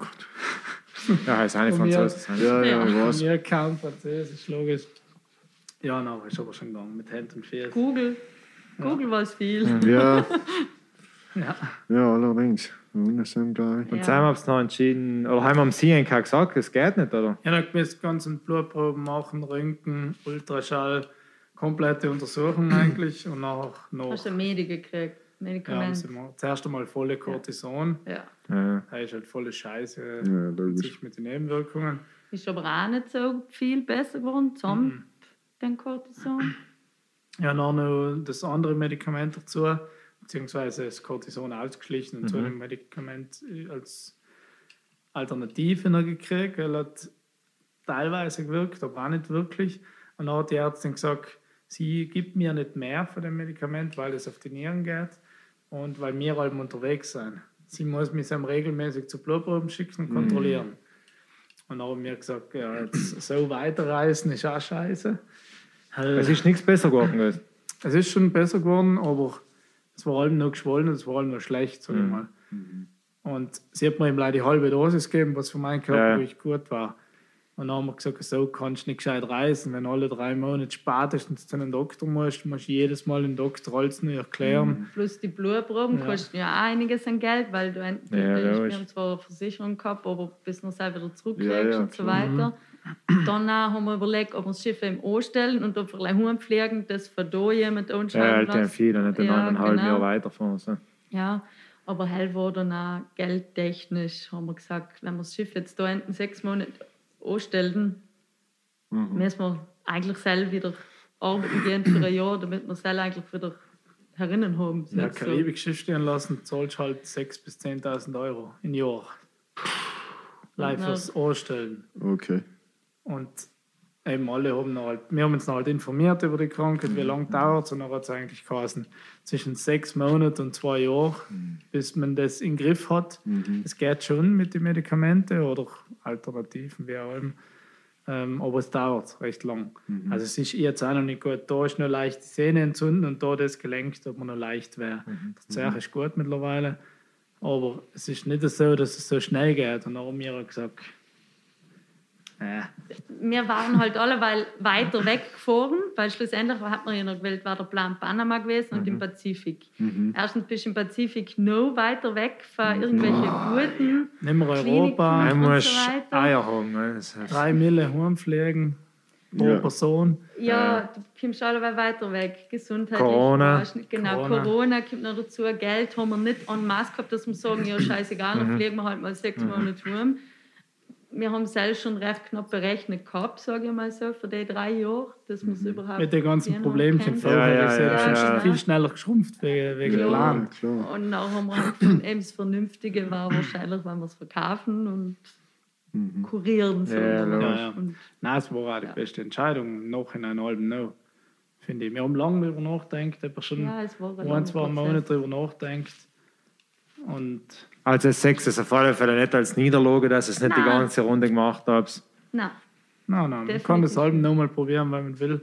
Ja, heißt auch nicht Französisch. Ja, ja, Ja. ich weiß. Mir kaum Französisch, logisch. Ja, na, ist aber schon gegangen mit Hand und Füßen. Google. Google weiß viel. Ja, Ja. ja, allerdings. Wundersam, glaube ich. Und Ja. zusammen haben sie noch entschieden, oder haben wir am CNK gesagt, es geht nicht, oder? Ja, dann müssen ganzen Blutproben machen, Röntgen, Ultraschall, komplette Untersuchung eigentlich und nachher noch. Hast du ein Medi gekriegt? Ja, Medikament. sie mal, zuerst einmal volle Cortison. Ja. Ja. Da ist halt volle Scheiße Ja, sich mit den Nebenwirkungen. Ist aber auch nicht so viel besser geworden, zusammen den Cortison. Ja, dann noch das andere Medikament dazu, beziehungsweise das Cortison ausgeschlichen und so ein Medikament äh, als Alternative noch gekriegt, weil hat teilweise gewirkt, aber auch nicht wirklich. Und dann hat die Ärztin gesagt, sie gibt mir nicht mehr von dem Medikament, weil es auf die Nieren geht und weil wir halt unterwegs sind. Sie muss mich dann regelmäßig zu Blutproben schicken und kontrollieren. Und dann haben wir gesagt, ja, jetzt so weiterreisen ist auch scheiße. Es ist nichts besser geworden. gell? Es ist schon besser geworden, aber es war allem noch geschwollen, es war allem noch schlecht, sag ich Mhm. mal. Und sie hat mir eben leider die halbe Dosis gegeben, was für meinen Körper ja. wirklich gut war. Und dann haben wir gesagt, so kannst du nicht gescheit reisen. Wenn alle drei Monate spätestens zu einem Doktor musst, musst du jedes Mal den Doktor alles noch erklären. Mhm. Plus die Blutproben Ja. kosten ja auch einiges an Geld, weil du ein- Ja, wir logisch. haben zwar eine Versicherung gehabt, aber bis du es auch wieder zurückkriegst Ja, ja, und so weiter. Dann auch haben wir überlegt, ob wir das Schiff eben anstellen und ob wir gleich heimfliegen, dass von da jemand Ja, anschreiben halt lässt. viel und nicht den Ja, eineinhalb genau. Jahr weiterfahren. So. Ja, aber hell war dann auch geldtechnisch, haben wir gesagt, wenn wir das Schiff jetzt da in sechs Monaten anstellen, Mhm. müssen wir eigentlich selber wieder arbeiten gehen für ein Jahr, damit wir selber eigentlich wieder herinnen haben. Ja, so. Karibik Schiff stehen lassen, zahlst halt 6.000 bis 10.000 Euro im Jahr. Live Ja. fürs Anstellen. Okay. Und eben alle haben noch halt, wir haben uns noch halt informiert über die Krankheit, wie lange dauert es. Und dann hat es eigentlich geheißen, zwischen sechs Monaten und zwei Jahren, bis man das in den Griff hat. Es geht schon mit den Medikamenten oder Alternativen, wie auch immer. Ähm, aber es dauert recht lang. Also es ist jetzt auch noch nicht gut. Da ist nur leicht die Sehne entzünden und da das Gelenk, da man noch leicht wäre. Der Zerch ist gut mittlerweile. Aber es ist nicht so, dass es so schnell geht. Und dann haben wir gesagt, äh, wir waren halt alle weil weiter weggefahren, weil schlussendlich hat man ja noch gewählt, war der Plan Panama gewesen und im Pazifik. Erstens bist du im Pazifik noch weiter weg von irgendwelchen guten. nicht mehr Kliniken. Europa. Man und so weiter. Eier haben. ne? Das heißt, drei Mille heimfliegen pro Ja. Person. Ja, du kommst alle weiter weg. Gesundheitlich. Corona. Genau, Corona. Corona. kommt noch dazu. Geld haben wir nicht en masse gehabt, dass wir sagen, ja, scheißegal, dann fliegen wir halt mal sechs Monate heim. Wir haben selbst schon recht knapp berechnet gehabt, sage ich mal so, für die drei Jahre, dass wir es überhaupt Mit den ganzen Problemchen vorher. Ja, ja, ist ja, ja, schon ja. viel schneller geschrumpft wegen, wegen Ja. Plan. Klar. Und dann haben wir halt gefunden, eben das Vernünftige war wahrscheinlich, wenn wir es verkaufen und kurieren. So. Ja. Ja, ja. Und Nein, es war auch die beste Entscheidung. Im Nachhinein halben no. Finde ich. Wir haben lange darüber nachgedacht, aber schon ja, es war ein ein, zwei. Monate darüber nachgedacht. Und Also es sechs ist auf alle Fälle nicht als Niederlage, dass ich es nicht die Nein. ganze Runde gemacht habe. Nein, nein, nein, man kann das halben nochmal probieren, wenn man will.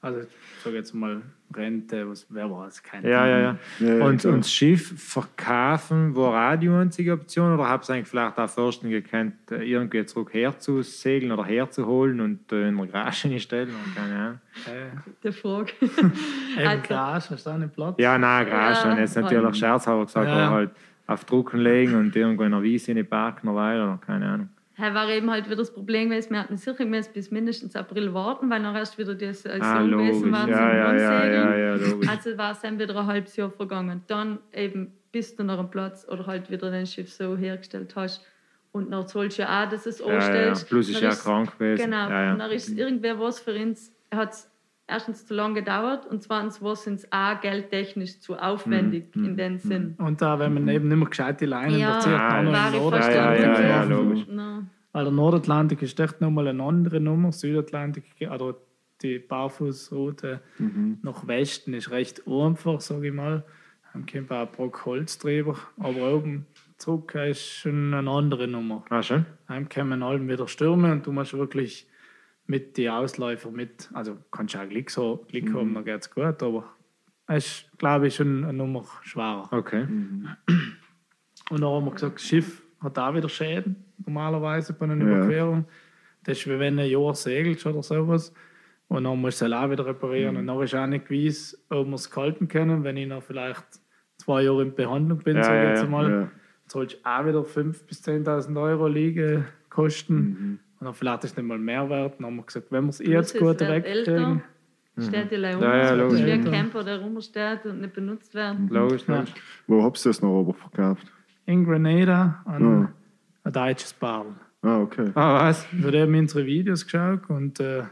Also, ich sage jetzt mal Rente, was, wer weiß, keine Ja, ja, ja. Ja, ja, und, und das Schiff verkaufen war auch die einzige Option oder habt ihr eigentlich vielleicht auch Fürsten gekannt, äh, irgendwie zurück herzusegeln oder herzuholen und äh, in der Garage stellen? Und keine Ahnung. Äh, der Frage. eben Also- Gras, hast du auch nicht Platz? Ja, nein, Garage. Ja, und jetzt natürlich voll. scherzhalber gesagt, Ja. aber halt auf Drucken legen und irgendwo in einer Wiese in die Parken eine Weile oder keine Ahnung. Ja, war eben halt wieder das Problem gewesen, wir hatten sicher müssen bis mindestens April warten, weil noch erst wieder das als Ah, Sohn logisch. gewesen war Ja, zum ja, ja, ja, ja. Also war es dann wieder ein halbes Jahr vergangen. Dann eben bis du noch einen Platz oder halt wieder dein Schiff so hergestellt hast. Und dann zahlst du ja auch, dass es Ja, ja, ja. anstellst. Plus ist ja krank gewesen. Genau. Ja, ja. Und dann ist irgendwer was für uns, hat erstens zu lange gedauert und zweitens war es auch geldtechnisch zu aufwendig Mhm. in den Sinn. Und da, wenn man eben nicht mehr gescheite Leinen Ja, Ah, auch noch war im ich Norden. fast Ja, ja, ja, ja, logisch. No. Weil der Nordatlantik ist echt nochmal eine andere Nummer. Südatlantik, oder die Barfußroute nach Westen ist recht einfach, sage ich mal. Dann kommt auch ein Brock Holz drüber. Aber oben zurück ist schon eine andere Nummer. Ah, schon? Dann kommen allem wieder Stürme und du musst wirklich mit den Ausläufern mit. Also kannst du auch Glück, so, Glück haben, dann geht es gut. Aber es ist, glaube ich, schon eine Nummer schwerer. Okay. Und dann haben wir gesagt, das Schiff hat auch wieder Schäden, normalerweise bei einer Ja. Überquerung. Das ist wie wenn ein Jahr segelst oder sowas. Und dann musst du es auch wieder reparieren. Und dann ist auch nicht gewiss, ob wir es gehalten können, wenn ich noch vielleicht zwei Jahre in Behandlung bin, Ja, sage ich ja, jetzt ja. einmal. Ja. Du auch wieder 5.000 bis 10.000 Euro Liege kosten. Mhm. Und dann vielleicht ist es nicht mal mehr wert. Dann haben wir gesagt, wenn wir es Plus jetzt gut wird wegkriegen. Steht die Leute Ja, ja, um, logisch. wie ein Ja. Camper, der rumsteht und nicht benutzt werden. Logisch, Ja. logisch. Wo habt ihr das noch aber verkauft? In Grenada an Ja. ein deutsches Paar. Ah, okay. Ah, was? Da haben unsere Videos geschaut und äh,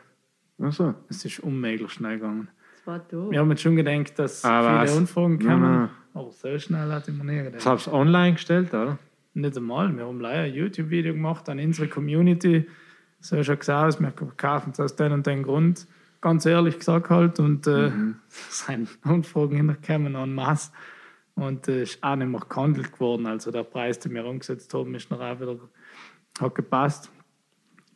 Achso. es ist unmöglich schnell gegangen. Das war doof. Wir haben jetzt schon gedacht, dass Ah, viele was? Anfragen Nein, kommen, aber so schnell hatte ich mir nie Das gedacht. hab's online gestellt, oder? Nicht einmal. Wir haben leider ein YouTube-Video gemacht an unsere Community. So schon gesagt, wir kaufen es aus den und den Grund. Ganz ehrlich gesagt halt. Und äh, Mhm. sind Anfragen hingekommen en masse. Und es äh, ist auch nicht mehr gehandelt geworden. Also der Preis, den wir umgesetzt haben, ist noch auch wieder hat gepasst.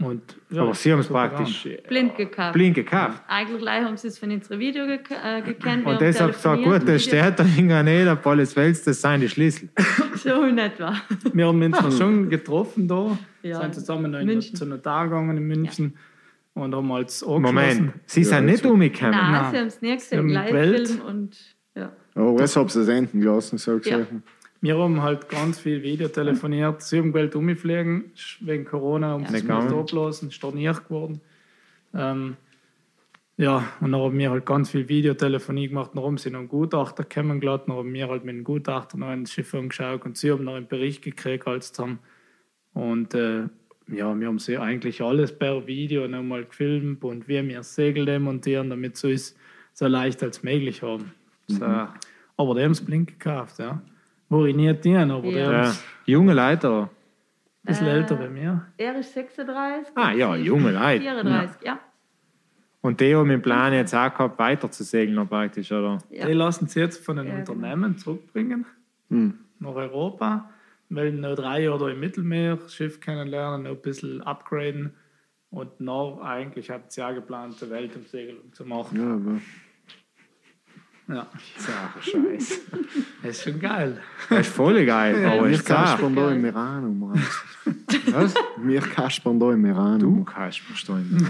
Und, ja, Aber Sie haben es praktisch äh, Blind gekauft. blind gekauft. Eigentlich gleich haben sie es von unserem Video gek äh, gekannt. Und deshalb gesagt, gut, der Video- steht da in Granada, Paulus Wels, das sind die Schlüssel. So in etwa. Wir haben uns schon getroffen da, Ja, sind zusammen in München. zu Notar gegangen in München und haben als Moment, Sie sind Ja, nicht jetzt- umgekommen. Nein, Nein. sie haben es haben gesehen. Live-Film und ja. Aber jetzt habt ihr es enden gelassen, so gesagt. Wir haben halt ganz viel Video telefoniert. Sie haben gewählt umfliegen, wegen Corona und Nicht es gegangen. musste ablassen, storniert geworden. Ähm, ja, und dann haben wir halt ganz viel Videotelefonie gemacht. Dann haben sie noch einen Gutachter kennengelernt, dann haben wir halt mit dem Gutachter noch ins Schiff angeschaut und sie haben noch einen Bericht gekriegt als zusammen. Und äh, ja, wir haben sie eigentlich alles per Video nochmal gefilmt und wie wir das Segel demontieren, damit sie es so leicht als möglich haben. So. Aber die haben es blind gekauft, ja. Wo ich nie dienen, aber die Ja. es Junge Leute, ein bisschen Äh, älter bei mir. Er ist 36. Ah, ja, junge Leute. 34, ja. Und die haben den Plan jetzt auch gehabt, weiter zu segeln, noch praktisch, oder? ja. Die lassen sie jetzt von einem Ja, genau. Unternehmen zurückbringen Hm. nach Europa, wollen noch drei Jahre im Mittelmeer Schiff kennenlernen, noch ein bisschen upgraden und noch eigentlich habt ihr ja geplant, eine Weltumsegelung zu machen. Ja, aber Ja, Sache Scheiße. das ist schon geil. Das ist voll geil, aber wir kaspern da im Merano. Mann. Was? Wir kaspern da im Merano. Du kannst verstehen.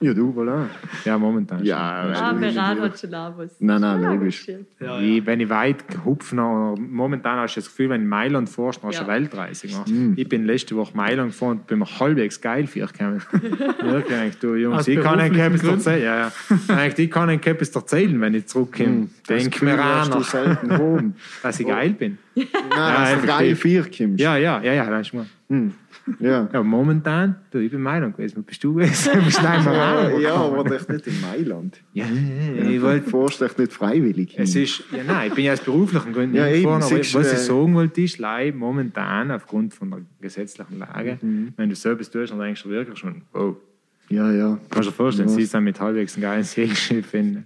Ja, du, voilà. Ja, momentan. Ja, Ah, logisch. Berat hat schon auch was. Nein, nein, Ja, logisch. Ja, Ich, ja. wenn ich weit hupfe, momentan hast du das Gefühl, wenn du Mailand fährst, dann hast du Ja. eine Weltreise gemacht. Ich bin letzte Woche Mailand gefahren und bin mir halbwegs geil für euch gekommen. Wirklich, eigentlich, du Jungs, Aus ich kann etwas Gründen? erzählen. Ja, ja. Eigentlich, ich kann euch etwas erzählen, wenn ich zurückkomme. Hm, Das Denk mir an, dass ich geil bin. Nein, dass du geil vier kommst. Ja, ja, ja, ja, weißt du mal. Ja. Ja, momentan, du, ich bin Mailand gewesen. Wo bist du gewesen? Du bist Ja, Mailand. ja, aber dich nicht in Mailand. Ja, Ja, ich du wollte fährst dich nicht freiwillig hin. Es ist, ja, nein, ich bin ja aus beruflichen Gründen Ja, hingefahren, aber was ich äh, sagen wollte, ist, leider momentan aufgrund von der gesetzlichen Lage, Mhm. wenn du selbst tust, dann denkst du wirklich schon, oh, ja, ja. kannst du dir vorstellen, sie sind mit halbwegs einem geilen Segelschiff in.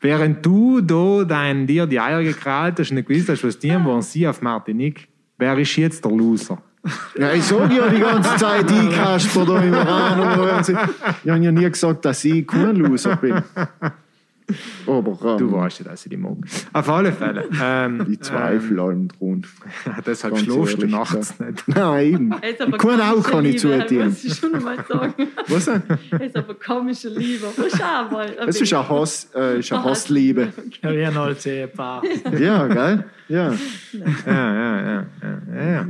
Während du da dein, dir die Eier gekrallt hast und nicht gewusst hast, was die waren, sie auf Martinique, wer ist jetzt der Loser? Ja, ich sage ja die ganze Zeit, ich Kasper da im Merano. Ich habe ja nie gesagt, dass ich kein Loser bin. Aber ähm, Du weißt ja, dass ich die mag. Auf alle Fälle. Ähm, ich zweifle allem dran. deshalb schläfst du nachts ja. nicht. Nein, eben. Kein Auge kann ich Liebe, zutun. Muss ich schon mal sagen. Was? denn? Er ist aber komische Liebe. Aber schau mal. Es ist ein Hass, äh, ist eine Hassliebe. Ja, wir haben als Ehepaar. Ja, gell? Ja. Ja, ja, ja. ja,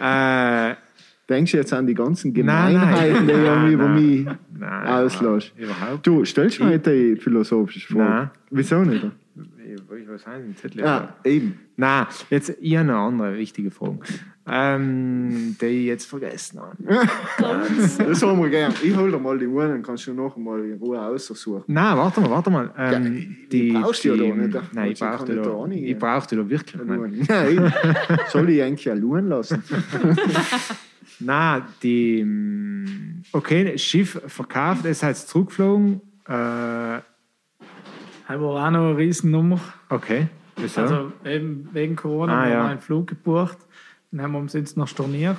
ja. äh, Denkst du jetzt an die ganzen Nein, nein. Gemeinheiten, die du über mich nein, auslässt? Überhaupt Du, stellst mir heute philosophische Frage? Nein. Wieso nicht? Ich, heißt denn Zettel? Ja, eben. Nein, jetzt ich habe eine andere wichtige Frage. Ähm, die ich jetzt vergessen habe. Das haben wir gern. Ich hol dir mal die Uhren, dann kannst du noch mal in Ruhe aussuchen. Nein, warte mal, warte mal. Ähm, Ja, die brauchst du ja da nicht. Nein, ich brauche die nicht da reingehen. ich brauch die da wirklich nicht. Nein, soll ich eigentlich schauen lassen? Nein, die. Okay, das Schiff verkauft, es hat zurückgeflogen. Äh, war auch noch eine Riesennummer. okay, wieso? Also eben wegen Corona Ah, haben wir ja. einen Flug gebucht. Dann haben wir uns jetzt noch storniert.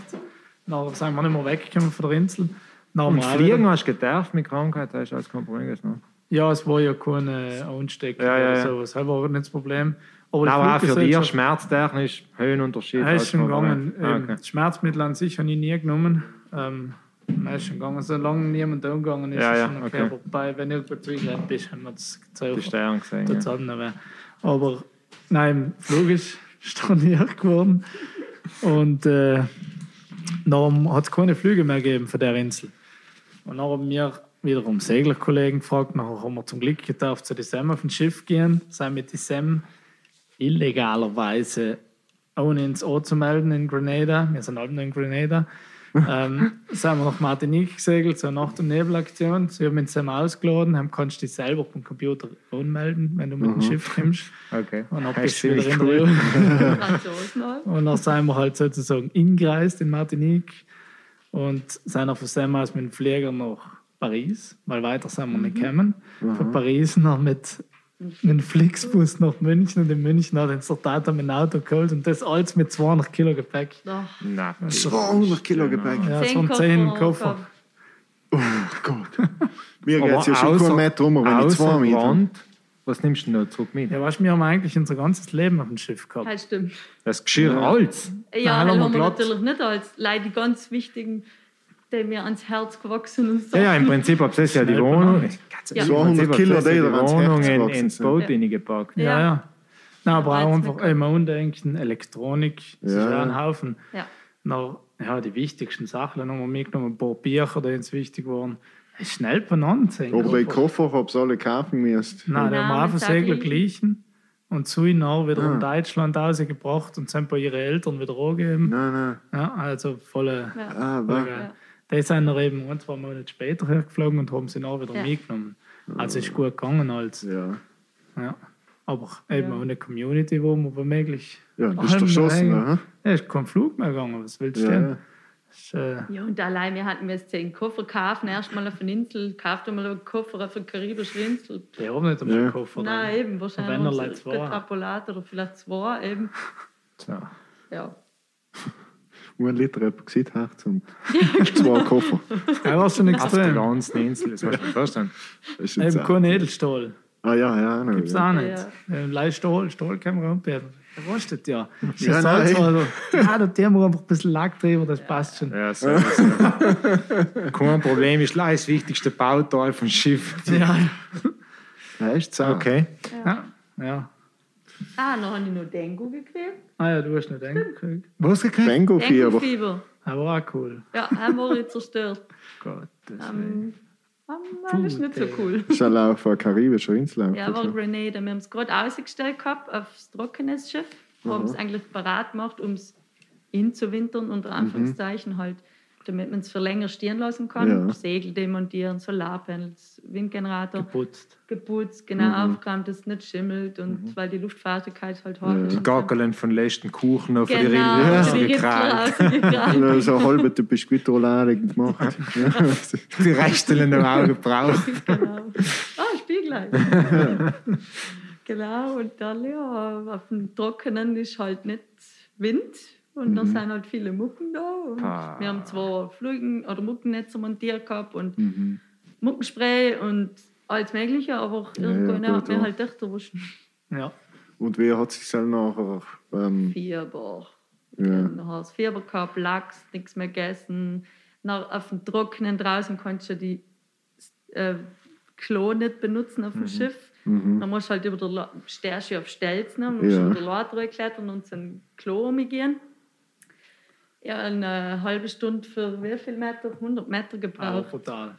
Dann sind wir nicht mehr weggekommen von der Insel. Dann Und Fliegen wieder- hast du gedarft mit Krankheit, alles kein Problem. gewesen, Ne? Ja, es war ja keine Ansteckung Ja, ja, oder ja. sowas. Das war nicht das Problem. Aber die auch für dich schmerztechnisch Höhenunterschied. Er ist schon gegangen. Ah, Ähm, okay. Schmerzmittel an sich habe ich nie genommen. Ähm, er ist schon gegangen. Solange niemand umgegangen ist, Ja, ist ja, schon okay. okay. Wobei, wenn zu weit bist, haben wir das Die gezeigt. Sterne gesehen. Ja. Aber nein, im Flug ist storniert geworden. Und äh, dann hat es keine Flüge mehr gegeben von der Insel. Und dann haben wir wiederum Seglerkollegen gefragt. Nachher haben wir zum Glück getauft, zu die Sam auf ein Schiff gehen, sind mit die Sam illegalerweise ohne uns anzumelden in Grenada. Wir sind alle noch in Grenada. ähm, sind wir nach Martinique gesegelt, so eine Nacht- und Nebelaktion. Sie haben uns Sam ausgeladen, haben kannst du dich selber beim Computer anmelden, wenn du mit dem Schiff kommst. Okay. Und dann bist ist du wieder in der cool. Und dann sind wir halt sozusagen ingereist in Martinique und sind dann von Sam aus mit dem Flieger nach Paris, weil weiter sind wir nicht gekommen. Von Paris noch mit einem Flixbus nach München und in München hat uns der Tata mit dem Auto geholt und das alles mit 200 Kilo Gepäck. Nein, 200 Kilo Gepäck. Ja, es Zehn waren 10 Koffer. Oh Gott. Mir geht aber es ja schon keinen Meter rum, wenn ich zwei außer. Brand, was nimmst du denn noch zurück mit? Ja, weißt du, wir haben eigentlich unser ganzes Leben auf dem Schiff gehabt. Halt stimmt. Das Geschirr Ja. alles. Ja, wir haben wir Platz. natürlich nicht als Leute, die ganz wichtigen, die mir ans Herz gewachsen und so. Ja, ja, im Prinzip habe ich ja die Wohnung. Ja. Im 200 Prinzip Kilo, ich ans Wohnung Herz in, ins sind. Boot Ja. reingepackt. Ja, Ja. ja. Nein, aber auch einfach immer undenken, Elektronik, das ist Ja. ja ein Haufen. Ja. Na, ja, die wichtigsten Sachen dann haben wir mitgenommen, ein paar Bücher, die uns wichtig waren. Es ist Schnell benannt. Aber bei Koffer. Koffer hab's alle kaufen müssen. Nein, die haben wir einfach Segler Segel. gleichen und zu ihnen wieder Ah. in Deutschland rausgebracht und sind bei ihren Eltern wieder angegeben. Nein, nein. Ja, also volle. Ja. Ah, volle. Die sind noch eben ein, zwei Monate später hergeflogen und haben sie auch wieder Ja. mitgenommen. Also ist gut gegangen als. ja. Ja. Aber eben Ja. auch eine Community, wo man womöglich. Ja, das ist doch schossen, ne? Ja, ist kein Flug mehr gegangen. Was willst du Ja, denn? ja. Äh, Ja, und allein, wir hatten jetzt zehn Koffer kaufen, erstmal auf eine Insel, kauft mal einen Koffer auf eine karibische Insel. die haben nicht einmal einen Koffer. Nein, drin. eben, Wenn wahrscheinlich er leid sie zwei. Oder vielleicht zwei, eben. So. Ja. Ein Liter etwa gesehen hat und zwei Koffer. Ja, war schon Auf der extrem. Insel, das musst du dir vorstellen. Eben kein Edelstahl. Ah ja, ja. Nein, Gibt es ja. auch nicht. Ja. Leicht Stahl, Stahl kann man anbieten. Der rostet ja. Das Ja, ist nein. so, also, ja, da tun wir einfach ein bisschen Lack drüber, das passt schon. Ja, so es. Kein Problem, ist gleich das wichtigste Bauteil vom Schiff. Ja, Ja, ist so. Okay. ja. ja. Ah, noch habe ich noch Dengue gekriegt. Ah ja, du hast nicht den gekriegt. Was gekriegt? Dengue-Fieber. Dengue-Fieber. Aber auch cool. Ja, haben wir jetzt zerstört. Gottes Willen. Ähm, ähm, das ist nicht so cool. Ist ja auf einer karibischen Insel. Ja, war Grenada. Wir haben es gerade ausgestellt gehabt aufs trockenes Schiff. Haben es eigentlich parat gemacht, um es hinzuwintern, unter Anführungszeichen halt, damit man es für länger stehen lassen kann. Ja. Segel demontieren, Solarpanels, Windgenerator Geputzt. geputzt, genau aufgeräumt, dass es nicht schimmelt und weil die Luftfeuchtigkeit halt hoch ist. Die und Gackeln von letzten Kuchen die Genau, Rillen die Rippler rausgekrallt. rausgekramt. Ja, so eine halbe Biskuitroulade gemacht. Ja. Die Reststellen noch auch gebraucht. genau. Ah, Spieglein. genau, und dann, ja, auf dem Trockenen ist halt nicht Wind und da sind halt viele Mucken da. Und Ah. wir haben zwei Flügen oder Muckennetze montiert gehabt und Mhm. Muckenspray und alles Mögliche, aber irgendwann ja, hat mir halt echt erwischt. Ja. Und wie hat sich dann nachher. Ähm, Fieber. ja. Dann hast du Fieber gehabt, Lachs, nichts mehr gegessen. Nach, auf dem Trockenen draußen konntest du die äh, Klo nicht benutzen auf dem Mhm. Schiff. Dann musst du halt über der du auf Stelzen, dann musst Ja. du über der Leiter klettern und zum Klo umgehen. Ja, eine halbe Stunde für wie viel Meter? 100 Meter Auch gebraucht. brutal.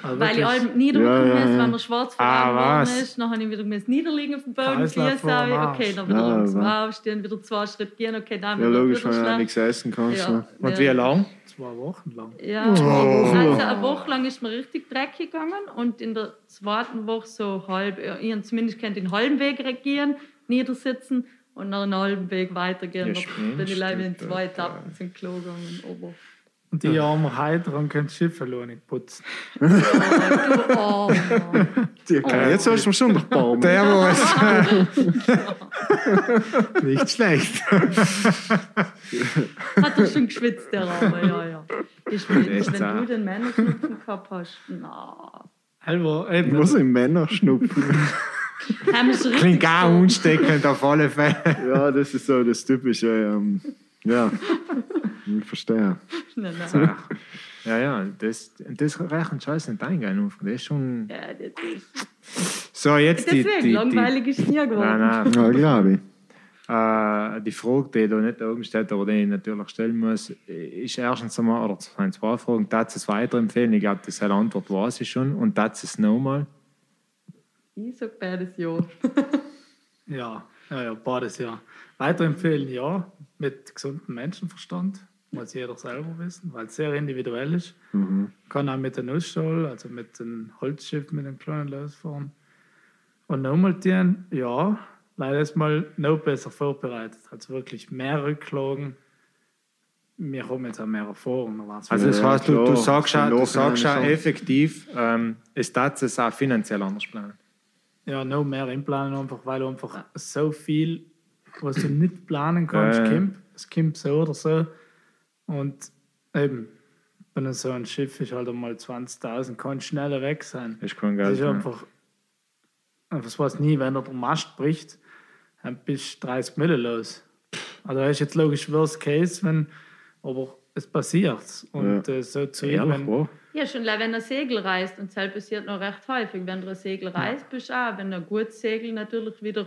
Also Weil ich allem niederliegen Ja, ja, muss, ja. wenn man schwarz Ah, ist. Dann habe ich wieder niederliegen auf dem Boden, Füße okay, dann wieder Ja, langsam ja. aufstehen, wieder zwei Schritte gehen, okay, dann Ja, wieder logisch, wenn du nichts essen kannst. Ja. ne? Und Ja. wie lang? zwei Wochen lang. Ja, also eine Woche lang ist mir richtig dreckig gegangen und in der zweiten Woche so halb, ja, ich zumindest kennt den halben Weg regieren, niedersitzen und nach einem halben Weg weitergehen. Ja, Dann bin ich leider in zwei Etappen zum Klo gegangen. Aber, Und die armen Heiteren können das Schiff verloren nicht putzen. oh, du Armer. Die- Jetzt hast du mir schon noch ein paar Der muss. Nicht schlecht. Hat er schon geschwitzt, der Arme, ja, ja. Geschwitzt, wenn du den Männerschnupfen gehabt hast. Na, Halber, eben, Muss im Männer schnupfen. Haben richtig Klingt gar so- unsteckend auf alle Fälle. ja, das ist so das Typische. Ähm, ja, ich verstehe. Nein, nein. Ja, ja, das, das rechnet scheiße nicht eingehen. Das ist schon. Ja, das ist, So, jetzt die. deswegen, die, die langweilig ist nie geworden. Nein, nein. Ja, glaube ich. Äh, die Frage, die da nicht oben steht, aber die ich natürlich stellen muss, ist erstens einmal, oder es sind zwei Fragen, darf es weiterempfehlen? Ich glaube, diese Antwort weiß ich schon. Und darf es nochmal? Ich sag beides Ja. Ja, ja, ja, beides ja. Weiterempfehlen ja, mit gesundem Menschenverstand. Muss jeder selber wissen, weil es sehr individuell ist. Kann auch mit der Nussschale, also mit dem Holzschiff, mit dem kleinen losfahren. Und nochmal dienen, ja, leider ist mal noch besser vorbereitet. Also wirklich mehr Rücklagen. Wir haben jetzt auch mehr Erfahrung. Also, das heißt, du, du sagst du sagst auch schon. effektiv, ähm, es darf es auch finanziell anders planen. Ja, noch mehr einplanen, einfach, weil einfach so viel, was du nicht planen kannst, Ja, ja. kommt. Es kommt so oder so. Und eben, wenn so ein Schiff ist, halt einmal 20.000, kann schneller weg sein. Das ist kein Das Geld. ist mehr. einfach, das weiß nie, wenn der Mast bricht, dann bist du 30 Mille los. Also das ist jetzt logisch Worst Case, wenn, aber es passiert. Und äh, so zu Ehrlich, wenn? Ja, schon allein, wenn ein Segel reißt, und das passiert noch recht häufig, wenn du ein Segel reißt, bist du auch, wenn du ein gutes Segel natürlich wieder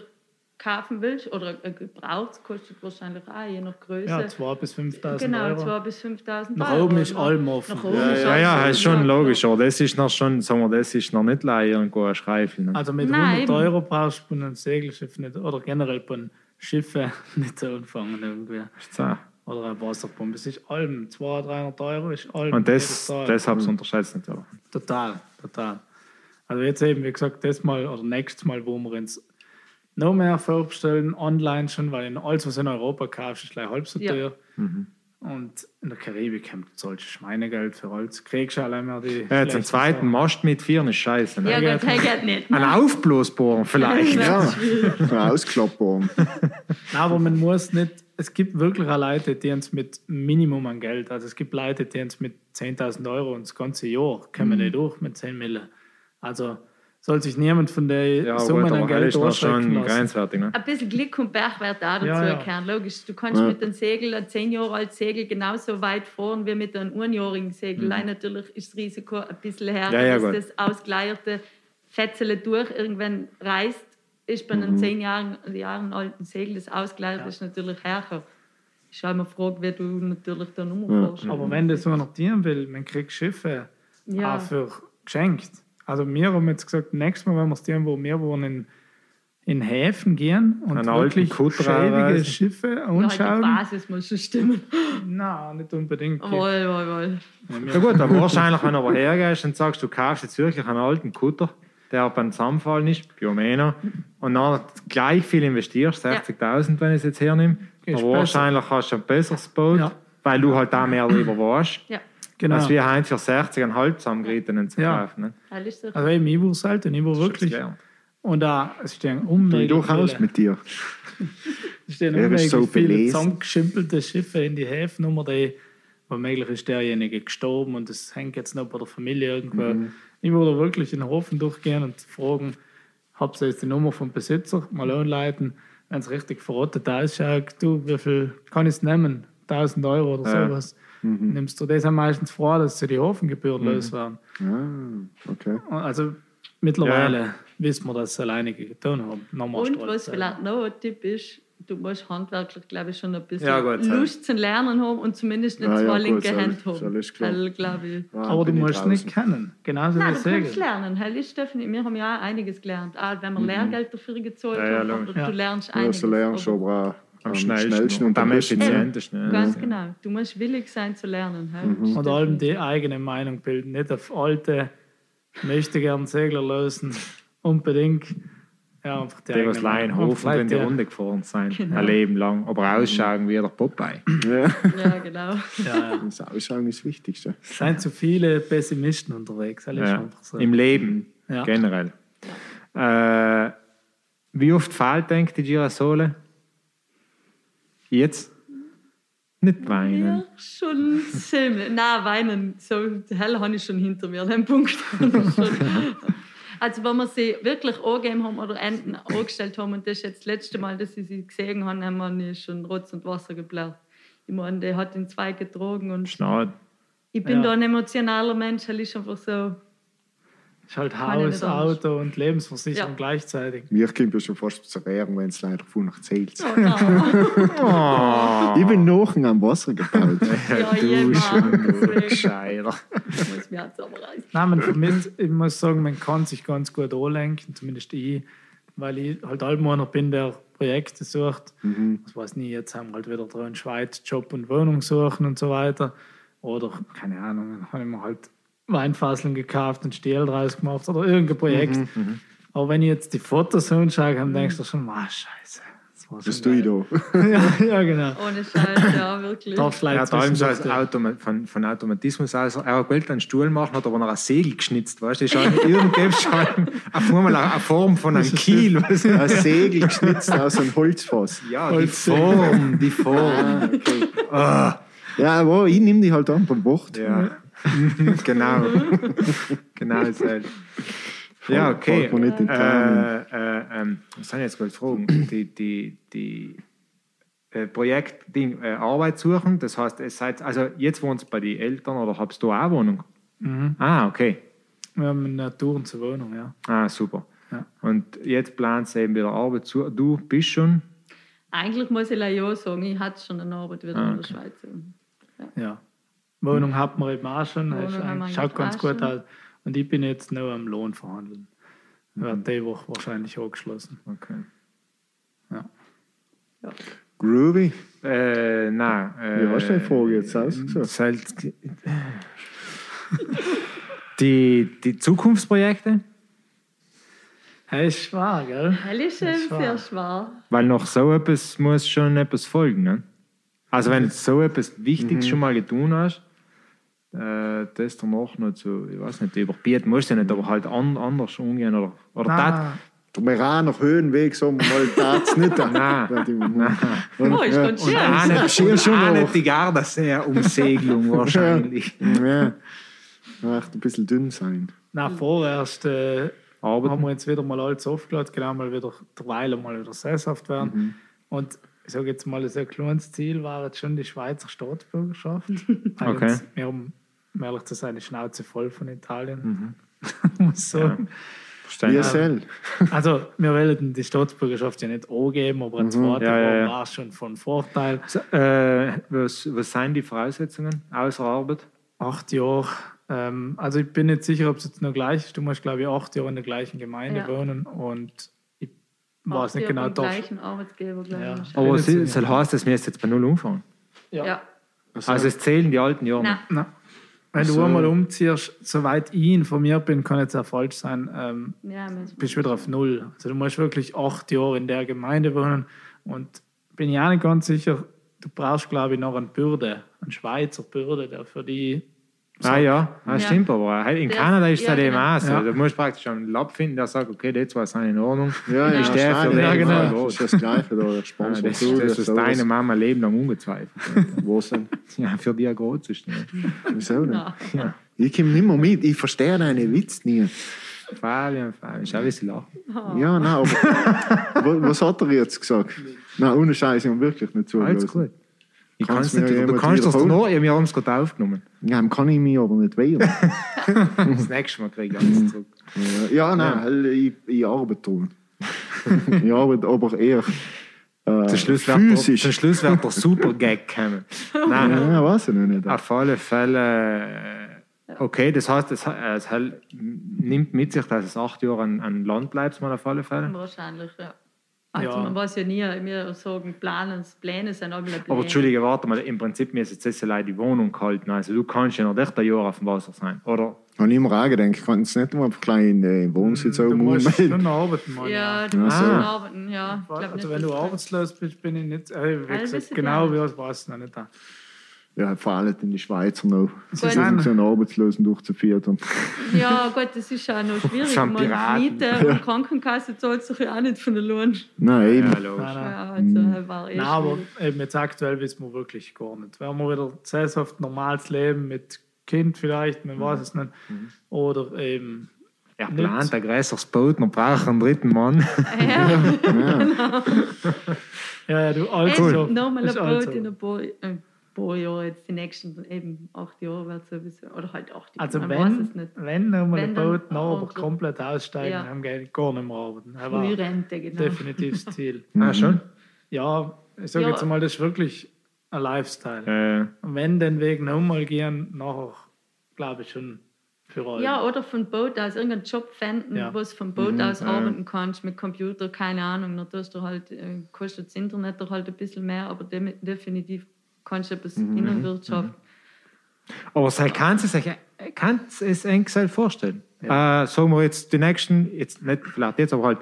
kaufen willst, oder ein gebrauchtes, kostet wahrscheinlich auch, je nach Größe. ja, 2.000 bis 5.000 genau, Euro. 2.000 bis 5.000 Nach Euro. oben ist allem offen. Nach oben Ja, ist Ja, ja, ist schon ja. logisch, aber das ist noch schon, sagen wir, das ist noch nicht leider irgendwo ein Schreifel. Ne? Also mit Nein, 100 eben. Euro brauchst du bei einem Segelschiff nicht, oder generell bei einem Schiff nicht so anfangen irgendwie. So. Oder eine Wasserpumpe. Es ist allem 200, 300 Euro ist allem. Und das, deshalb unterschätzt natürlich. Total, total. Also jetzt eben, wie gesagt, das Mal oder nächstes Mal, wo wir uns noch mehr vorbestellen, online schon, weil in alles, was in Europa kaufst, ist gleich halb so Ja. teuer. Und in der Karibik kommt solches Schweinegeld für alles. Kriegst du allein mehr die. Ja, jetzt einen zweiten Sachen. Mast mitführen ist scheiße. Ne? Ja, gut, hey, geht nicht. Ein Aufblasbohren vielleicht. Ja. Ausklappbar. Nein, aber man muss nicht. Es gibt wirklich auch Leute, die uns mit Minimum an Geld, also es gibt Leute, die uns mit 10.000 Euro und das ganze Jahr kommen Mhm. nicht durch mit 10 Mille. Also soll sich niemand von den Ja, Summen gut, an Geld durchschrecken lassen. grenzwertig. Ne? Ein bisschen Glück und Pech wird auch dazu Ja, ja. erkennen, logisch. Du kannst Ja. mit einem Segel, ein zehn Jahre altes Segel, genauso weit fahren wie mit einem einjährigen Segel. Nein, Natürlich ist das Risiko ein bisschen her, Mhm. Ja, ja, dass gut. das ausgeleierte Fetzele durch irgendwann reißt. Ist bei Mhm. einem zehn Jahren, Jahren alten Segel, das ausgeleiert ist, natürlich härter. Ist auch immer eine Frage, wie du natürlich da rumfährst. Aber wenn das so notieren will, man kriegt Schiffe Ja. auch für geschenkt. Also wir haben jetzt gesagt, nächstes Mal, wenn wir es tun, wo wir wohnen, in, in Häfen gehen und Einen alten wirklich Kutter schäbige. Schiffe ja, halt die anschauen. Basis muss schon stimmen. Nein, nicht unbedingt. Wohl, wohl, wohl. Ja gut, aber wahrscheinlich, wenn du aber hergehst und sagst, du kaufst jetzt wirklich einen alten Kutter, der beim Zusammenfallen ist, Biomena, und dann gleich viel investierst, 60'000, wenn ich es jetzt hernehme, Ist aber besser. wahrscheinlich hast du ein besseres Boot, Ja. weil du halt da mehr drüber weißt, Ja, Genau. als wir Heinz für 60 einen halb zusammengeritten zu Ja. kaufen. Ne? ist so. Also eben, ich war selten, ich war wirklich. Und da es stehen Ich unmöglich durchaus viele, mit dir. es stehen ist unmöglich so viele belesen. zusammengeschimpelte Schiffe in die Häfen, um die womöglich ist derjenige gestorben und das hängt jetzt noch bei der Familie irgendwo. Mhm. Ich würde wirklich in den Hofen durchgehen und fragen, habt ihr jetzt die Nummer vom Besitzer, mal anleiten, wenn es richtig verrottet ausschaut, du, wie viel kann ich es nehmen? 1000 Euro oder Ja. sowas. Mhm. Nimmst du das ja meistens vor, dass sie die Hofengebühren los waren. Ah, okay. Also mittlerweile wissen wir, dass sie alleinige getan haben. Nochmal Und stolz was sein. vielleicht noch ein Tipp ist, du musst handwerklich, glaube ich, schon ein bisschen Ja, gut. Lust zum Lernen haben und zumindest eine Ja, ja, zwei gut, linke Hände soll haben. ist klar. Weil, glaube ich. Ah, Aber du ich musst nicht draußen. kennen. Genauso Nein, wie du kannst lernen. Hell ist definitiv, wir haben ja auch einiges gelernt. Auch wenn wir Lehrgeld dafür gezahlt Ja, ja, haben, Ja. du lernst Ja, einiges. so lernst du aber- Am schnellsten, und am effizientesten. Ja. Ganz genau. Du musst willig sein zu lernen. Mhm. Und allem die eigene Meinung bilden. Nicht auf alte, möchte gern Segler lösen. Unbedingt. Ja, einfach Die, was eigene Laien Meinung. Und vielleicht die ja- Runde gefahren sein, Genau. ein Leben lang. Aber ausschauen wie der Popeye. Ja, Ja, genau. Ja, ja. das Ausschauen ist das Wichtigste. Es sind zu viele Pessimisten unterwegs. So. Im Leben, Ja. generell. Äh, wie oft fehlt, denkt die Girasole? Jetzt? Nicht weinen. Ja, schon ziemlich. Nein, weinen, so hell habe ich schon hinter mir, den Punkt. Also, wenn wir sie wirklich angegeben haben oder Enten angestellt haben, und das ist jetzt das letzte Mal, dass ich sie gesehen habe, haben wir schon Rotz und Wasser geblärt. Ich meine, der hat den zwei getragen und Schnau. ich bin Ja. da ein emotionaler Mensch, weil ich einfach so. Es ist halt Haus. Auto und Lebensversicherung Ja. gleichzeitig. Mir kommt ja schon fast zur Wehrung, wenn es leider von nach zählt. Oh, nein. Ich bin nachher am Wasser gebaut. ja, du jemand. schon, du Deswegen Gescheiter. muss mir jetzt aber reißen. Nein, man vermisst, ich muss sagen, man kann sich ganz gut anlenken, zumindest ich, weil ich halt allgemeiner bin, der Projekte sucht. Ich weiß nie, jetzt haben wir halt wieder dran Schweiz Job und Wohnung suchen und so weiter. Oder, keine Ahnung, dann habe ich mir halt Weinfasseln gekauft und Stiel draus gemacht oder irgendein Projekt. Aber wenn ich jetzt die Fotos anschaue, dann denkst du schon, ah, scheiße. Das ich geil. da. ja, ja, genau. Ohne Scheiß, ja, wirklich. Vielleicht Er hat allem so als Automa von, von Automatismus aus, er wollte einen Stuhl machen, hat aber noch ein Segel geschnitzt, weißt du? Das ist halt irgendwie schon auf einmal eine Form von einem Kiel. Was? Ein Segel geschnitzt aus einem Holzfass. Ja, die Form, die Form. Ah, Ja, aber ich nehme die halt an beim Wort. ja. genau. genau so. Ja, okay. Die. Äh, äh, ähm, was habe ich jetzt gerade fragen? Die, die, die äh, Projekt, Ding, äh, Arbeit suchen, das heißt, es seid, also jetzt wohnt bei den Eltern oder habst du auch eine Wohnung? Mhm. Ah, okay. Wir haben eine Touren zur Wohnung, ja. Ah, super. Ja. Und jetzt planst du eben wieder Arbeit zu. Du bist schon. Eigentlich muss ich ja sagen, ich hatte schon eine Arbeit wieder Ah, in der okay. Schweiz. Ja. Wohnung hat man eben auch schon. Eigentlich- Schaut ganz gut schon. aus. Und ich bin jetzt noch am Lohn verhandeln. Wird die Woche wahrscheinlich angeschlossen. Okay. Groovy. Äh, nein. Äh, Wie hast du die Frage jetzt ausgesucht? Seit- Die, die Zukunftsprojekte, Hey, ist schwer, gell? Hell ist Das äh, ist sehr schwer. weil nach so etwas muss schon etwas folgen. Ne? Also wenn du so etwas Wichtiges schon mal getan hast, äh, das danach noch zu, ich weiß nicht, überbieten musst du ja nicht, aber halt an, anders umgehen oder, oder Nein, Der Meraner Höhenweg, sagen wir mal, das nicht. Nein. Nein. Oh, ist ganz schön. auch noch. nicht die Gardasee-Umsegelung wahrscheinlich. Ja. Echt ein bisschen dünn sein. nein vorerst äh, haben wir jetzt wieder mal alles aufgeladen, genau mal wieder derweil mal wieder sesshaft werden. Mhm. Und ich sage jetzt mal, so ein kleines Ziel war jetzt schon die Schweizer Staatsbürgerschaft. Okay. jetzt, wir haben, um ehrlich zu sein, die Schnauze voll von Italien. Mhm. Muss sagen. Verstehe. ISL. Also, wir wollten die Staatsbürgerschaft ja nicht angeben, aber ein zweiter Ja, ja, ja. war schon von Vorteil. So, äh, was, was sind die Voraussetzungen außer Arbeit? Acht Jahre. Ähm, also, ich bin nicht sicher, ob es jetzt noch gleich ist. Du musst, glaube ich, acht Jahre in der gleichen Gemeinde Ja. wohnen und ich weiß nicht Auch genau, beim gleichen Arbeitgeber, glaube Ja. ich. Aber es soll heißt, dass wir jetzt bei Null umfahren. Ja. Also es zählen die alten Jahre. Nein. Nein. Wenn du So. einmal umziehst, soweit ich informiert bin, kann jetzt auch falsch sein, ähm, Ja, bist du wieder auf Null. Also du musst wirklich acht Jahre in der Gemeinde wohnen und bin ich auch nicht ganz sicher, du brauchst, glaube ich, noch eine Bürde, eine Schweizer Bürde, der für die Ah ja, das Ja. stimmt aber. In Der- Kanada ist es ja, halt eben genau. auch so. Ja. Du musst praktisch einen Lab finden, der sagt, okay, die zwei sind in Ordnung. Ja, Ja. ist Ist der für wen? genau. Ja. Das ist das Gleiche da. Der Ja, Sponsor das, zu, das ist deine Mama Leben lang ungezweifelt. Was denn? ja, für die groß ist. Ne? Wieso denn? Ja. Ich komme nicht mehr mit. Ich verstehe deine Witz nie. Fabian, Fabian, schau, wie sie lachen. Ja, nein, aber wa- was hat er jetzt gesagt? Nein, ohne Scheiß, ich habe wirklich nicht zugelassen. Alles gut. Ich Kannst kann's mir nicht, du kannst das wiederholen? noch, ja, wir haben es gerade aufgenommen. Ja, kann ich mich aber nicht wehren. Das nächste Mal kriege ich alles zurück. ja, nein, weil ich, ich arbeite dran. ich arbeite aber eher äh, Zum Schluss wird der, physisch. zum Schluss wird der Super-Gag kommen. Nein, Ja, weiß ich noch nicht. auf alle Fälle. äh, Okay, das heißt, es, es nimmt mit sich, dass es acht Jahre an, an Land bleibt, mal auf alle Fälle. Wahrscheinlich, ja. Also Ja. man weiß ja nie, wir sagen, Planen, Pläne sind alle Pläne. Aber Entschuldige, warte mal, im Prinzip müssen jetzt diese Leute die Wohnung halten. Also du kannst ja noch echt ein Jahr auf dem Wasser sein, oder? Habe ich immer auch gedacht, ich kann es nicht nur einfach klein in den Wohnsitz Du oben musst schon arbeiten, Mann. Ja, du musst Ah. schon arbeiten, ja. Also wenn du arbeitslos bist, bin ich nicht. Äh, wie das gesagt, genau wie auch das weiß ich noch nicht. Ja, vor allem in die Schweizer noch. ist So ein- so einen Arbeitslosen durchzuführen. Ja, Gut, das ist ja noch schwierig. Man. Miete und Krankenkasse zahlt sich ja auch nicht von der Lohn. Nein, eben. Ja, logisch. Ja, also war eh Nein, aber eben jetzt aktuell wissen wir wirklich gar nicht. Wenn wir wieder sesshaft normales Leben mit Kind vielleicht, man weiß es nicht. Oder eben. Er Nicht. plant ein größeres Boot, wir brauchen einen dritten Mann. Ja, Ja, ja, du also. nochmal ein Boot also. in ein paar, ein paar Jahren, jetzt die nächsten eben acht Jahre wird sowieso, oder halt acht Jahre, Also man weiß wenn, es nicht. wenn nochmal ein Boot noch aber komplett aussteigen, Ja. haben wir gar nicht mehr arbeiten. War Frührente, genau. definitiv das Ziel. Ah, schon? Ja, ich sage Ja. jetzt mal, das ist wirklich ein Lifestyle. Äh, Und wenn den Weg nochmal gehen, nachher glaube ich schon für alle. Ja, oder von Boot aus irgendeinen Job finden, Ja. wo du von Boot aus arbeiten kannst, mit Computer, keine Ahnung. Dann tust du halt, äh, kostet das Internet doch halt ein bisschen mehr, aber dem, definitiv kannst du etwas Innenwirtschaft. aber sei, kannst du sich kannst es selbst vorstellen? Äh, sagen wir jetzt die nächsten, jetzt nicht vielleicht jetzt, aber halt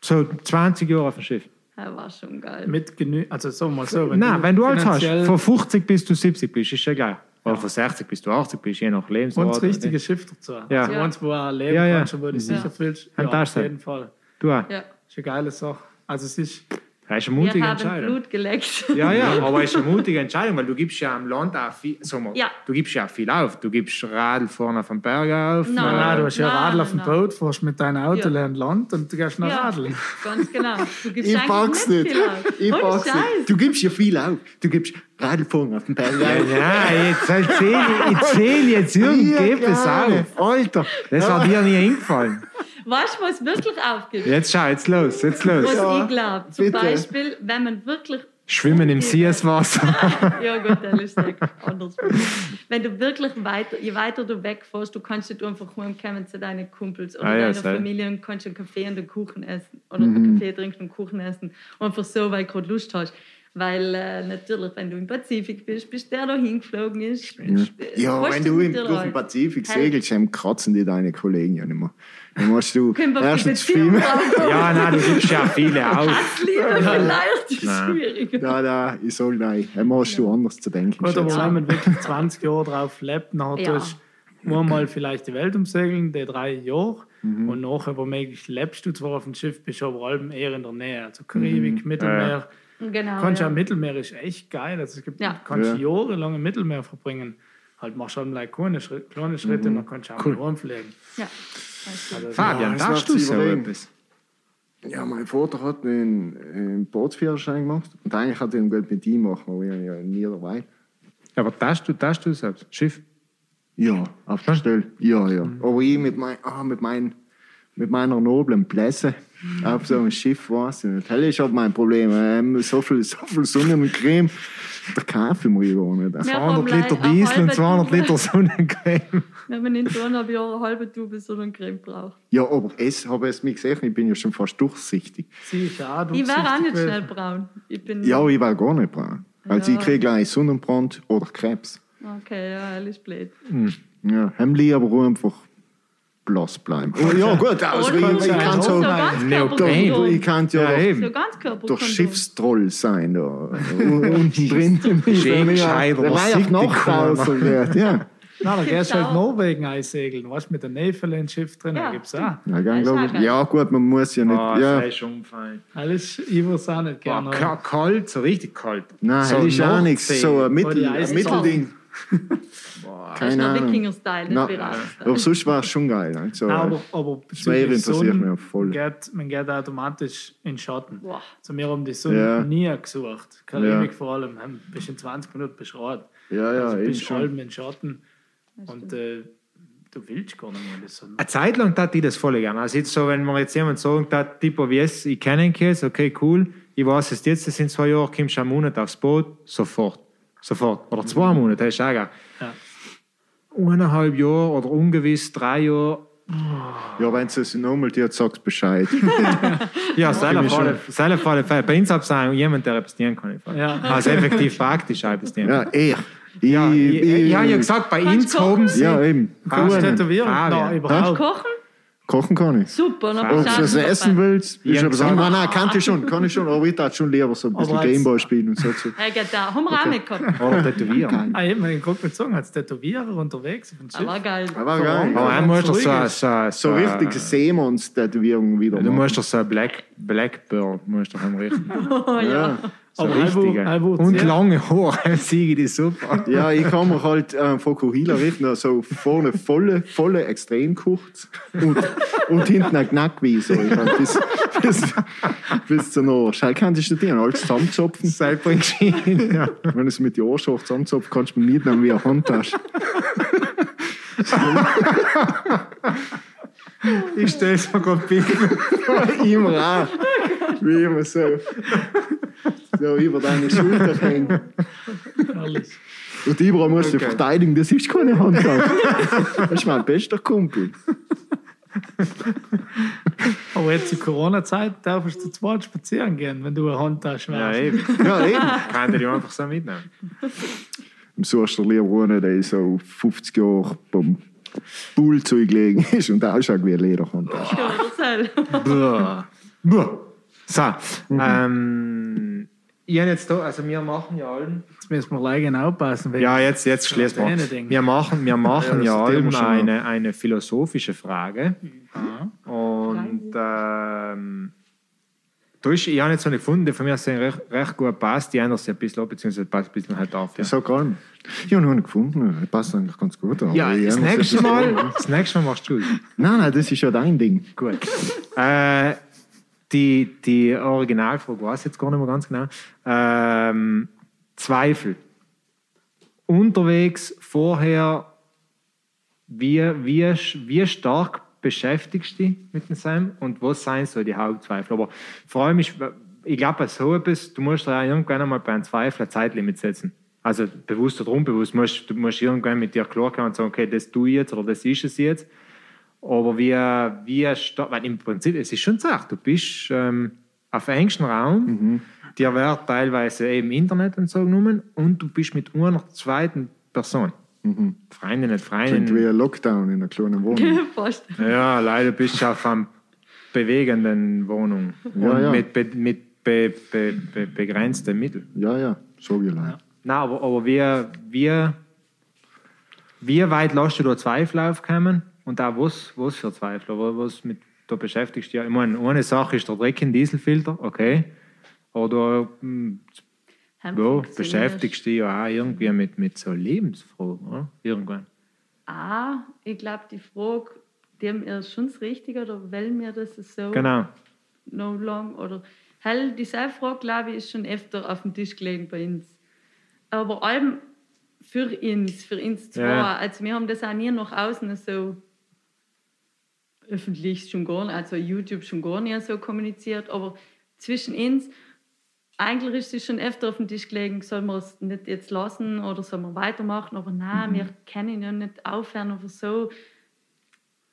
so 20 Jahre auf dem Schiff. Das war schon geil. Mit genü also sagen wir mal so, wenn Nein, wenn du alles hast, von 50 bis du 70 bist, ist ja geil. Oder von 60 bis du 80 bist, je nach Lebensart. uns richtige Schiff dazu. Ja. Also Ja. uns, wo du leben Ja, ja. kannst und wo du dich sicher fühlst. Ja, Und das auf jeden Fall. Du auch. ja. ist eine geile Sache. Also es ist, Das ist eine Wir mutige haben Entscheidung. Blut geleckt. Ja, ja, aber es ist eine mutige Entscheidung, weil du gibst ja am Land auch viel, sag mal, Ja. du gibst ja auch viel auf. Du gibst Radl vorne auf dem Berg auf. Nein. nein, nein, du hast ja nein, Radl auf dem. Boot, fährst mit deinem Auto Ja. lernen Land und du gehst nach Ja, Radeln. ganz genau. Du gibst Ich pack's nicht. auf. Ich Ohne pack's Scheiß. nicht. Du gibst ja viel auf. Du gibst Radlfahren auf dem Berg. Ja, ja, jetzt erzähl, erzähl jetzt Jürgen, gib es auf. Alter. Das war dir nie eingefallen. Weißt du, was wirklich aufgibt? Jetzt schau, jetzt los, jetzt los. Was Ja, ich glaube. Zum bitte. Beispiel, wenn man wirklich Schwimmen im CS-Wasser. ja gut, das ist anders. Wenn du wirklich weiter, je weiter du wegfährst, du kannst nicht einfach heimkommen zu deinen Kumpels oder Ah, ja, deiner sei. Familie und kannst einen Kaffee und einen Kuchen essen oder einen Kaffee trinken und Kuchen essen. Einfach so, weil du gerade Lust hast. Weil äh, natürlich, wenn du im Pazifik bist, bis der da hingeflogen ist. Ja, kostet wenn du im, durch den. Pazifik segelst, dann kratzen die deine Kollegen ja nicht mehr. Dann musst du erstens brauchen? Ja, nein, du gibst ja viele auf. Hassliebe vielleicht ist Nein. schwierig. Da, da, ich soll nein. Dann musst du anders zu denken. Schätzen. wenn man wirklich 20 Jahre drauf lebt, dann Ja. tust du einmal vielleicht die Welt umsegeln, die drei Jahre. Mhm. Und nachher, womöglich lebst du zwar auf dem Schiff, bist aber allem eher in der Nähe. Also Karibik, Mittelmeer. Genau. kannst ja. ja. im Mittelmeer ist echt geil. Also es gibt, Ja. kannst Ja. jahrelang im Mittelmeer verbringen. Halt machst du halt kleine Schritte, kleine Schritte und dann kannst du auch cool. rumfliegen. ja. Also, Fabian, Ja, darfst das du so etwas? Ja, mein Vater hat einen, einen Bootsführerschein gemacht. Und eigentlich hat er ihn gut mit ihm machen, aber ich habe ja nie dabei. Aber darfst du, darfst du selbst? Schiff? Ja, auf der Stelle. Ja, ja. Aber ich mit, mein, ah, mit, mein, mit meiner noblen Blässe auf so einem Schiff weiß ich nicht. Das ist halt mein Problem. Ähm, so, viel, so viel Sonnencreme, da kaufen wir gar nicht. Ja. 200 haben Liter Diesel und halbe 200 Tube. Liter Sonnencreme. Wenn man in zweieinhalb Jahren eine halbe Tube Sonnencreme braucht. Ja, aber es habe es mir gesehen, ich bin ja schon fast durchsichtig. Sie ist ja auch Ich wäre auch nicht durchsichtig schnell braun. Ich bin Ja, ich war gar nicht braun. Also Ja. ich kriege gleich Sonnenbrand oder Krebs. Okay, ja, alles blöd. Ja, haben lieber aber einfach blass bleiben. Oh, ja, gut, also ich, ich kann so, Neopren. ich kann ja, Ja, doch- eben. So doch Schiffstroll sein da. Unten drin. Der was raus. und geht, Ja, Nein, da gehst du halt auch. Norwegen einsegeln. Weißt du, mit der Nevel ins Schiff drin, Ja, ja, gibt es auch. ja, ich. geil. ja, gut, man muss ja nicht. Oh, ja. das ist schon fein. Alles, ich würde es auch nicht gerne. Ka- kalt, so richtig kalt. Nein, so das ist auch nichts. So ein, Oh, Mittel, ein Mittelding. Boah. Das ist Keine noch Ahnung. Wikinger-Style, Na, nicht aber Piraten-Style. sonst war es schon geil. Also, Nein, aber, aber Meer bezüglich interessiert mich auch voll. Man geht, man geht automatisch in den Schatten. Boah. Also wir haben die Sonne Ja. nie gesucht. Karibik Ja. vor allem, haben bis in 20 Minuten beschreit. ja, ja, also bist schon. allem in den Schatten. Und äh, du willst gar nicht mehr die Sonne. Eine Zeit lang tat ich das voll gerne. Also jetzt so, wenn man jetzt jemand sagt, hat, tipo wie es, ich kenne ihn jetzt, okay, cool, ich weiß es jetzt, das sind zwei Jahre, kommst du einen Monat aufs Boot, sofort. Sofort. Oder zwei Monate, hast du auch. Ja. Eineinhalb Jahre oder ungewiss drei Jahre. Ja, wenn es nochmal dir sagst Bescheid. Ja, selber mich schon. Fall, selber Fall, Fall. Bei uns ab sein, jemand, der dienen kann. Ja. Also effektiv etwas dienen. Ja, er. Ich, Ja, ich, ich, ich habe ja gesagt, bei Kannst uns kochen? haben sie. Ja, eben. Kannst du Fabian. tätowieren? Fabian. Nein, überhaupt. Kochen? Kochen kann ich. Super. Dann Ob bist du es essen willst, ist Ja, aber so. Nein, nein, kann ich schon, kann ich schon. Aber ich darf schon lieber so ein bisschen Aber Gameboy spielen und so. so. Hey, geht da. Haben wir auch nicht gehabt. Oder tätowieren. Ah, ich habe mir geguckt mit Zungen als Tätowierer unterwegs. Aber geil. Aber geil. Aber Ja. musst du so, ist. so, So richtig Seemanns-Tätowierung wieder. Du musst doch so ein Black, Blackbird musst du. Oh, ja. Ja. So Aber richtige. halb- halb Und sehr. lange Haare, siege die super. Ja, ich kann mir halt äh, von Kuhila richten, so vorne volle, volle extrem kurz und, und hinten ein Knackwein. So. Ich kann bis, bis, bis zur Nord. Schau, kannst du dir alles zusammenzopfen. Ihn. Ja. Wenn du es mit den Ohrschach zusammenzopfen kannst du mir mitnehmen wie eine Handtasche. Ich stelle es mir gerade Bild. Immer auch. Wie immer so. So über deine Schulter hängen. Herrlich. Und überall musst du Okay. verteidigen, das ist keine Handtasche. Das ist mein bester Kumpel. Aber jetzt zur Corona-Zeit darfst du zu zweit spazieren gehen, wenn du eine Handtasche Ja, hast. eben. Ja, eben. Kann der die einfach so mitnehmen. Im Soester Lehrwohnen, der so 50 Jahre beim Poolzeug gelegen ist und ausschaut wie eine Lederhandtasche. Ja, erzähl. Buh. Buh. So, ähm, ich habe jetzt da, also wir machen ja allen. Jetzt müssen wir gleich genau aufpassen. wegen- Ja, jetzt, jetzt schließen wir. Wir machen, wir machen Ja, ja, allen eine, eine philosophische Frage. Und ähm, da ist, ich habe jetzt so eine gefunden, die von mir aus recht, recht gut passt, die ändert sich ein bisschen ab, beziehungsweise passt ein bisschen halt auf. Ja, sag allem. Ich habe noch nicht gefunden, das passt eigentlich ganz gut. aber ja das, nächste. Mal, das nächste Mal machst du es. Nein, nein, das ist ja dein Ding. Gut. Äh, die, die Originalfrage weiß ich jetzt gar nicht mehr ganz genau. Ähm, Zweifel. Unterwegs, vorher, wie, wie, wie stark beschäftigst du dich mit dem Sam und was seien so die Hauptzweifel? Aber vor allem, ist, ich glaube, bei so etwas, du musst ja irgendwann einmal bei einem Zweifel ein Zeitlimit setzen. Also bewusst oder unbewusst, musst, du musst irgendwann mit dir klar kommen und sagen, okay, das tue ich jetzt oder das ist es jetzt. Aber wie, wie stark, weil im Prinzip, es ist schon gesagt, du bist ähm, auf engstem Raum, dir wird teilweise eben Internet und so genommen und du bist mit einer zweiten Person. Freunde, nicht Klingt wie Freunde. ein Lockdown in einer kleinen Wohnung. Ja, leider bist du auf einer bewegenden Wohnung Ja, ja. mit, be, mit be, be, be, begrenzten Mitteln. Ja, ja, sag ich leider. Nein, aber, aber wie, wie, wie weit lässt du da Zweifel aufkommen? Und auch was, was für Zweifel? Aber was mit, da beschäftigst du ja. Ich meine, eine Sache ist der Dreck im Dieselfilter, okay. Oder hm, ja, beschäftigst du dich ja auch irgendwie mit, mit so Lebensfragen, oder? Irgendwann. Ah, ich glaube, die Frage, die haben wir schon das Richtige oder wollen wir das so Genau. no long? Oder hell, dieselbe Frage, glaube ich, ist schon öfter auf dem Tisch gelegen bei uns. Aber allem für uns, für uns zwei. Ja. Also wir haben das auch nie nach außen so öffentlich schon gar nicht, also YouTube schon gar nicht so kommuniziert, aber zwischen uns, eigentlich ist es schon öfter auf dem Tisch gelegen, sollen wir es nicht jetzt lassen oder sollen wir weitermachen, aber nein, wir können ja nicht aufhören oder so.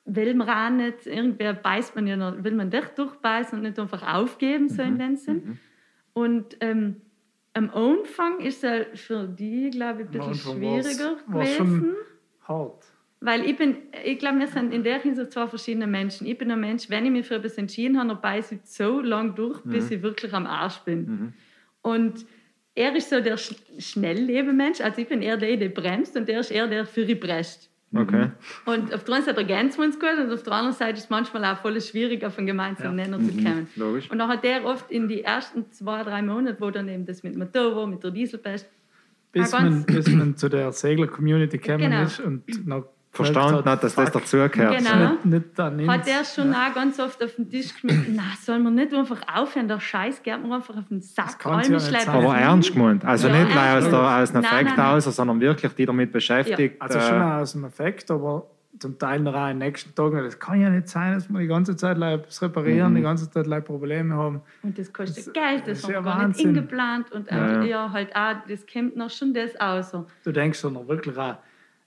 Will man auch nicht, irgendwer beißt man ja noch, will man doch durchbeißen und nicht einfach aufgeben, so in dem Sinn. Und ähm, am Anfang ist es für die, glaube ich, ein bisschen war's- schwieriger war's gewesen. schon hart. Weil ich bin, ich glaube, wir sind in der Hinsicht zwei verschiedene Menschen. Ich bin ein Mensch, wenn ich mich für etwas entschieden habe, dann beiße ich so lange durch, bis ich wirklich am Arsch bin. Und er ist so der Sch Schnellleben-Mensch, also ich bin eher der, der bremst und er ist eher der für die prescht. Okay. Und auf der einen Seite ergänzen wir uns gut und auf der anderen Seite ist es manchmal auch voll schwierig, auf einen gemeinsamen Nenner zu kommen. Logisch. Und dann hat der oft in die ersten zwei, drei Monate, wo dann eben das mit dem Motor war, mit der Dieselpest, Bis, man, bis man zu der Segler-Community gekommen Genau. ist und noch Verstanden hat, dass das dazugehört. Genau. Nicht, nicht dann hat er schon auch ganz oft auf den Tisch geschmissen, na, soll man nicht einfach aufhören, der Scheiß geht mir einfach auf den Sack, kann's ja. Aber ernst gemeint. Also Ja, nicht aus, der, aus einem Effekt aus, sondern wirklich die damit beschäftigt. Also schon äh, aus dem Effekt, aber zum Teil noch auch in den nächsten Tagen. Das kann ja nicht sein, dass wir die ganze Zeit etwas reparieren, die ganze Zeit Probleme haben. Und das kostet Das- Geld, das das ist haben ja wir gar nicht ingeplant. Und Ja, auch, ja. ja, halt auch, das kommt noch schon das aus. Du denkst doch noch wirklich auch,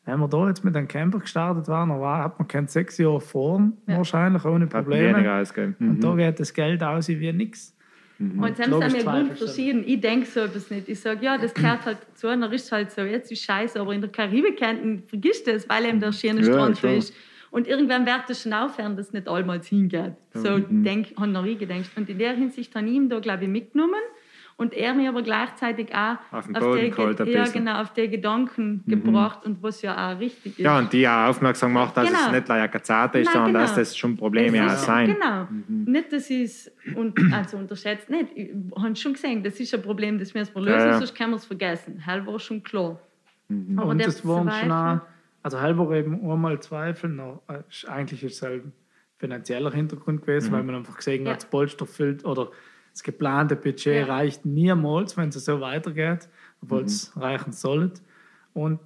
wenn wir da jetzt mit einem Camper gestartet waren, dann war, hat man kein sechs Jahre fahren, Ja. wahrscheinlich ohne Hat weniger Probleme. ausgegeben. Und da geht das Geld aus wie nichts. Und dann sind wir grundverschieden. Ich denke so etwas nicht. Ich sage, ja, das gehört halt dazu, und dann ist es halt so, jetzt ist scheiße, aber in der Karibik kennt- vergisst das, weil eben der schöne Ja, Strand klar. ist. Und irgendwann wird das schon aufhören, dass nicht allmals hingeht. So denk, haben noch ich gedacht. Und in der Hinsicht habe ich ihn da, glaube ich, mitgenommen. Und er mir aber gleichzeitig auch Auf den geholt ein ja, genau, auf die Gedanken gebracht und was ja auch richtig ist. Ja, und die auch aufmerksam gemacht, dass es Genau. nicht eine Kazate ist, Nein, sondern genau. dass das schon Probleme auch Es ist- sein. Genau. Nicht, dass ich es und, also unterschätzt nicht. Ich habe schon gesehen, das ist ein Problem, das müssen wir lösen, Ja, ja. sonst können wir es vergessen. Hell war schon klar. Aber und der das waren schon auch, also halber eben einmal Zweifel, noch, äh, eigentlich ist es halt ein finanzieller Hintergrund gewesen, weil man einfach gesehen Ja. hat, das Polster füllt oder das geplante Budget Ja. reicht niemals, wenn es so weitergeht, obwohl es reichen sollte. Und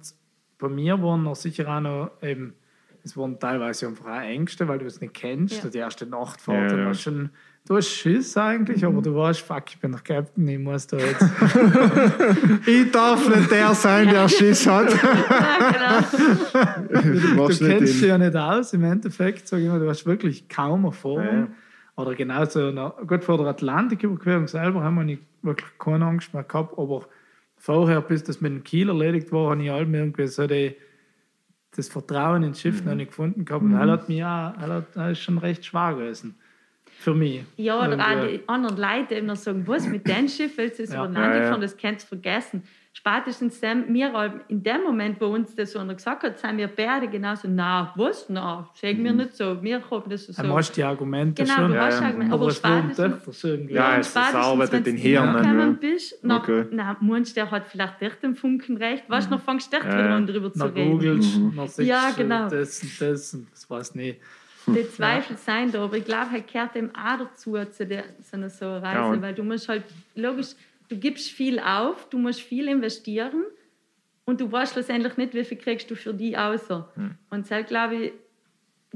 bei mir waren noch sicher auch noch eben, es waren teilweise einfach auch Ängste, weil du es nicht kennst. Ja. Die erste Nachtfahrt, Ja, dann ja. hast du schon, du hast Schiss eigentlich, aber du weißt, fuck, ich bin der Captain, ich muss da jetzt. Ich darf nicht der sein, der Schiss hat. Ja, genau. Du du kennst dich ja nicht aus. Im Endeffekt, sage ich mal, du hast wirklich kaum Erfahrung. Oder genauso, na, gut, vor der Atlantiküberquerung selber haben wir nicht wirklich keine Angst mehr gehabt, aber vorher, bis das mit dem Kiel erledigt war, habe ich allem irgendwie so die, das Vertrauen ins Schiff noch nicht gefunden gehabt. Und er hat mich auch, er hat, er ist schon recht schwer gewesen. Für mich. Ja, oder auch Irgendwie. die anderen Leute noch sagen, was mit dem Schiff willst du jetzt Ja. Ja, ja. das kannst du vergessen. Spätestens dem, wir halt in dem Moment, wo uns das so einer gesagt hat, sind wir beide genauso, na, was, na, sagen wir nicht so, wir haben das so. Dann hast du die Argumente Genau, schon. du hast ja. Argumente, aber aber spätestens... irgendwie. Ja, und es- spätestens, arbeitet wenn in du Hirn, zurückgekommen ja. bist, nach, Okay. na, meinst du, der hat vielleicht echt den Funken recht, weißt du, dann fängst du echt Ja, wieder ja. an, darüber zu reden. googelst du, dann siehst Ja, du genau. das und das und das weiß nicht. Die Zweifel sein da, aber ich glaube, er gehört eben auch dazu, zu der, so einer so Reise, Ja, weil du musst halt, logisch, du gibst viel auf, du musst viel investieren und du weißt schlussendlich nicht, wie viel kriegst du für die außer. Und das, glaube ich,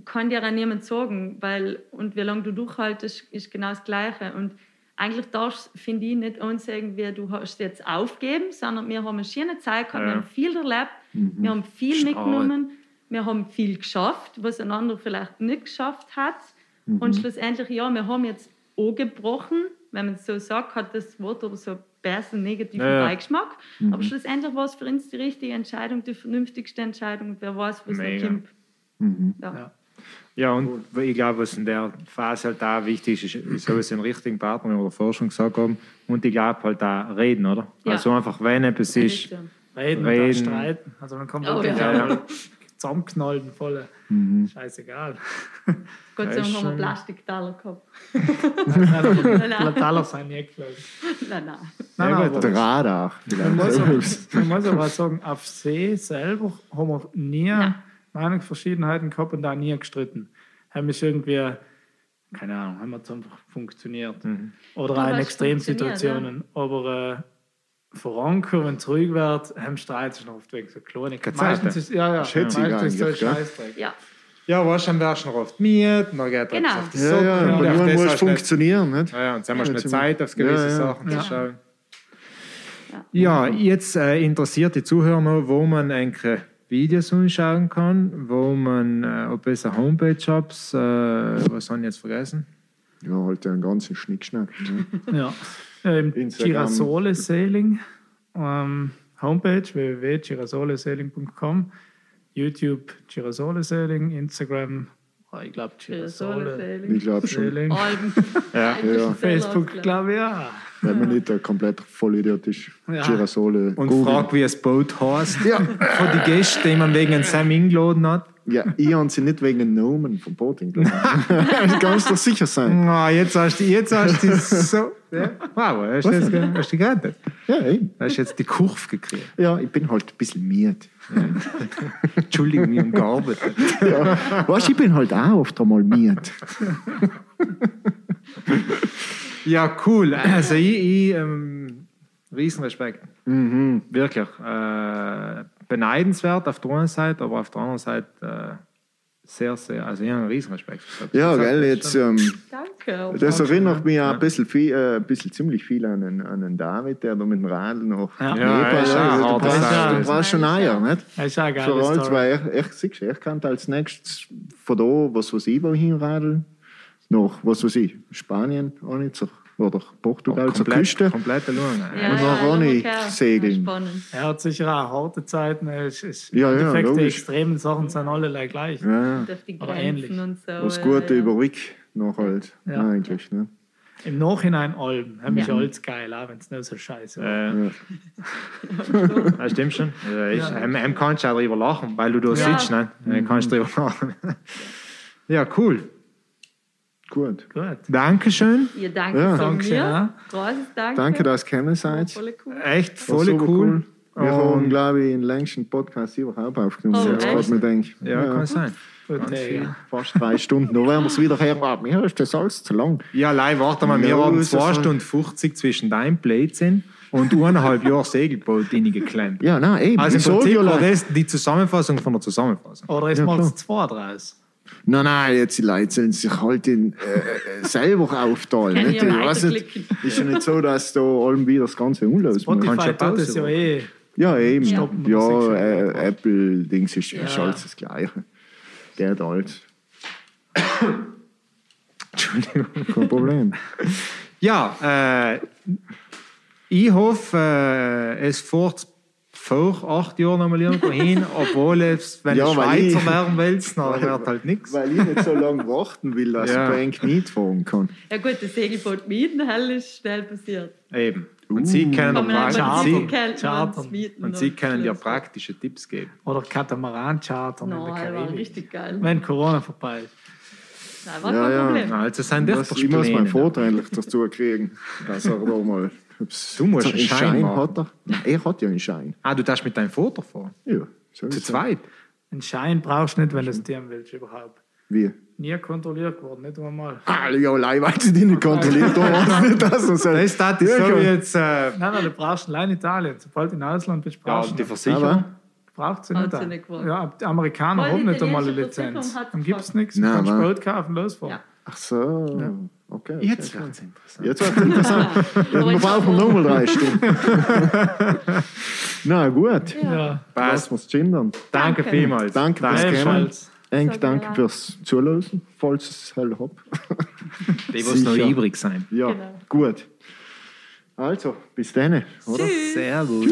kann dir auch niemand sagen, weil, und wie lange du durchhaltest, ist genau das Gleiche. Und eigentlich darfst finde ich, nicht uns irgendwie, du hast jetzt aufgeben, sondern wir haben eine schöne Zeit gehabt, Ja. wir haben viel erlebt, wir haben viel Strahl. mitgenommen, wir haben viel geschafft, was ein anderer vielleicht nicht geschafft hat. Und schlussendlich, ja, wir haben jetzt angebrochen, wenn man es so sagt, hat das Wort aber so ein bisschen negativen Ja, ja. Beigeschmack. Aber schlussendlich war es für uns die richtige Entscheidung, die vernünftigste Entscheidung. Und wer weiß, was noch Mega. kommt. Ja. Ja. Ja, und ich glaube, was in der Phase halt auch wichtig ist, ist sowieso einen richtigen Partner, wie wir davor schon gesagt haben. Und ich glaube halt auch reden, oder? Ja. Also einfach, wenn etwas ist, so. Reden, Reden. streiten. Also man kann Oh, wirklich ja. einmal zusammenknallen, voll. Scheißegal. Gott sei Ja, Dank haben wir Plastiktaler gehabt. Die Taler sind nie geflogen. Nein, nein. Nein, Ja, nein, der Radar. man, muss aber, man muss aber sagen, auf See selber haben wir nie Nein. Meinungsverschiedenheiten gehabt und auch nie gestritten. Haben wir irgendwie, keine Ahnung, haben wir es einfach funktioniert. Oder auch Aber in Extremsituationen. Aber äh, vorankommen, ruhig wird, haben Streits schon oft wegen so. Keine Meistens Zeit, ist, ja, ja, meistens ist so ein? Scheißdreck. Ja, ja, weißt du, dann wärst du noch oft miet, dann geht Genau. auf die Ja, Socken, ja, und aber das muss nicht- funktionieren, nicht? Ja, ja, und dann hast du Ja, nicht zum- Zeit, auf gewisse Ja, ja. Sachen Ja. zu schauen. Ja. Ja, jetzt äh, interessiert die Zuhörer noch, wo man eigentlich Videos anschauen kann, wo man, äh, ob es eine Homepage habt, äh, was habe ich jetzt vergessen? Ja, halt einen ganzen Schnickschnack. Ne? Ja. Instagram. Girasole Sailing, ähm, Homepage www.girasolesailing.com, YouTube Girasole Sailing, Instagram, oh, ich glaube Girasole. Ich glaube schon. Ja. Ja. Facebook glaube ich ja. Wenn man nicht komplett Vollidiot ist. Ja. Girasole. Und googeln. frag, wie das Boot heißt. Ja. Von den Gästen, die man wegen Sam eingeladen hat. Ja, ich habe sie nicht wegen den Nomen eingeladen. das kannst du sicher sein. Ah, jetzt hast du jetzt hast du so. Ja. Wow, hast du das hast du gerettet? Ja, eben. Hast du jetzt die Kurve gekriegt. ja, ich bin halt ein bisschen miert. Entschuldigung, ich habe gearbeitet. Ja. Weißt du, ich bin halt auch oft einmal miert. Ja, cool. Also ich, ich ähm, Riesenrespekt. Mhm. Wirklich. Äh, beneidenswert auf der einen Seite, aber auf der anderen Seite sehr, sehr, also ich habe einen riesen Respekt. Ja, gell, jetzt, ähm, Danke. das erinnert mich Ja. ein bisschen, viel, äh, ein bisschen ziemlich viel an den, an den David, der da mit dem Radl noch Ja. Ja, Nepal, ist auch also, hart, du das brauchst, du auch- brauchst schon Eier, nicht? Das ist auch geile uns, Story. weil ich, ich, siehst du, ich kann als nächstes von da, was weiß ich, wohin radeln, nach, was weiß ich, Spanien auch nicht so, oder Portugal zur komplett, Küste. komplett verloren. Ja, Und ja, noch ja. Segeln. Spannend. Er hat sicher auch harte Zeiten. Es ist Ja, im ja, Endeffekt die logisch. extremen Sachen sind alle gleich. Ja, ja. Die Aber ähnlich. und so. Das ja, Gute ja. über Wick noch halt, Ja. eigentlich. Ne? Im Nachhinein Alben. Haben mich Ja. alles geil, auch wenn es nicht so scheiße war. Äh, Ja. ja, stimmt schon. Ja, ich, Ja. Hem, hem kannst du auch drüber lachen, weil du da Ja. sitzt. Ne? Hem kannst du drüber lachen. ja, cool. Gut. Gut. Dankeschön. Ihr danke Ja. von Danke, mir. ja. Großes Danke. Danke, dass ihr gekommen seid. Voll cool. Echt voll super cool. Wir haben, glaube ich, den längsten Podcast überhaupt aufgenommen. Oh, jetzt gerade mir denke. ja, kann sein. Ja. Fast drei Stunden. Da werden wir es wieder her. Mir ist das alles zu lang. Ja, allein warte mal, wir Ja, haben ist 2 das so. Stunden 50 zwischen deinem Blödsinn und eineinhalb Jahre Segelboot geklemmt. Ja, nein, eben. Also im Prinzip ja, war das die Zusammenfassung von der Zusammenfassung. Oder es Ja, macht es zwei draus. Nein, nein, jetzt die Leute sollen sich halt in, äh, äh, selber aufteilen. Können Nicht? Ich weiß nicht, ist ja nicht so, dass da allem wieder das Ganze unlöst. Kannst Spotify ja tut das ja eh. Ja, eben. Ja. Ja, äh, Apple-Dings ist, ist Ja. alles das Gleiche. Geht alles. Entschuldigung. Kein Problem. Ja, äh, ich hoffe, äh, es fährt vor acht Jahren nochmal irgendwo hin, obwohl es, wenn Ja, du Schweizer ich- werden willst, dann wird halt nichts. Weil ich nicht so lange warten will, dass Ja. ich Bank nicht fahren kann. Ja gut, das Segelboot mieten, hell ist schnell passiert. Eben. Und sie können, einfach sie, die Geld Chartern. mieten. und sie können alles. praktische Tipps geben. Oder Katamaran-Chartern No, in der Karibik. richtig geil. Wenn Corona vorbei ist. Nein, war Ja, kein ja. Problem. Also sind das ich muss meinen endlich dazu kriegen, dass er da mal. Du musst einen Schein machen. hat er. Nein, er hat ja einen Schein. Ah, du darfst mit deinem Foto fahren. Ja, Zu zweit. Einen Schein brauchst du nicht, wenn du es dir willst, überhaupt. Wie? Nie kontrolliert worden, nicht einmal. Ah, ja, allein, weil sie die nicht kontrolliert haben. nicht, dass er sagt, Das ist das ja, so wie jetzt. Äh, Nein, nein, du brauchst allein Italien. Sobald du in Ausland bist, ja, brauchst du die nicht. Versicherung. Aber- Braucht sie nicht. nicht ja, die Amerikaner Weil haben die nicht einmal eine Lizenz. Dann gibt es nichts. Du kannst Boot kaufen, losfahren. Ja. Ach so. Okay. okay, Jetzt okay. wird es interessant. Jetzt wird es interessant. ja, wir brauchen nochmal drei Stunden. Na gut. Ja. Passt. Lassen wir es gendern. Danke Danke. vielmals. Danke fürs Kommen. Danke mal. fürs Zuhören, falls es hell habt. Die, was noch übrig sein. Ja, Genau. gut. Also, bis dann, oder? Servus.